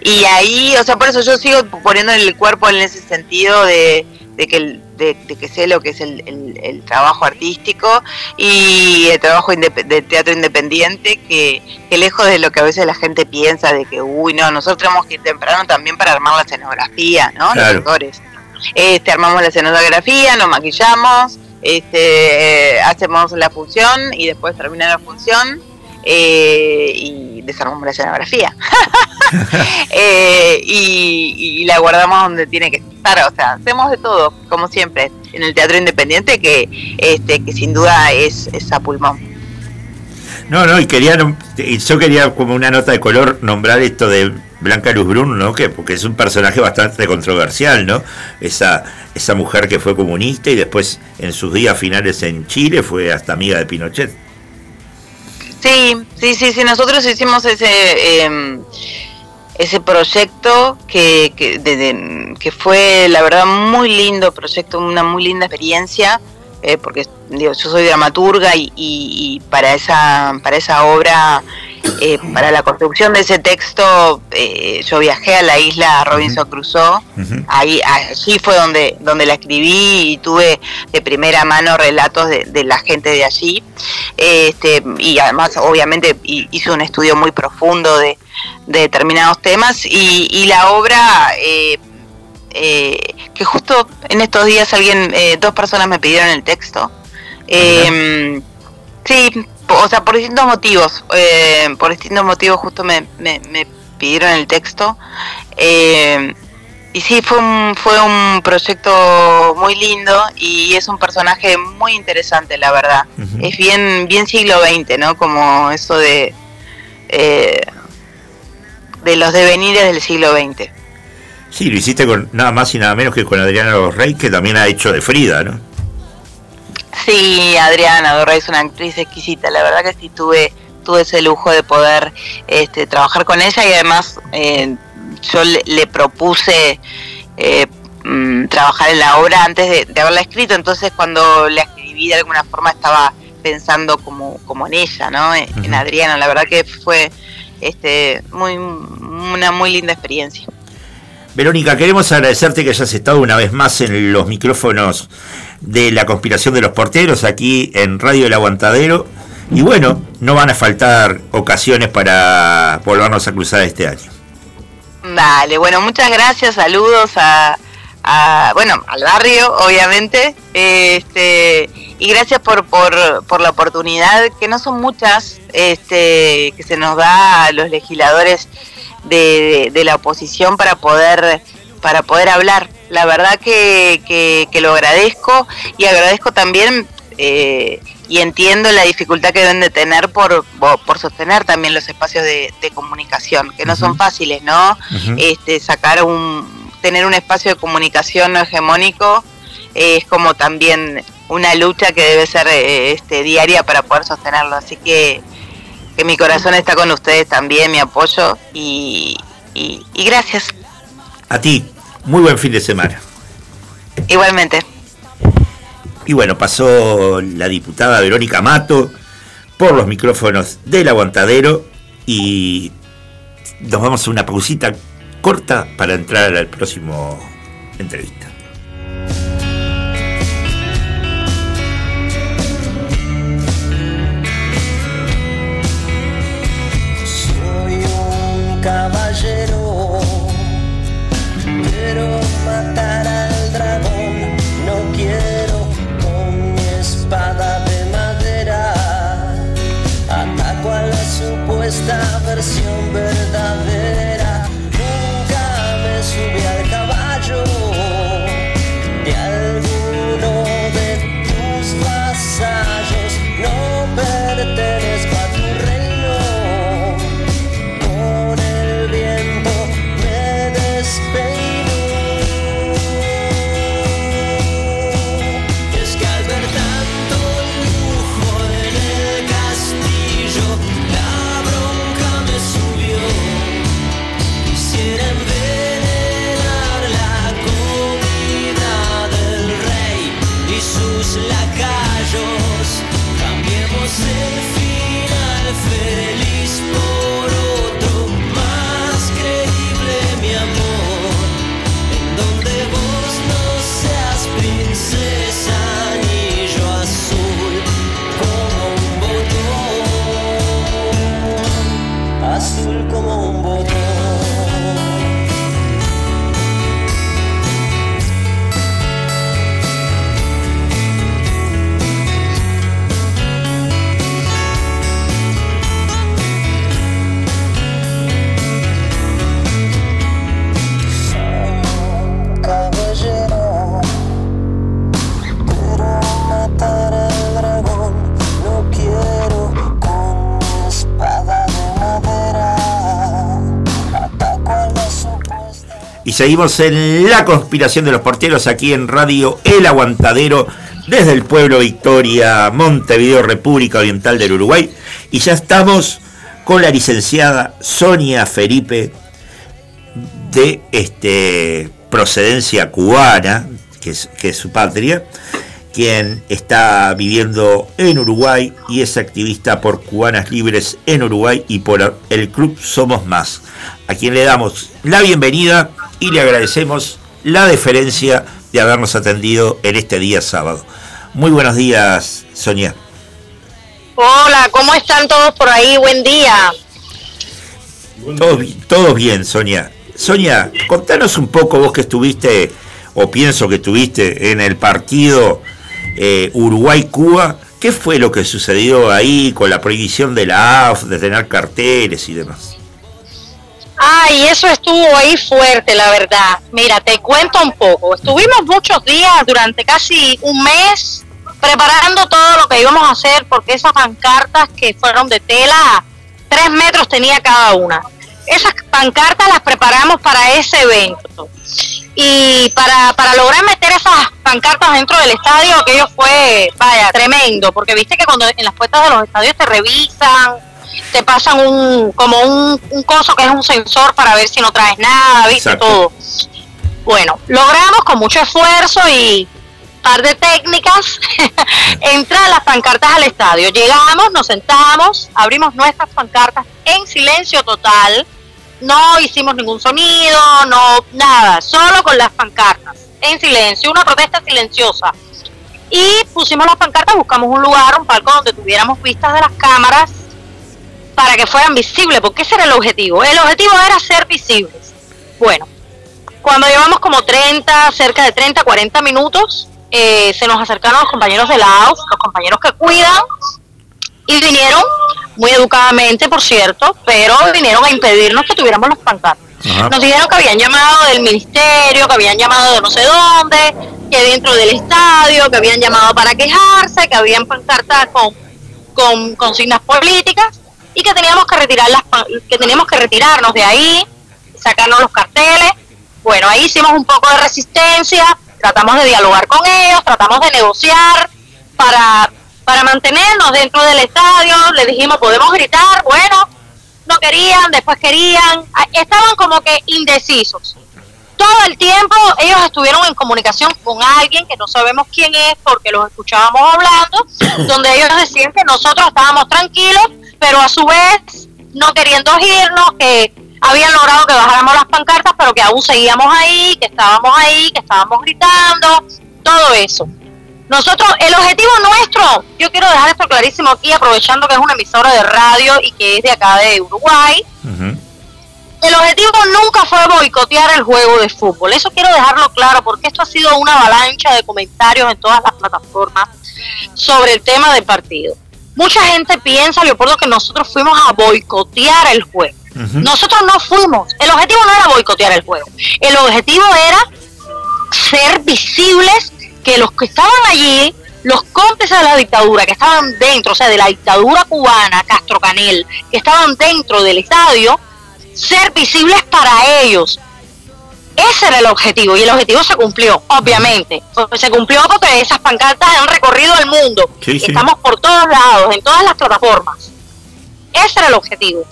y ahí, o sea, por eso yo sigo poniendo el cuerpo en ese sentido de, de que, de, que sé lo que es el, el, trabajo artístico y el trabajo de teatro independiente, que, lejos de lo que a veces la gente piensa, de que, uy, no, nosotros tenemos que ir temprano también para armar la escenografía, ¿no? Los actores. Este, armamos la escenografía, nos maquillamos, este, hacemos la función y después termina la función eh, y desarmamos la escenografía. Eh, y, la guardamos donde tiene que estar. O sea, hacemos de todo, como siempre, en el teatro independiente, que, este, que sin duda es, es a pulmón. No, no, y quería, yo quería como una nota de color nombrar esto de Blanca Luz Brun, ¿no? Que, porque es un personaje bastante controversial, ¿no? Esa, esa mujer que fue comunista y después en sus días finales en Chile fue hasta amiga de Pinochet. Sí, sí, sí, sí, nosotros hicimos ese em, ese proyecto que, que, que fue la verdad muy lindo proyecto, una muy linda experiencia, eh, porque digo, yo soy dramaturga y, y, para esa para esa obra eh, para la construcción de ese texto, eh, yo viajé a la isla Robinson Crusoe. Ahí, allí fue donde, donde la escribí y tuve de primera mano relatos de, la gente de allí. Este, y además, obviamente, hice un estudio muy profundo de, determinados temas. Y, la obra, eh, que justo en estos días alguien, dos personas me pidieron el texto. Sí, o sea, por distintos motivos. Eh, por distintos motivos justo me, me, pidieron el texto. Eh, y sí, fue un, fue un proyecto muy lindo y es un personaje muy interesante, la verdad. Es bien, bien siglo XX, ¿no? Como eso de, eh, de los devenires del siglo XX. Sí, lo hiciste con nada más y nada menos que con Adriana Rey, que también ha hecho de Frida, ¿no? Sí, Adriana Dorrey es una actriz exquisita, la verdad que sí tuve, tuve ese lujo de poder este, trabajar con ella y además eh, yo le, propuse eh, mm, trabajar en la obra antes de, haberla escrito, entonces cuando la escribí de alguna forma estaba pensando como, como en ella, ¿no? En, Adriana, la verdad que fue este, muy, una muy linda experiencia. Verónica, queremos agradecerte que hayas estado una vez más en los micrófonos de la conspiración de los porteros aquí en Radio El Aguantadero. Y bueno, no van a faltar ocasiones para volvernos a cruzar este año. Dale, bueno, muchas gracias, saludos a, bueno, al barrio, obviamente, este, y gracias por, por, por la oportunidad, que no son muchas, este, que se nos da a los legisladores de, de la oposición para poder para poder hablar. La verdad que, que, lo agradezco y agradezco también eh, y entiendo la dificultad que deben de tener por, por sostener también los espacios de, comunicación, que no son fáciles, ¿no? este, sacar un, tener un espacio de comunicación no hegemónico es como también una lucha que debe ser eh, este, diaria para poder sostenerlo. Así que, que mi corazón está con ustedes también, mi apoyo y, y gracias. A ti, muy buen fin de semana. Igualmente. Y bueno, pasó la diputada Verónica Mato por los micrófonos del aguantadero y nos vamos a una pausita corta para entrar al próximo entrevista. Y seguimos en la conspiración de los porteros aquí en Radio El Aguantadero desde el pueblo Victoria, Montevideo, República Oriental del Uruguay. Y ya estamos con la licenciada Sonia Felipe de este, procedencia cubana, que es, que es su patria, quien está viviendo en Uruguay y es activista por Cubanas Libres en Uruguay y por el Club Somos Más, a quien le damos la bienvenida y le agradecemos la deferencia de habernos atendido en este día sábado. Muy buenos días, Sonia. Hola, ¿cómo están todos por ahí? Buen día. Todos, todos bien, Sonia. Sonia, contanos un poco vos que estuviste, o pienso que estuviste en el partido eh, Uruguay-Cuba, ¿qué fue lo que sucedió ahí con la prohibición de la AF, de tener carteles y demás? Ay, eso estuvo ahí fuerte, la verdad. Mira, te cuento un poco. Estuvimos muchos días, durante casi un mes, preparando todo lo que íbamos a hacer, porque esas pancartas que fueron de tela, tres metros tenía cada una. Esas pancartas las preparamos para ese evento. Y para, para lograr meter esas pancartas dentro del estadio, aquello fue, vaya, tremendo, porque viste que cuando en las puertas de los estadios te revisan, te pasan un como un, un coso que es un sensor para ver si no traes nada, viste Exacto. todo. Bueno, logramos con mucho esfuerzo y par de técnicas entrar las pancartas al estadio. Llegamos, nos sentamos, abrimos nuestras pancartas en silencio total. No hicimos ningún sonido, no nada, solo con las pancartas en silencio, una protesta silenciosa. Y pusimos las pancartas, buscamos un lugar, un palco donde tuviéramos vistas de las cámaras para que fueran visibles, porque ese era el objetivo. El objetivo era ser visibles. Bueno, cuando llevamos como 30, cerca de 30, 40 minutos, eh, se nos acercaron los compañeros de la AUF, los compañeros que cuidan, y vinieron, muy educadamente, por cierto, pero vinieron a impedirnos que tuviéramos las pancartas. Ajá. Nos dijeron que habían llamado del ministerio, que habían llamado de no sé dónde, que dentro del estadio, que habían llamado para quejarse, que habían pancartas con, con consignas políticas y que teníamos que retirar las que teníamos que retirarnos de ahí, sacarnos los carteles. Bueno, ahí hicimos un poco de resistencia, tratamos de dialogar con ellos, tratamos de negociar para para mantenernos dentro del estadio. Le dijimos, podemos gritar, bueno, no querían, después querían, Ah, estaban como que indecisos. Todo el tiempo ellos estuvieron en comunicación con alguien que no sabemos quién es porque los escuchábamos hablando, donde ellos decían que nosotros estábamos tranquilos, pero a su vez no queriendo irnos, que habían logrado que bajáramos las pancartas, pero que aún seguíamos ahí, que estábamos ahí, que estábamos gritando, todo eso. Nosotros, el objetivo nuestro, yo quiero dejar esto clarísimo aquí, aprovechando que es una emisora de radio y que es de acá de Uruguay, el objetivo nunca fue boicotear el juego de fútbol. Eso quiero dejarlo claro porque esto ha sido una avalancha de comentarios en todas las plataformas sobre el tema del partido. Mucha gente piensa, Leopoldo, que nosotros fuimos a boicotear el juego. Nosotros no fuimos. El objetivo no era boicotear el juego. El objetivo era ser visibles que los que estaban allí, los cómplices de la dictadura, que estaban dentro, o sea, de la dictadura cubana, Castro Canel, que estaban dentro del estadio, ser visibles para ellos. Ese era el objetivo y el objetivo se cumplió, obviamente. Pues Se cumplió porque esas pancartas han recorrido el mundo. Sí, sí. Estamos por todos lados, en todas las plataformas. Ese era el objetivo.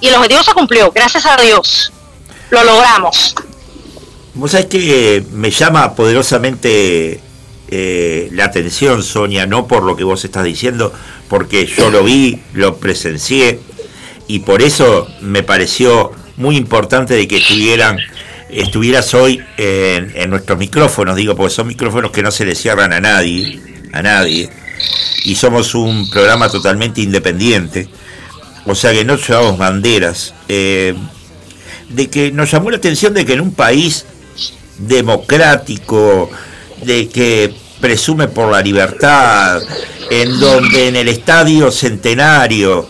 Y el objetivo se cumplió, gracias a Dios. Lo logramos. Vos sabés que me llama poderosamente eh, la atención, Sonia, no por lo que vos estás diciendo, porque yo lo vi, lo presencié, y por eso me pareció muy importante de que estuvieran, estuvieras hoy en, nuestros micrófonos, digo, porque son micrófonos que no se le cierran a nadie, a nadie, y somos un programa totalmente independiente, o sea que no llevamos banderas. eh, de que nos llamó la atención de que en un país democrático, de que presume por la libertad, en donde en el estadio centenario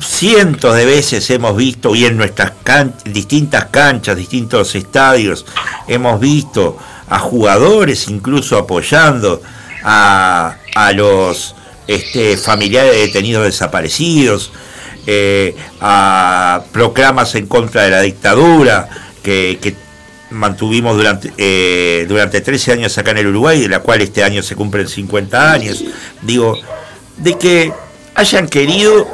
cientos de veces hemos visto, y en nuestras can- distintas canchas, distintos estadios, hemos visto a jugadores incluso apoyando a, a los este, familiares de detenidos desaparecidos, eh, a proclamas en contra de la dictadura, que, que mantuvimos durante, eh, durante 13 años acá en el Uruguay, de la cual este año se cumplen 50 años, digo, de que hayan querido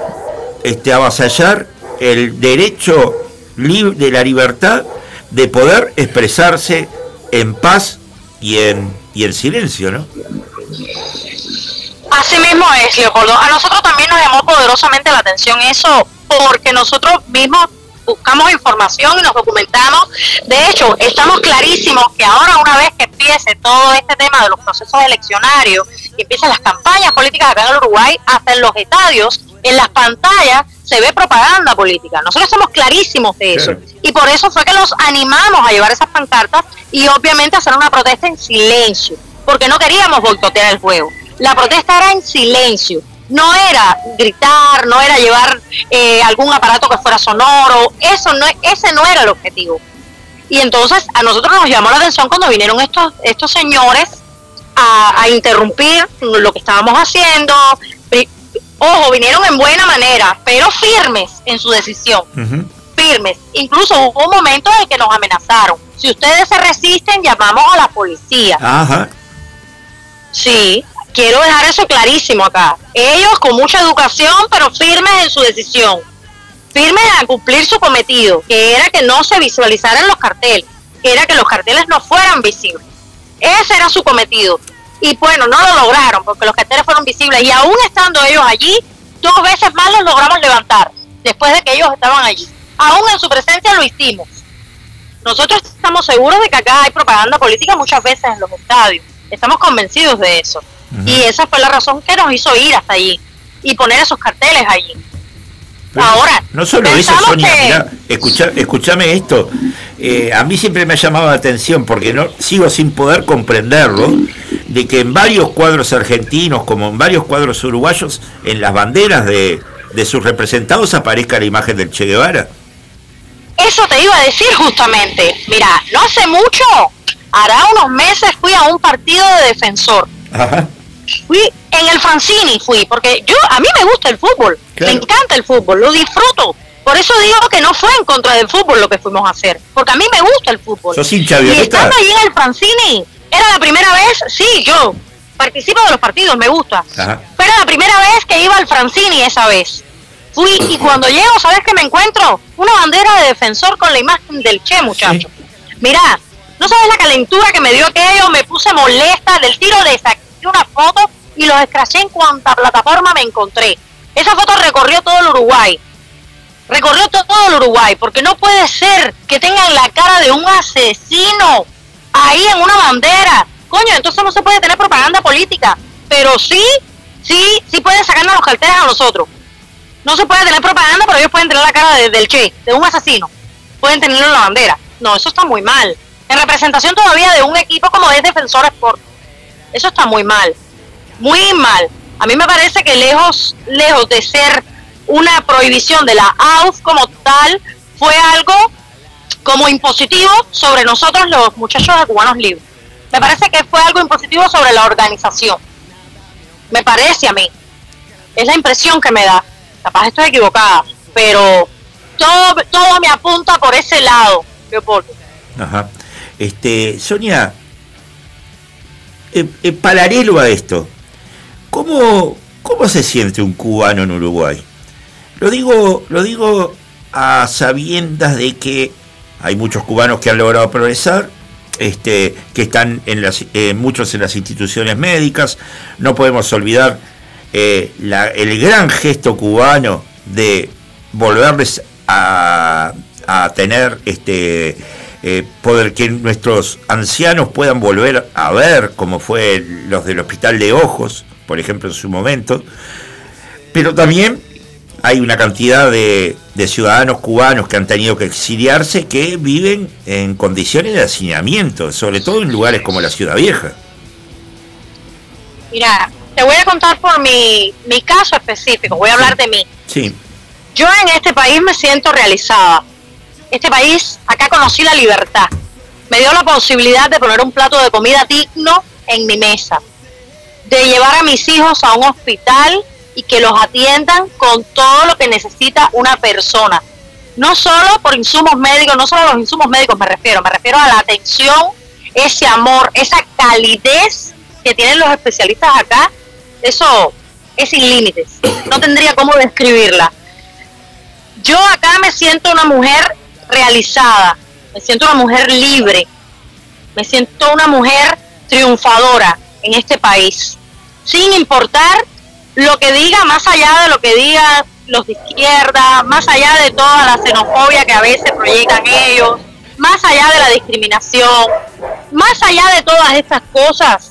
este, avasallar el derecho de la libertad de poder expresarse en paz y en, y en silencio, ¿no? Así mismo es, Leopoldo. A nosotros también nos llamó poderosamente la atención eso, porque nosotros mismos buscamos información y nos documentamos. De hecho, estamos clarísimos que ahora una vez que empiece todo este tema de los procesos eleccionarios y empiecen las campañas políticas acá en el Uruguay, hasta en los estadios, en las pantallas, se ve propaganda política. Nosotros estamos clarísimos de eso. Y por eso fue que los animamos a llevar esas pancartas y obviamente hacer una protesta en silencio, porque no queríamos boicotear el juego. La protesta era en silencio, no era gritar, no era llevar eh, algún aparato que fuera sonoro, eso no, ese no era el objetivo. Y entonces a nosotros nos llamó la atención cuando vinieron estos, estos señores a, a interrumpir lo que estábamos haciendo. Ojo, vinieron en buena manera, pero firmes en su decisión firmes. Incluso hubo un momento en que nos amenazaron. Si ustedes se resisten, llamamos a la policía. Ajá. Sí, quiero dejar eso clarísimo acá. Ellos con mucha educación, pero firmes en su decisión. Firmes a cumplir su cometido, que era que no se visualizaran los carteles, que era que los carteles no fueran visibles. Ese era su cometido. Y bueno, no lo lograron porque los carteles fueron visibles y aún estando ellos allí, dos veces más los logramos levantar, después de que ellos estaban allí. Aún en su presencia lo hicimos. Nosotros estamos seguros de que acá hay propaganda política muchas veces en los estadios. Estamos convencidos de eso. Y esa fue la razón que nos hizo ir hasta allí y poner esos carteles allí. Pero Ahora, no solo eso, Sonia, que- escucha, escúchame esto. Eh, a mí siempre me ha llamado la atención porque no sigo sin poder comprenderlo de que en varios cuadros argentinos como en varios cuadros uruguayos en las banderas de, de sus representados aparezca la imagen del Che Guevara. Eso te iba a decir justamente. Mira, no hace mucho, hará unos meses fui a un partido de defensor. Ajá. Fui en el Francini, fui, porque yo a mí me gusta el fútbol, Claro. me encanta el fútbol, lo disfruto. Por eso digo que no fue en contra del fútbol lo que fuimos a hacer, porque a mí me gusta el fútbol. ¿Sos hincha y estando allí en el Francini, era la primera vez, sí, yo participo de los partidos, me gusta. Ajá. Pero era la primera vez que iba al Francini esa vez. Fui y cuando llego, ¿sabes qué me encuentro? Una bandera de defensor con la imagen del Che, muchacho. Mira, no sabes la calentura que me dio aquello, me puse molesta del tiro de saqué una foto y los escraché en cuanta plataforma me encontré. Esa foto recorrió todo el Uruguay. Recorrió to- todo el Uruguay, porque no puede ser que tengan la cara de un asesino ahí en una bandera. Coño, entonces no se puede tener propaganda política. Pero sí, sí, sí pueden sacarnos los carteles a nosotros. No se puede tener propaganda, pero ellos pueden tener la cara de- del Che, de un asesino. Pueden tenerlo en la bandera. No, eso está muy mal. En representación todavía de un equipo como es Defensor Sport. Eso está muy mal. Muy mal. A mí me parece que lejos, lejos de ser una prohibición de la AUF como tal, fue algo como impositivo sobre nosotros los muchachos de Cubanos Libres. Me parece que fue algo impositivo sobre la organización. Me parece a mí. Es la impresión que me da. Capaz estoy equivocada, pero todo, todo me apunta por ese lado, Leopoldo. Ajá. Este, Sonia, en, en paralelo a esto, ¿cómo, ¿cómo se siente un cubano en Uruguay? Lo digo, lo digo a sabiendas de que hay muchos cubanos que han logrado progresar, este, que están en las, eh, muchos en las instituciones médicas. No podemos olvidar eh, la- el gran gesto cubano de volverles a, a tener este eh, poder que nuestros ancianos puedan volver a ver, como fue los del Hospital de Ojos, por ejemplo, en su momento. Pero también hay una cantidad de, de ciudadanos cubanos que han tenido que exiliarse que viven en condiciones de hacinamiento, sobre todo en lugares como la Ciudad Vieja. Mira, te voy a contar por mi, mi caso específico, voy a hablar de mí. Sí, Yo en este país me siento realizada. Este país, acá conocí la libertad. Me dio la posibilidad de poner un plato de comida digno en mi mesa. De llevar a mis hijos a un hospital y que los atiendan con todo lo que necesita una persona. no solo por insumos médicos, no solo los insumos médicos me refiero, me refiero a la atención, ese amor, esa calidez que tienen los especialistas acá, eso es sin límites. No tendría cómo describirla. Yo acá me siento una mujer realizada, me siento una mujer libre, me siento una mujer triunfadora en este país, sin importar lo que diga, más allá de lo que digan los de izquierda, más allá de toda la xenofobia que a veces proyectan ellos, más allá de la discriminación, más allá de todas estas cosas,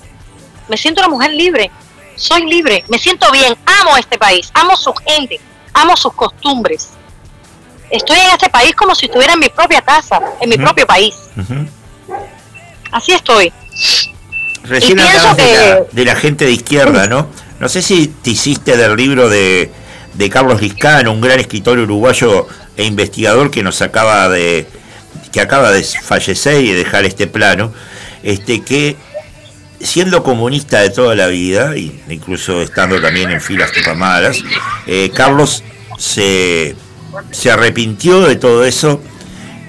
me siento una mujer libre, soy libre, me siento bien, amo este país, amo su gente, amo sus costumbres. Estoy en este país como si estuviera en mi propia casa, en mi propio país. Así estoy. Recién Y pienso hablabas de, la, que- de la gente de izquierda, ¿no? No sé si te hiciste del libro de, de Carlos Liscano, un gran escritor uruguayo e investigador que nos acaba de que acaba de fallecer y de dejar este plano, este que siendo comunista de toda la vida, incluso estando también en filas tupamaras, eh, Carlos se, se arrepintió de todo eso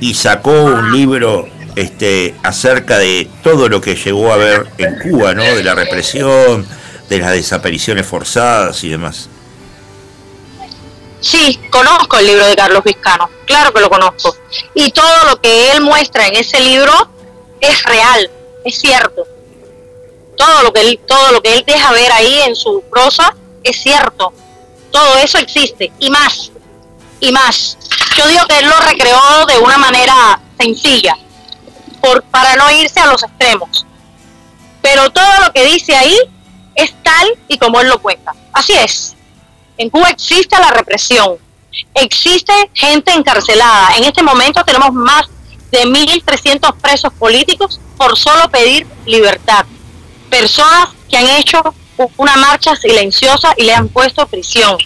y sacó un libro este, acerca de todo lo que llegó a ver en Cuba, ¿no? De la represión, de las desapariciones forzadas y demás. Sí, conozco el libro de Carlos Vizcano, claro que lo conozco. Y todo lo que él muestra en ese libro es real, es cierto. Todo lo que él, todo lo que él deja ver ahí en su prosa es cierto. Todo eso existe y más, y más. Yo digo que él lo recreó de una manera sencilla, por, para no irse a los extremos. Pero todo lo que dice ahí es tal y como él lo cuenta. Así es. En Cuba existe la represión, existe gente encarcelada. En este momento tenemos más de 1.300 presos políticos por solo pedir libertad. Personas que han hecho una marcha silenciosa y le han puesto prisión.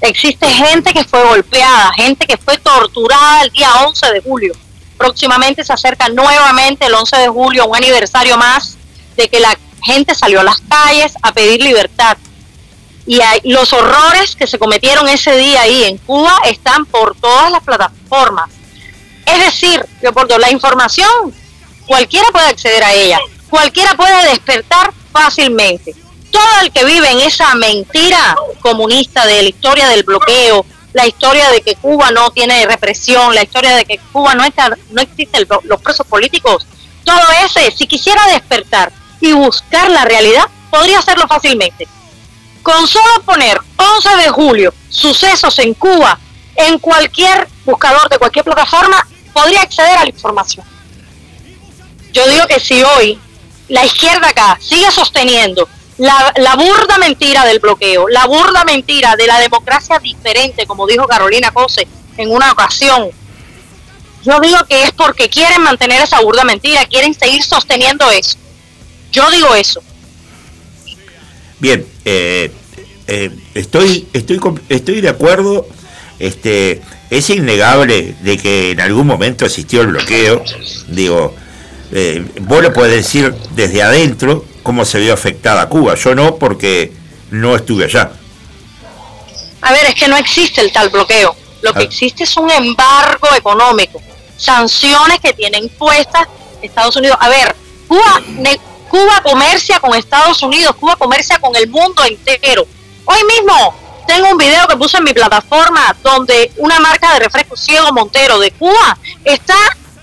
Existe gente que fue golpeada, gente que fue torturada el día 11 de julio. Próximamente se acerca nuevamente el 11 de julio, un aniversario más de que la gente salió a las calles a pedir libertad y hay- los horrores que se cometieron ese día ahí en Cuba están por todas las plataformas. Es decir, Leopoldo, la información cualquiera puede acceder a ella, cualquiera puede despertar fácilmente. Todo el que vive en esa mentira comunista de la historia del bloqueo, la historia de que Cuba no tiene represión, la historia de que Cuba no, está, no existen los presos políticos, todo ese, si quisiera despertar y buscar la realidad, podría hacerlo fácilmente. Con solo poner 11 de julio, sucesos en Cuba, en cualquier buscador de cualquier plataforma, podría acceder a la información. Yo digo que si hoy la izquierda acá sigue sosteniendo la, la burda mentira del bloqueo, la burda mentira de la democracia diferente, como dijo Carolina Cose en una ocasión, yo digo que es porque quieren mantener esa burda mentira, quieren seguir sosteniendo eso. Yo digo eso. Bien, eh, eh, estoy, estoy, estoy de acuerdo. Este, es innegable de que en algún momento existió el bloqueo. Digo, eh, vos lo podés decir desde adentro cómo se vio afectada Cuba. Yo no, porque no estuve allá. A ver, es que no existe el tal bloqueo. Lo que Ah. existe es un embargo económico, sanciones que tienen puestas Estados Unidos. A ver, Cuba, Cuba comercia con Estados Unidos, Cuba comercia con el mundo entero. Hoy mismo tengo un video que puse en mi plataforma donde una marca de refresco Ciego Montero de Cuba está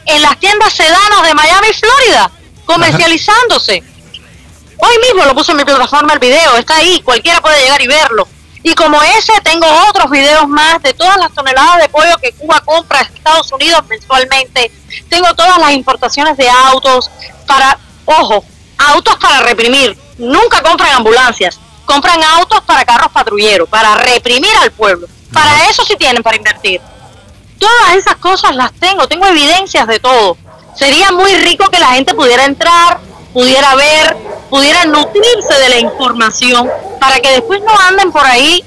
en las tiendas sedanas de Miami, Florida, comercializándose. Hoy mismo lo puse en mi plataforma el video, está ahí, cualquiera puede llegar y verlo. Y como ese, tengo otros videos más de todas las toneladas de pollo que Cuba compra a Estados Unidos mensualmente. Tengo todas las importaciones de autos para, ojo, autos para reprimir. Nunca compran ambulancias, compran autos para carros patrulleros, para reprimir al pueblo. Para eso sí tienen para invertir. Todas esas cosas las tengo, tengo evidencias de todo. Sería muy rico que la gente pudiera entrar, pudiera ver, pudiera nutrirse de la información para que después no anden por ahí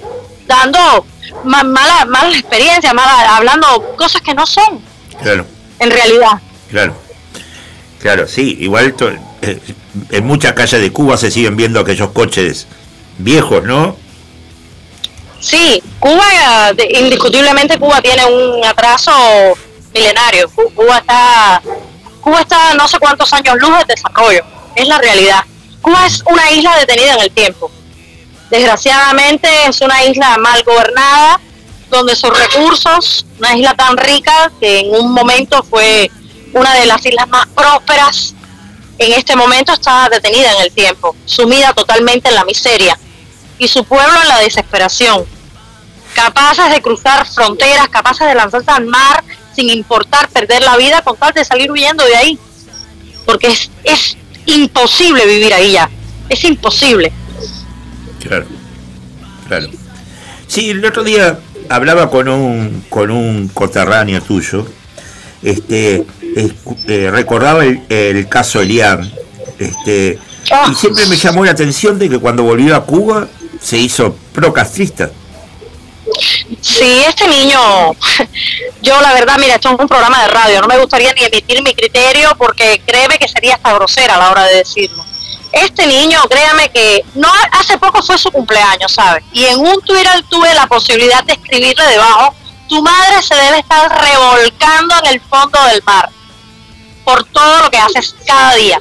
dando ma- malas malas experiencias, malas, hablando cosas que no son Claro, en realidad. claro. Claro, sí, igual en muchas calles de Cuba se siguen viendo aquellos coches viejos, ¿no? Sí, Cuba, indiscutiblemente Cuba tiene un atraso milenario. Cu- Cuba está, Cuba está no sé cuántos años luz de desarrollo. Es la realidad. Cuba es una isla detenida en el tiempo. Desgraciadamente es una isla mal gobernada, donde sus recursos, una isla tan rica que en un momento fue una de las islas más prósperas, en este momento está detenida en el tiempo, sumida totalmente en la miseria y su pueblo en la desesperación, capaces de cruzar fronteras, capaces de lanzarse al mar sin importar perder la vida con tal de salir huyendo de ahí, porque es, es imposible vivir ahí ya, es imposible. Claro, claro. Sí, el otro día hablaba con un con un coterráneo tuyo, este, eh, recordaba el, el caso Elian, este, y siempre me llamó la atención de que cuando volvió a Cuba se hizo procastrista. Sí, este niño, yo la verdad, mira, esto es un programa de radio, no me gustaría ni emitir mi criterio porque créeme que sería hasta grosera a la hora de decirlo. Este niño, créame que no hace poco fue su cumpleaños, ¿sabes? Y en un Twitter tuve la posibilidad de escribirle debajo, tu madre se debe estar revolcando en el fondo del mar por todo lo que haces cada día.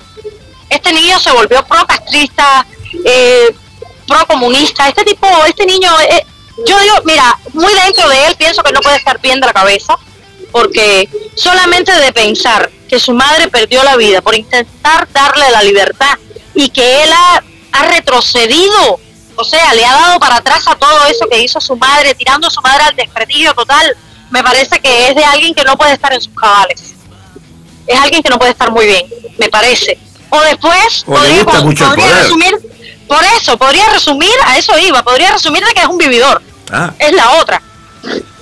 Este niño se volvió pro-castrista, eh, pro-comunista. Este tipo, este niño, eh, yo digo, mira, muy dentro de él pienso que no puede estar bien de la cabeza, porque solamente de pensar que su madre perdió la vida por intentar darle la libertad y que él ha retrocedido, o sea, le ha dado para atrás a todo eso que hizo su madre, tirando a su madre al desprestigio total, me parece que es de alguien que no puede estar en sus cabales. Es alguien que no puede estar muy bien, me parece. O después O le gusta mucho el podría poder. resumir, por eso, podría resumir, a eso iba, podría resumir de que es un vividor Ah, es la otra.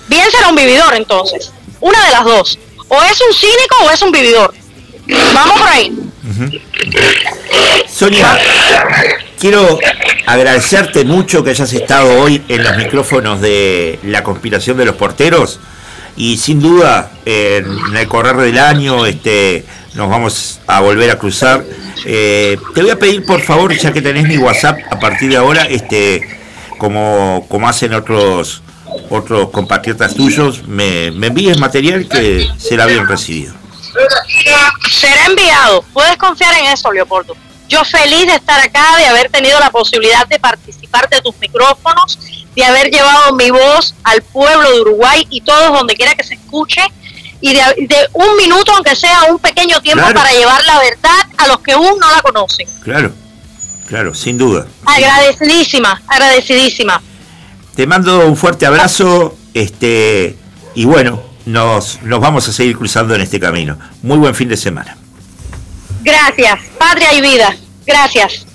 Bien será un vividor entonces. Una de las dos. O es un cínico o es un vividor. Vamos por ahí. Sonia, quiero agradecerte mucho que hayas estado hoy en los micrófonos de la conspiración de los porteros y sin duda en el correr del año este, nos vamos a volver a cruzar. Eh, te voy a pedir por favor, ya que tenés mi WhatsApp a partir de ahora, este, como, como hacen otros otros compatriotas tuyos, me, me envíes material que será bien recibido. Será enviado. Puedes confiar en eso, Leopoldo. Yo feliz de estar acá, de haber tenido la posibilidad de participar de tus micrófonos, de haber llevado mi voz al pueblo de Uruguay y todos donde quiera que se escuche, y de, de un minuto, aunque sea un pequeño tiempo, Claro. para llevar la verdad a los que aún no la conocen. Claro, claro, sin duda. Agradecidísima, agradecidísima. Te mando un fuerte abrazo, este, y bueno, nos, nos vamos a seguir cruzando en este camino. Muy buen fin de semana. Gracias, patria y vida. Gracias.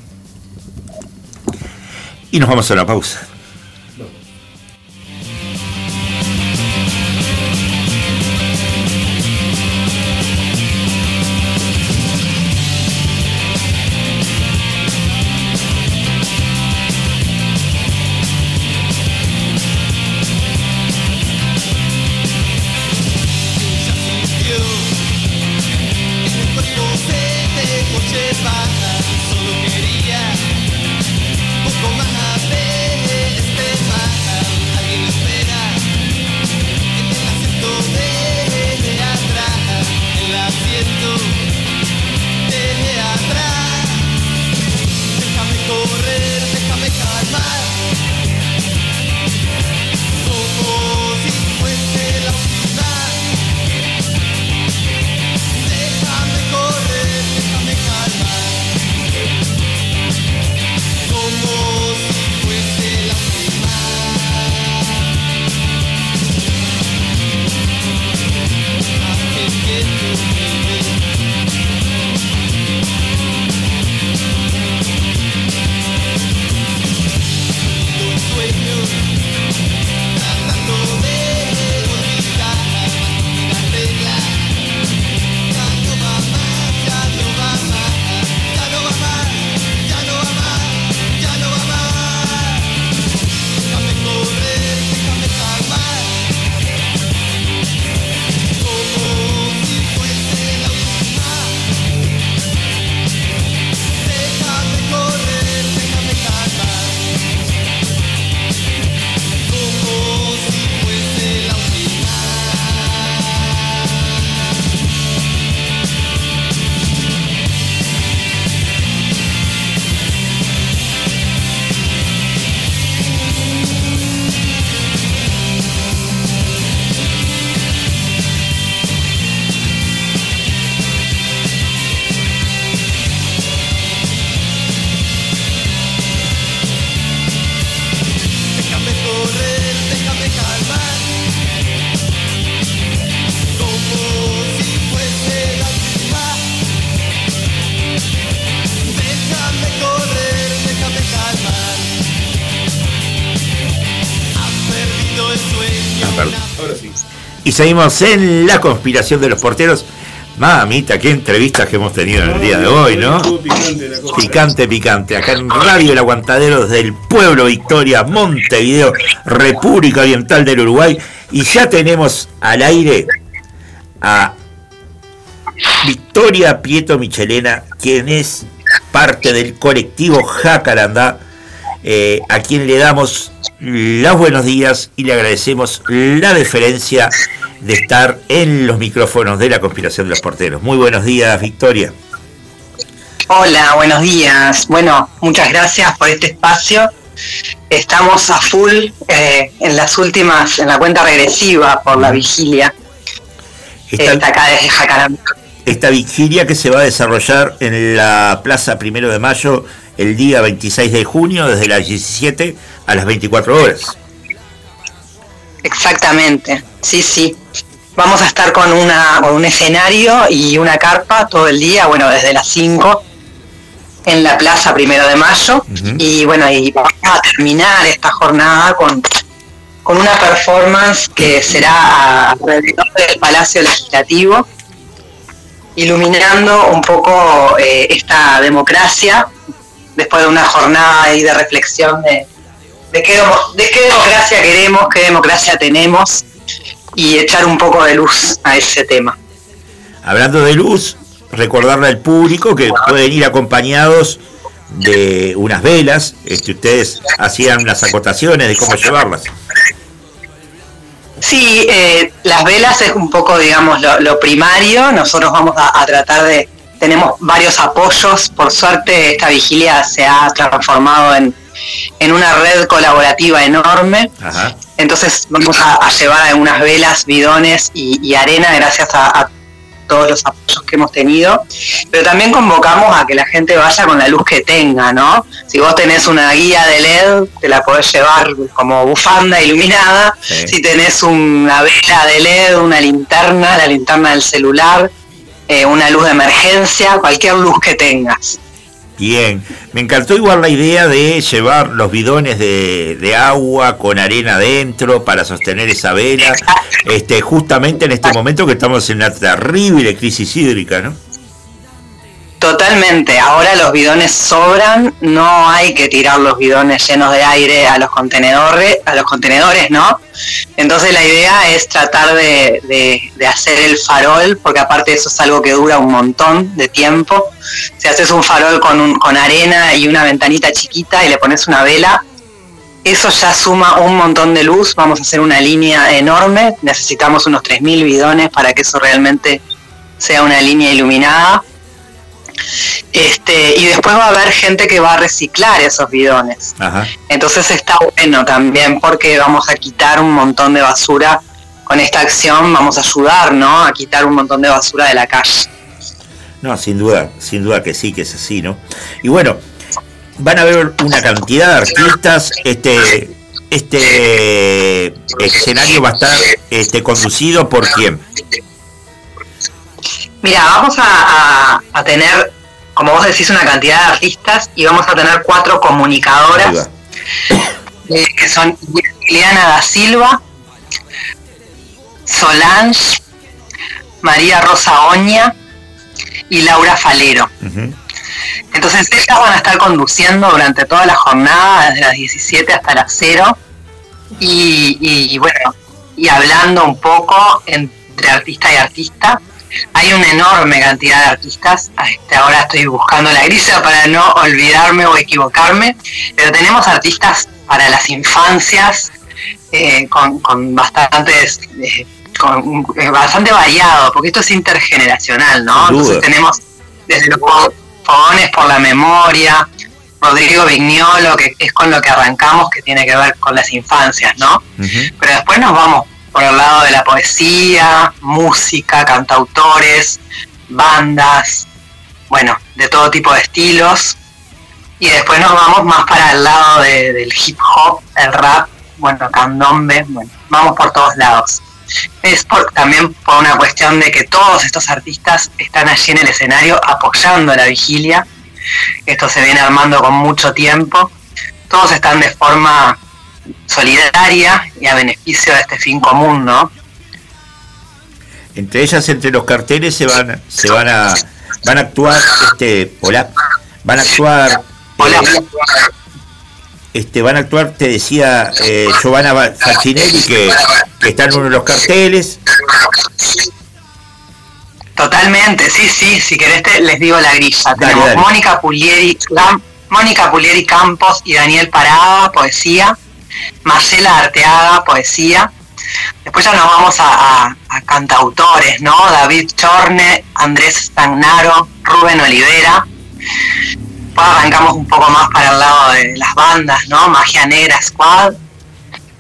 Y nos vamos a la pausa. Y seguimos en la conspiración de los porteros. Mamita, qué entrevistas que hemos tenido en el día de hoy, ¿no? Picante. Picante. Acá en Radio El Aguantadero desde pueblo Victoria, Montevideo, República Oriental del Uruguay. Y ya tenemos al aire a Victoria Prieto Michelena, quien es parte del colectivo Jacarandá, eh, a quien le damos los buenos días y le agradecemos la deferencia de estar en los micrófonos de la conspiración de los porteros. Muy buenos días, Victoria. Hola, buenos días. Bueno, muchas gracias por este espacio. Estamos a full eh, en las últimas, en la cuenta regresiva por la vigilia. Esta- Está acá desde Jacarandá. Esta vigilia que se va a desarrollar en la Plaza Primero de Mayo el día 26 de junio desde las 17 a las 24 horas. Exactamente, sí, sí. Vamos a estar con, una, con un escenario y una carpa todo el día, bueno, desde las 5 en la plaza primero de mayo. Y bueno, y vamos a terminar esta jornada con, con una performance que será alrededor del Palacio Legislativo, iluminando un poco eh, esta democracia después de una jornada ahí de reflexión de, de qué, de qué democracia queremos, qué democracia tenemos y echar un poco de luz a ese tema. Hablando de luz, recordarle al público que pueden ir acompañados de unas velas. Este, ustedes hacían unas acotaciones de cómo llevarlas. Sí, eh, las velas es un poco, digamos, lo, lo primario. Nosotros vamos a, a tratar de... Tenemos varios apoyos. Por suerte, esta vigilia se ha transformado en, en una red colaborativa enorme. Ajá. Entonces vamos a, a llevar algunas velas, bidones y, y arena gracias a, a todos los apoyos que hemos tenido. Pero también convocamos a que la gente vaya con la luz que tenga, ¿no? Si vos tenés una guía de LED, te la podés llevar como bufanda iluminada. Sí. Si tenés una vela de LED, una linterna, la linterna del celular, eh, una luz de emergencia, cualquier luz que tengas. Bien, me encantó igual la idea de llevar los bidones de, de agua con arena adentro para sostener esa vela, este, justamente en este momento que estamos en una terrible crisis hídrica, ¿no? Totalmente, ahora los bidones sobran, no hay que tirar los bidones llenos de aire a los contenedores, a los contenedores, ¿no? Entonces la idea es tratar de, hacer el farol, porque aparte eso es algo que dura un montón de tiempo. Si haces un farol con, un- con arena y una ventanita chiquita y le pones una vela, eso ya suma un montón de luz, vamos a hacer una línea enorme, necesitamos unos 3.000 bidones para que eso realmente sea una línea iluminada. Este, y después va a haber gente que va a reciclar esos bidones. Ajá. Entonces está bueno también porque vamos a quitar un montón de basura. Con esta acción vamos a ayudar, ¿no? A quitar un montón de basura de la calle. No, sin duda, sin duda que sí, que es así, ¿no? Y bueno, van a haber una cantidad de artistas, este, este escenario va a estar este, conducido por quién. Mira, vamos a, a- a tener, como vos decís, una cantidad de artistas y vamos a tener cuatro comunicadoras eh, que son Liliana da Silva, Solange, María Rosa Oña y Laura Falero. Entonces ellas van a estar conduciendo durante toda la jornada, desde las 17 hasta las 0, y, y, bueno, y hablando un poco entre artista y artista. Hay una enorme cantidad de artistas, este, ahora estoy buscando la grilla para no olvidarme o equivocarme, pero tenemos artistas para las infancias, eh, con, con bastantes... eh, con, eh, bastante variado, porque esto es intergeneracional, ¿no? Entonces tenemos desde los fo- fogones por la memoria, Rodrigo Vignolo, que es con lo que arrancamos, que tiene que ver con las infancias, ¿no? Pero después nos vamos por el lado de la poesía, música, cantautores, bandas, bueno, de todo tipo de estilos. Y después nos vamos más para el lado de- del hip hop, el rap, bueno, candombe, bueno, vamos por todos lados. Es por, también por una cuestión de que todos estos artistas están allí en el escenario apoyando la vigilia. Esto se viene armando con mucho tiempo. Todos están de forma solidaria y a beneficio de este fin común, ¿no? entre ellas, entre los carteles se van, se van a, van a actuar, este, hola, van a actuar, eh, este, van a actuar, te decía eh, Giovanna Faccinelli que, que está en uno de los carteles. Totalmente, sí, sí, si querés te, les digo la grilla. Tenemos dale. Mónica Pulieri, Mónica Pulieri Campos y Daniel Parada, poesía. Marcela Arteaga, poesía. Después ya nos vamos a, a- a cantautores, ¿no? David Chorne, Andrés Stagnaro, Rubén Olivera. Después arrancamos un poco más para el lado de las bandas, ¿no? Magia Negra Squad.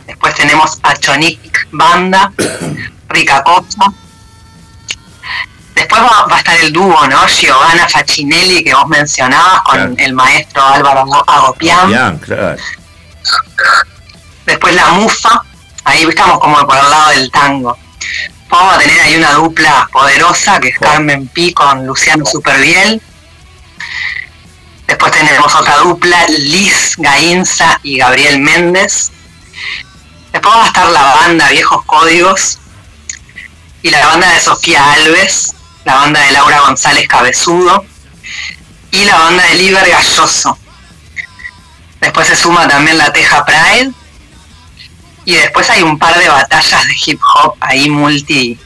Después tenemos a Chonic Banda, Rica Costa. Después va, va a estar el dúo, ¿no? Giovanna Facinelli, que vos mencionabas, con Claro. el maestro Álvaro claro. Después la Mufa, ahí estamos como por el lado del tango. Vamos a tener ahí una dupla poderosa, que es Carmen Pi con Luciano Superviel. Después tenemos otra dupla, Liz Gainza y Gabriel Méndez. Después va a estar la banda Viejos Códigos y la banda de Sofía Alves, la banda de Laura González Cabezudo y la banda de Liber Galloso. Después se suma también la Teja Pride y después hay un par de batallas de hip hop ahí multi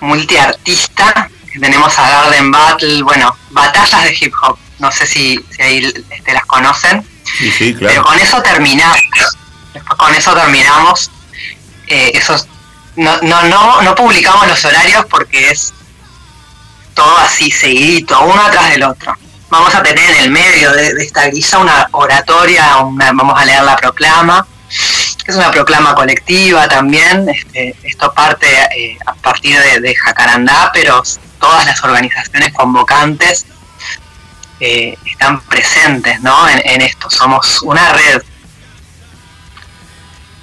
multiartista tenemos a Garden Battle, bueno, batallas de hip hop, no sé si, si ahí este, las conocen. Sí, sí, Pero claro. con eso terminamos. Con eso terminamos. Eh, esos, no, no, no, no publicamos los horarios porque es todo así seguidito, uno atrás del otro. Vamos a tener en el medio de, de esta grilla una oratoria, una- vamos a leer la proclama. Es una proclama colectiva también. este, esto parte eh, a partir de, de Jacarandá, pero todas las organizaciones convocantes eh, están presentes ¿no? en, esto. Somos una red.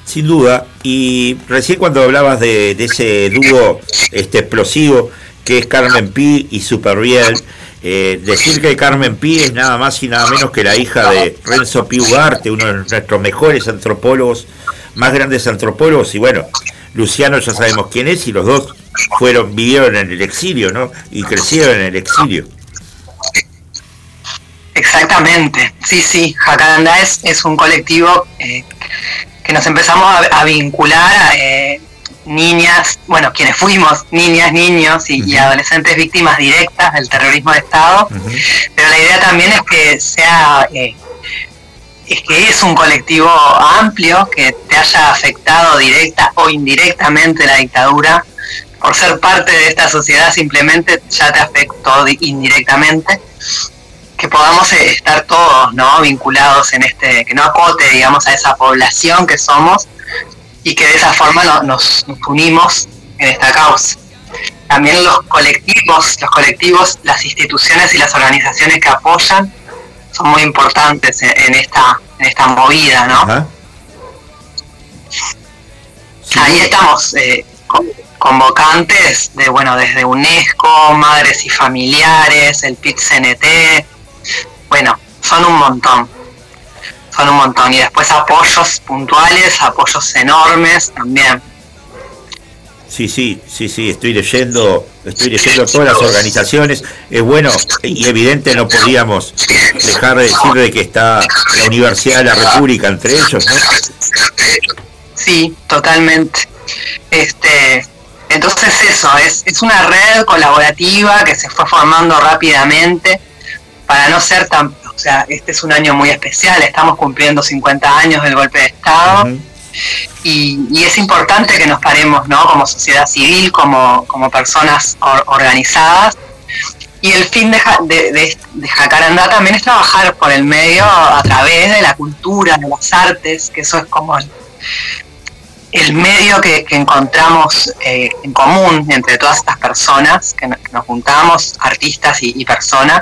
Sin duda, y recién cuando hablabas de, ese dúo este explosivo que es Carmen Pi y Superviel, eh, decir que Carmen Pi es nada más y nada menos que la hija de Renzo Pi Ugarte, uno de nuestros mejores antropólogos, más grandes antropólogos, y bueno, Luciano ya sabemos quién es, y los dos fueron, vivieron en el exilio, ¿no? Y crecieron en el exilio. Exactamente, sí, sí. Jacarandá es, es un colectivo eh, que nos empezamos a, a vincular eh, niñas, bueno, quienes fuimos niñas, niños y, y adolescentes víctimas directas del terrorismo de Estado, pero la idea también es que sea, eh, es que es un colectivo amplio que te haya afectado directa o indirectamente la dictadura, por ser parte de esta sociedad simplemente ya te afectó di- indirectamente. Que podamos eh, estar todos no vinculados en este que no acote digamos a esa población que somos y que de esa forma no- nos, nos unimos en esta causa. También los colectivos los colectivos las instituciones y las organizaciones que apoyan son muy importantes en, en esta en esta movida no Ajá. ahí estamos eh, con- convocantes de bueno desde UNESCO madres y familiares el PIT CNT bueno son un montón son un montón y después apoyos puntuales apoyos enormes también Sí, sí, sí, sí, estoy leyendo, estoy leyendo todas las organizaciones. Es bueno y evidente, no podíamos dejar de decir de que está la Universidad de la República entre ellos, ¿no? Sí, totalmente. Este, entonces eso, es, es una red colaborativa que se fue formando rápidamente para no ser tan, o sea, este es un año muy especial, estamos cumpliendo 50 años del golpe de Estado y, y es importante que nos paremos, ¿no? Como sociedad civil, como, como personas or- organizadas. Y el fin de, de, de- de Jacarandá también es trabajar por el medio a través de la cultura, de las artes, que eso es como el, el medio que, que encontramos eh, en común entre todas estas personas que, no- que nos juntamos, artistas y, y personas,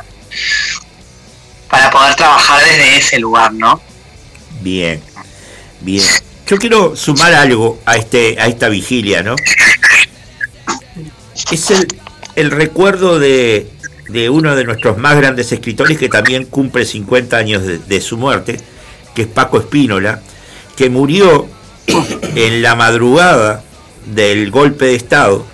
para poder trabajar desde ese lugar, ¿no? Bien, bien. Yo quiero sumar algo a este, a esta vigilia, ¿no? Es el, recuerdo de, de uno de nuestros más grandes escritores que también cumple 50 años de, de su muerte, que es Paco Espínola, que murió en la madrugada del golpe de Estado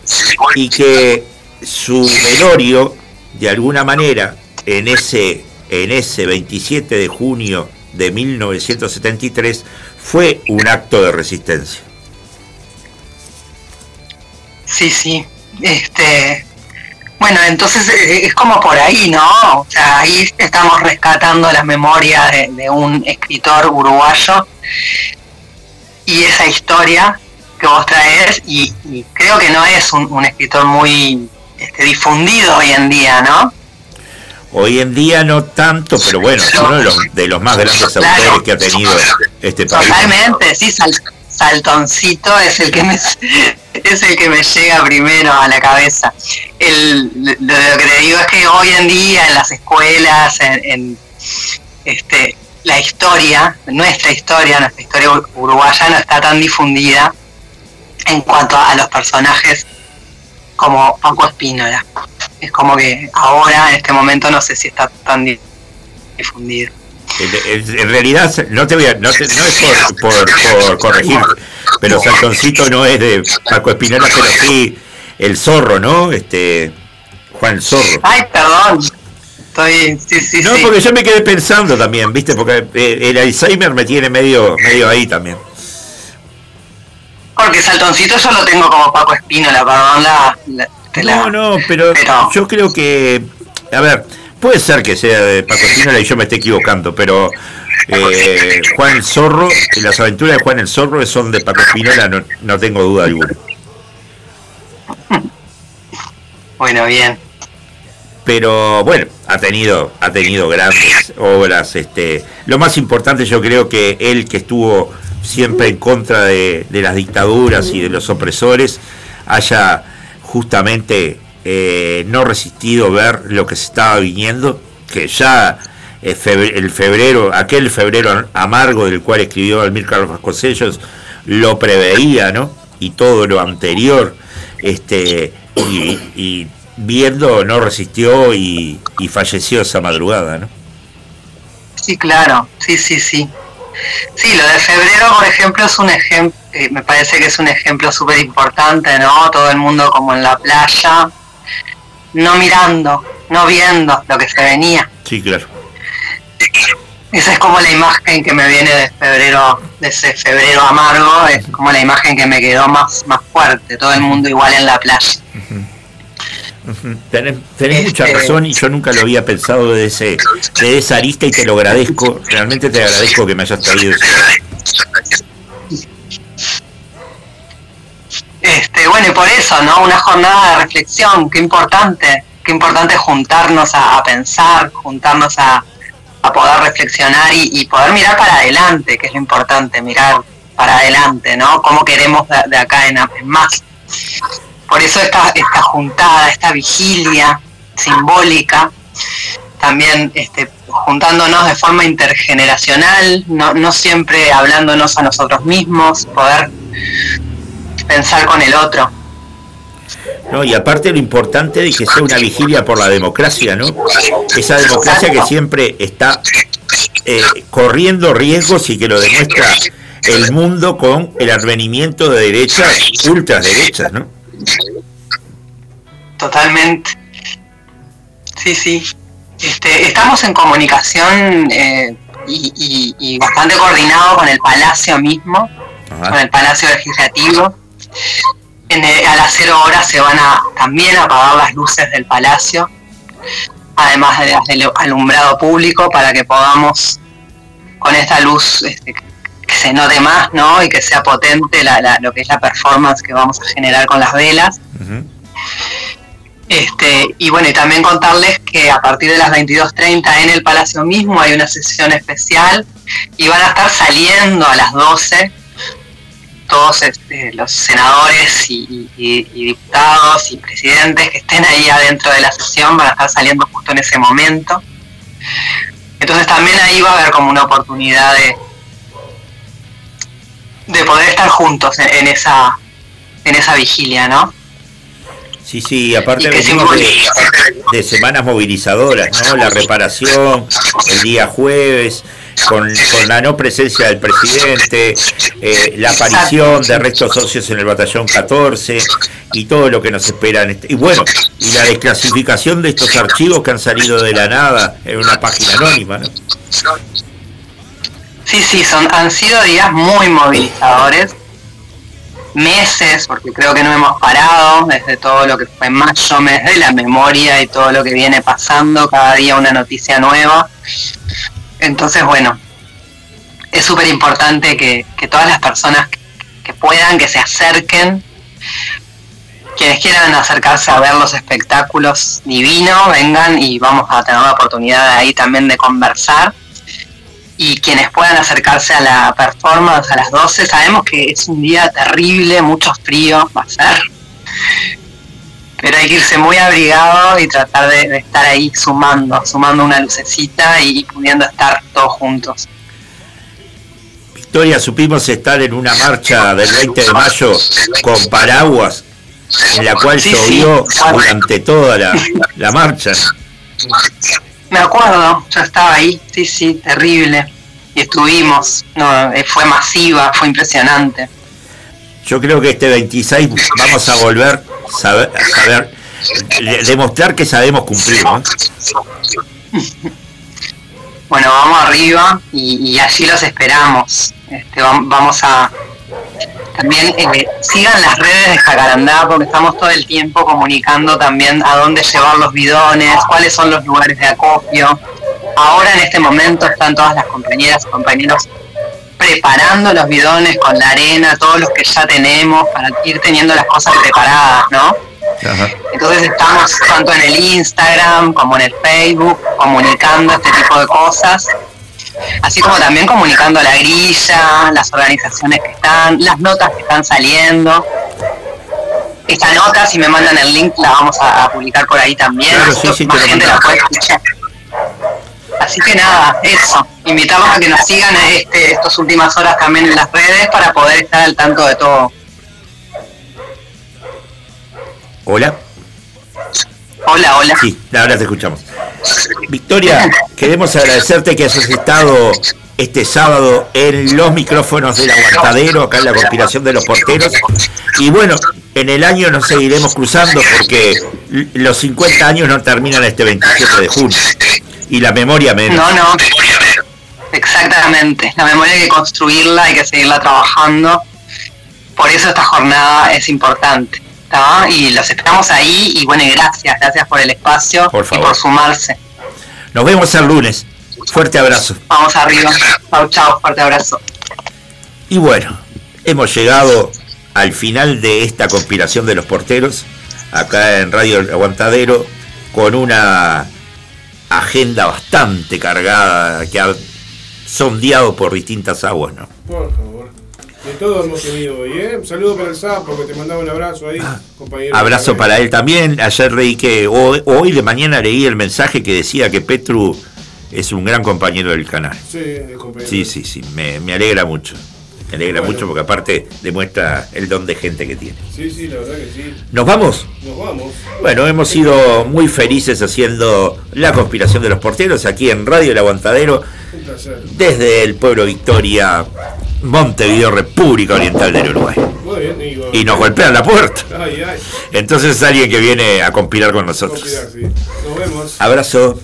y que su velorio, de alguna manera, en ese, en ese 27 de junio de 1973, fue un acto de resistencia. Sí, sí. Este, bueno, entonces eh, es como por ahí, ¿no? O sea, ahí estamos rescatando la memoria de, un escritor uruguayo y esa historia que vos traes, y, y creo que no es un, un escritor muy este, difundido hoy en día, ¿no? Hoy en día no tanto, pero bueno, es uno de los, de los más grandes Claro. autores que ha tenido este país. Totalmente, sí, Sal- Saltoncito es el que me es el que me llega primero a la cabeza. El, lo, lo que te digo es que hoy en día en las escuelas, en, en, este, la historia, nuestra historia, nuestra historia ur- uruguaya no está tan difundida en cuanto a los personajes como Paco Espínola. Es como que ahora, en este momento, no sé si está tan di- difundido. En, realidad, no te voy a, no, te- no es por, por, por corregir, pero Saltoncito no es de Paco Espinola, pero sí el zorro, ¿no? Este Juan Zorro. Ay, perdón. Estoy, sí, sí, No, sí. porque yo me quedé pensando también, ¿viste? Porque eh, el Alzheimer me tiene medio, medio ahí también. Porque Saltoncito yo lo tengo como Paco Espínola, perdón la... la- No, no, pero yo creo que, a ver, puede ser que sea de Paco Espinola y yo me esté equivocando, pero eh, Juan el Zorro, las aventuras de Juan el Zorro son de Paco Espinola, no, no tengo duda alguna. Bueno, bien. pero bueno, ha tenido, ha tenido grandes obras. Este, lo más importante yo creo que él que estuvo siempre en contra de, las dictaduras y de los opresores, haya justamente eh, no resistido ver lo que se estaba viniendo, que ya eh, el febrero, aquel febrero amargo del cual escribió Almir Carlos Vasconcellos, lo preveía, ¿no? Y todo lo anterior, este, y, y viendo no resistió y, y falleció esa madrugada, ¿no? Sí, claro, sí, sí, sí. Sí, lo de febrero, por ejemplo, es un ejemplo, me parece que es un ejemplo súper importante, ¿no? Todo el mundo como en la playa, no mirando, no viendo lo que se venía. Sí, claro. Esa es como la imagen que me viene de febrero, de ese febrero amargo, es como la imagen que me quedó más, más fuerte, todo el mundo igual en la playa. Tenés, tenés mucha Este- razón y yo nunca lo había pensado de, ese, de esa arista y te lo agradezco, realmente te agradezco que me hayas traído eso. Este, bueno, y por eso, ¿no? Una jornada de reflexión, qué importante, qué importante juntarnos a, a pensar, juntarnos a, a poder reflexionar y, y poder mirar para adelante, que es lo importante, mirar para adelante, ¿no? Cómo queremos de, de acá en más. Por eso esta, esta juntada, esta vigilia simbólica, también este, juntándonos de forma intergeneracional, no, no siempre hablándonos a nosotros mismos, poder pensar con el otro. ¿no? Y aparte lo importante de que sea una vigilia por la democracia, ¿no? Esa democracia que siempre está eh, corriendo riesgos y que lo demuestra el mundo con el advenimiento de derechas, ultraderechas, ¿no? Totalmente. Sí, sí. Este, estamos en comunicación eh, y, y- y bastante coordinado con el Palacio mismo, con el Palacio Legislativo. En el- a las cero horas se van a también a apagar las luces del Palacio, además de las del alumbrado público, para que podamos, con esta luz, este, que se note más, ¿no? Y que sea potente la- la- lo que es la performance que vamos a generar con las velas. Este, y bueno, y también contarles que a partir de las 22.30 en el Palacio mismo hay una sesión especial y van a estar saliendo a las 12 todos este, los senadores y, y- y diputados y presidentes que estén ahí adentro de la sesión van a estar saliendo justo en ese momento. Entonces también ahí va a haber como una oportunidad de, de poder estar juntos en, en esa en esa vigilia, ¿no? Sí, sí, aparte venimos de, de semanas movilizadoras, ¿no? La reparación, el día jueves, con, con la no presencia del presidente, eh, la aparición de restos socios en el batallón 14 y todo lo que nos espera. En este, y bueno, y la desclasificación de estos archivos que han salido de la nada en una página anónima. ¿no? Sí, sí, son, han sido días muy movilizadores, meses, porque creo que no hemos parado desde todo lo que fue mayo, mes de la memoria y todo lo que viene pasando, cada día una noticia nueva. Entonces, bueno, es súper importante que, que todas las personas que puedan, que se acerquen, quienes quieran acercarse a ver los espectáculos divinos, vengan y vamos a tener la oportunidad ahí también de conversar y quienes puedan acercarse a la performance a las 12, sabemos que es un día terrible, mucho frío va a ser, pero hay que irse muy abrigado y tratar de, de estar ahí sumando, sumando una lucecita y pudiendo estar todos juntos. Victoria, supimos estar en una marcha del 20 de mayo con paraguas, en la cual Sí, llovió sí. durante toda la, la marcha. Me acuerdo, yo estaba ahí, sí, sí, terrible. Y estuvimos, no, eh, fue masiva, fue impresionante. Yo creo que este 26 vamos a volver saber, a saber le- demostrar que sabemos cumplir. ¿no? Bueno, vamos arriba y, y allí los esperamos. Este, vam- vamos a también eh, sigan las redes de Jacarandá porque estamos todo el tiempo comunicando también a dónde llevar los bidones, cuáles son los lugares de acopio. Ahora en este momento están todas las compañeras y compañeros preparando los bidones con la arena, todos los que ya tenemos para ir teniendo las cosas preparadas, ¿no? Ajá. Entonces estamos tanto en el Instagram como en el Facebook comunicando este tipo de cosas, así como también comunicando la grilla, las organizaciones que están, las notas que están saliendo. Esta nota, si me mandan el link, la vamos a, a publicar por ahí también, Claro, así sí, más gente la puede escuchar. Así que nada, eso, invitarlos a que nos sigan este, estas últimas horas también en las redes para poder estar al tanto de todo. Hola. Hola, hola. Sí, ahora te escuchamos. Victoria, queremos agradecerte que hayas estado este sábado en los micrófonos del aguantadero, acá en la conspiración de los porteros. Y bueno, en el año nos seguiremos cruzando porque los 50 años no terminan este 27 de junio. Y la memoria menos. No, no. Exactamente. La memoria hay que construirla, hay que seguirla trabajando. Por eso esta jornada es importante. ¿Tá? Y los esperamos ahí. Y bueno, y gracias. Gracias por el espacio Por y por sumarse. Nos vemos el lunes. Fuerte abrazo. Vamos arriba. Chau, chau. Fuerte abrazo. Y bueno, hemos llegado al final de esta conspiración de los porteros, acá en Radio El Aguantadero, con una agenda bastante cargada que ha sondeado por distintas aguas, ¿no? Por favor. De todo hemos tenido hoy, ¿eh? Un saludo para el sapo que te mandaba un abrazo ahí, compañero. Ah, Abrazo para él también. Ayer leí que, hoy, hoy de mañana leí el mensaje que decía que Petru es un gran compañero del canal. Sí, el compañero. Sí, sí, sí, me, me alegra mucho. Me alegra Bueno. mucho porque aparte demuestra el don de gente que tiene. Sí, sí, la verdad que sí. ¿Nos vamos? Nos vamos. Bueno, hemos sido muy felices haciendo la conspiración de los porteros aquí en Radio El Aguantadero, Un placer. desde el pueblo Victoria, Montevideo, República Oriental del Uruguay. Muy bien, Igor. Y nos golpean la puerta. Ay, ay. Entonces es alguien que viene a conspirar con nosotros. Sí. Nos vemos. Abrazo.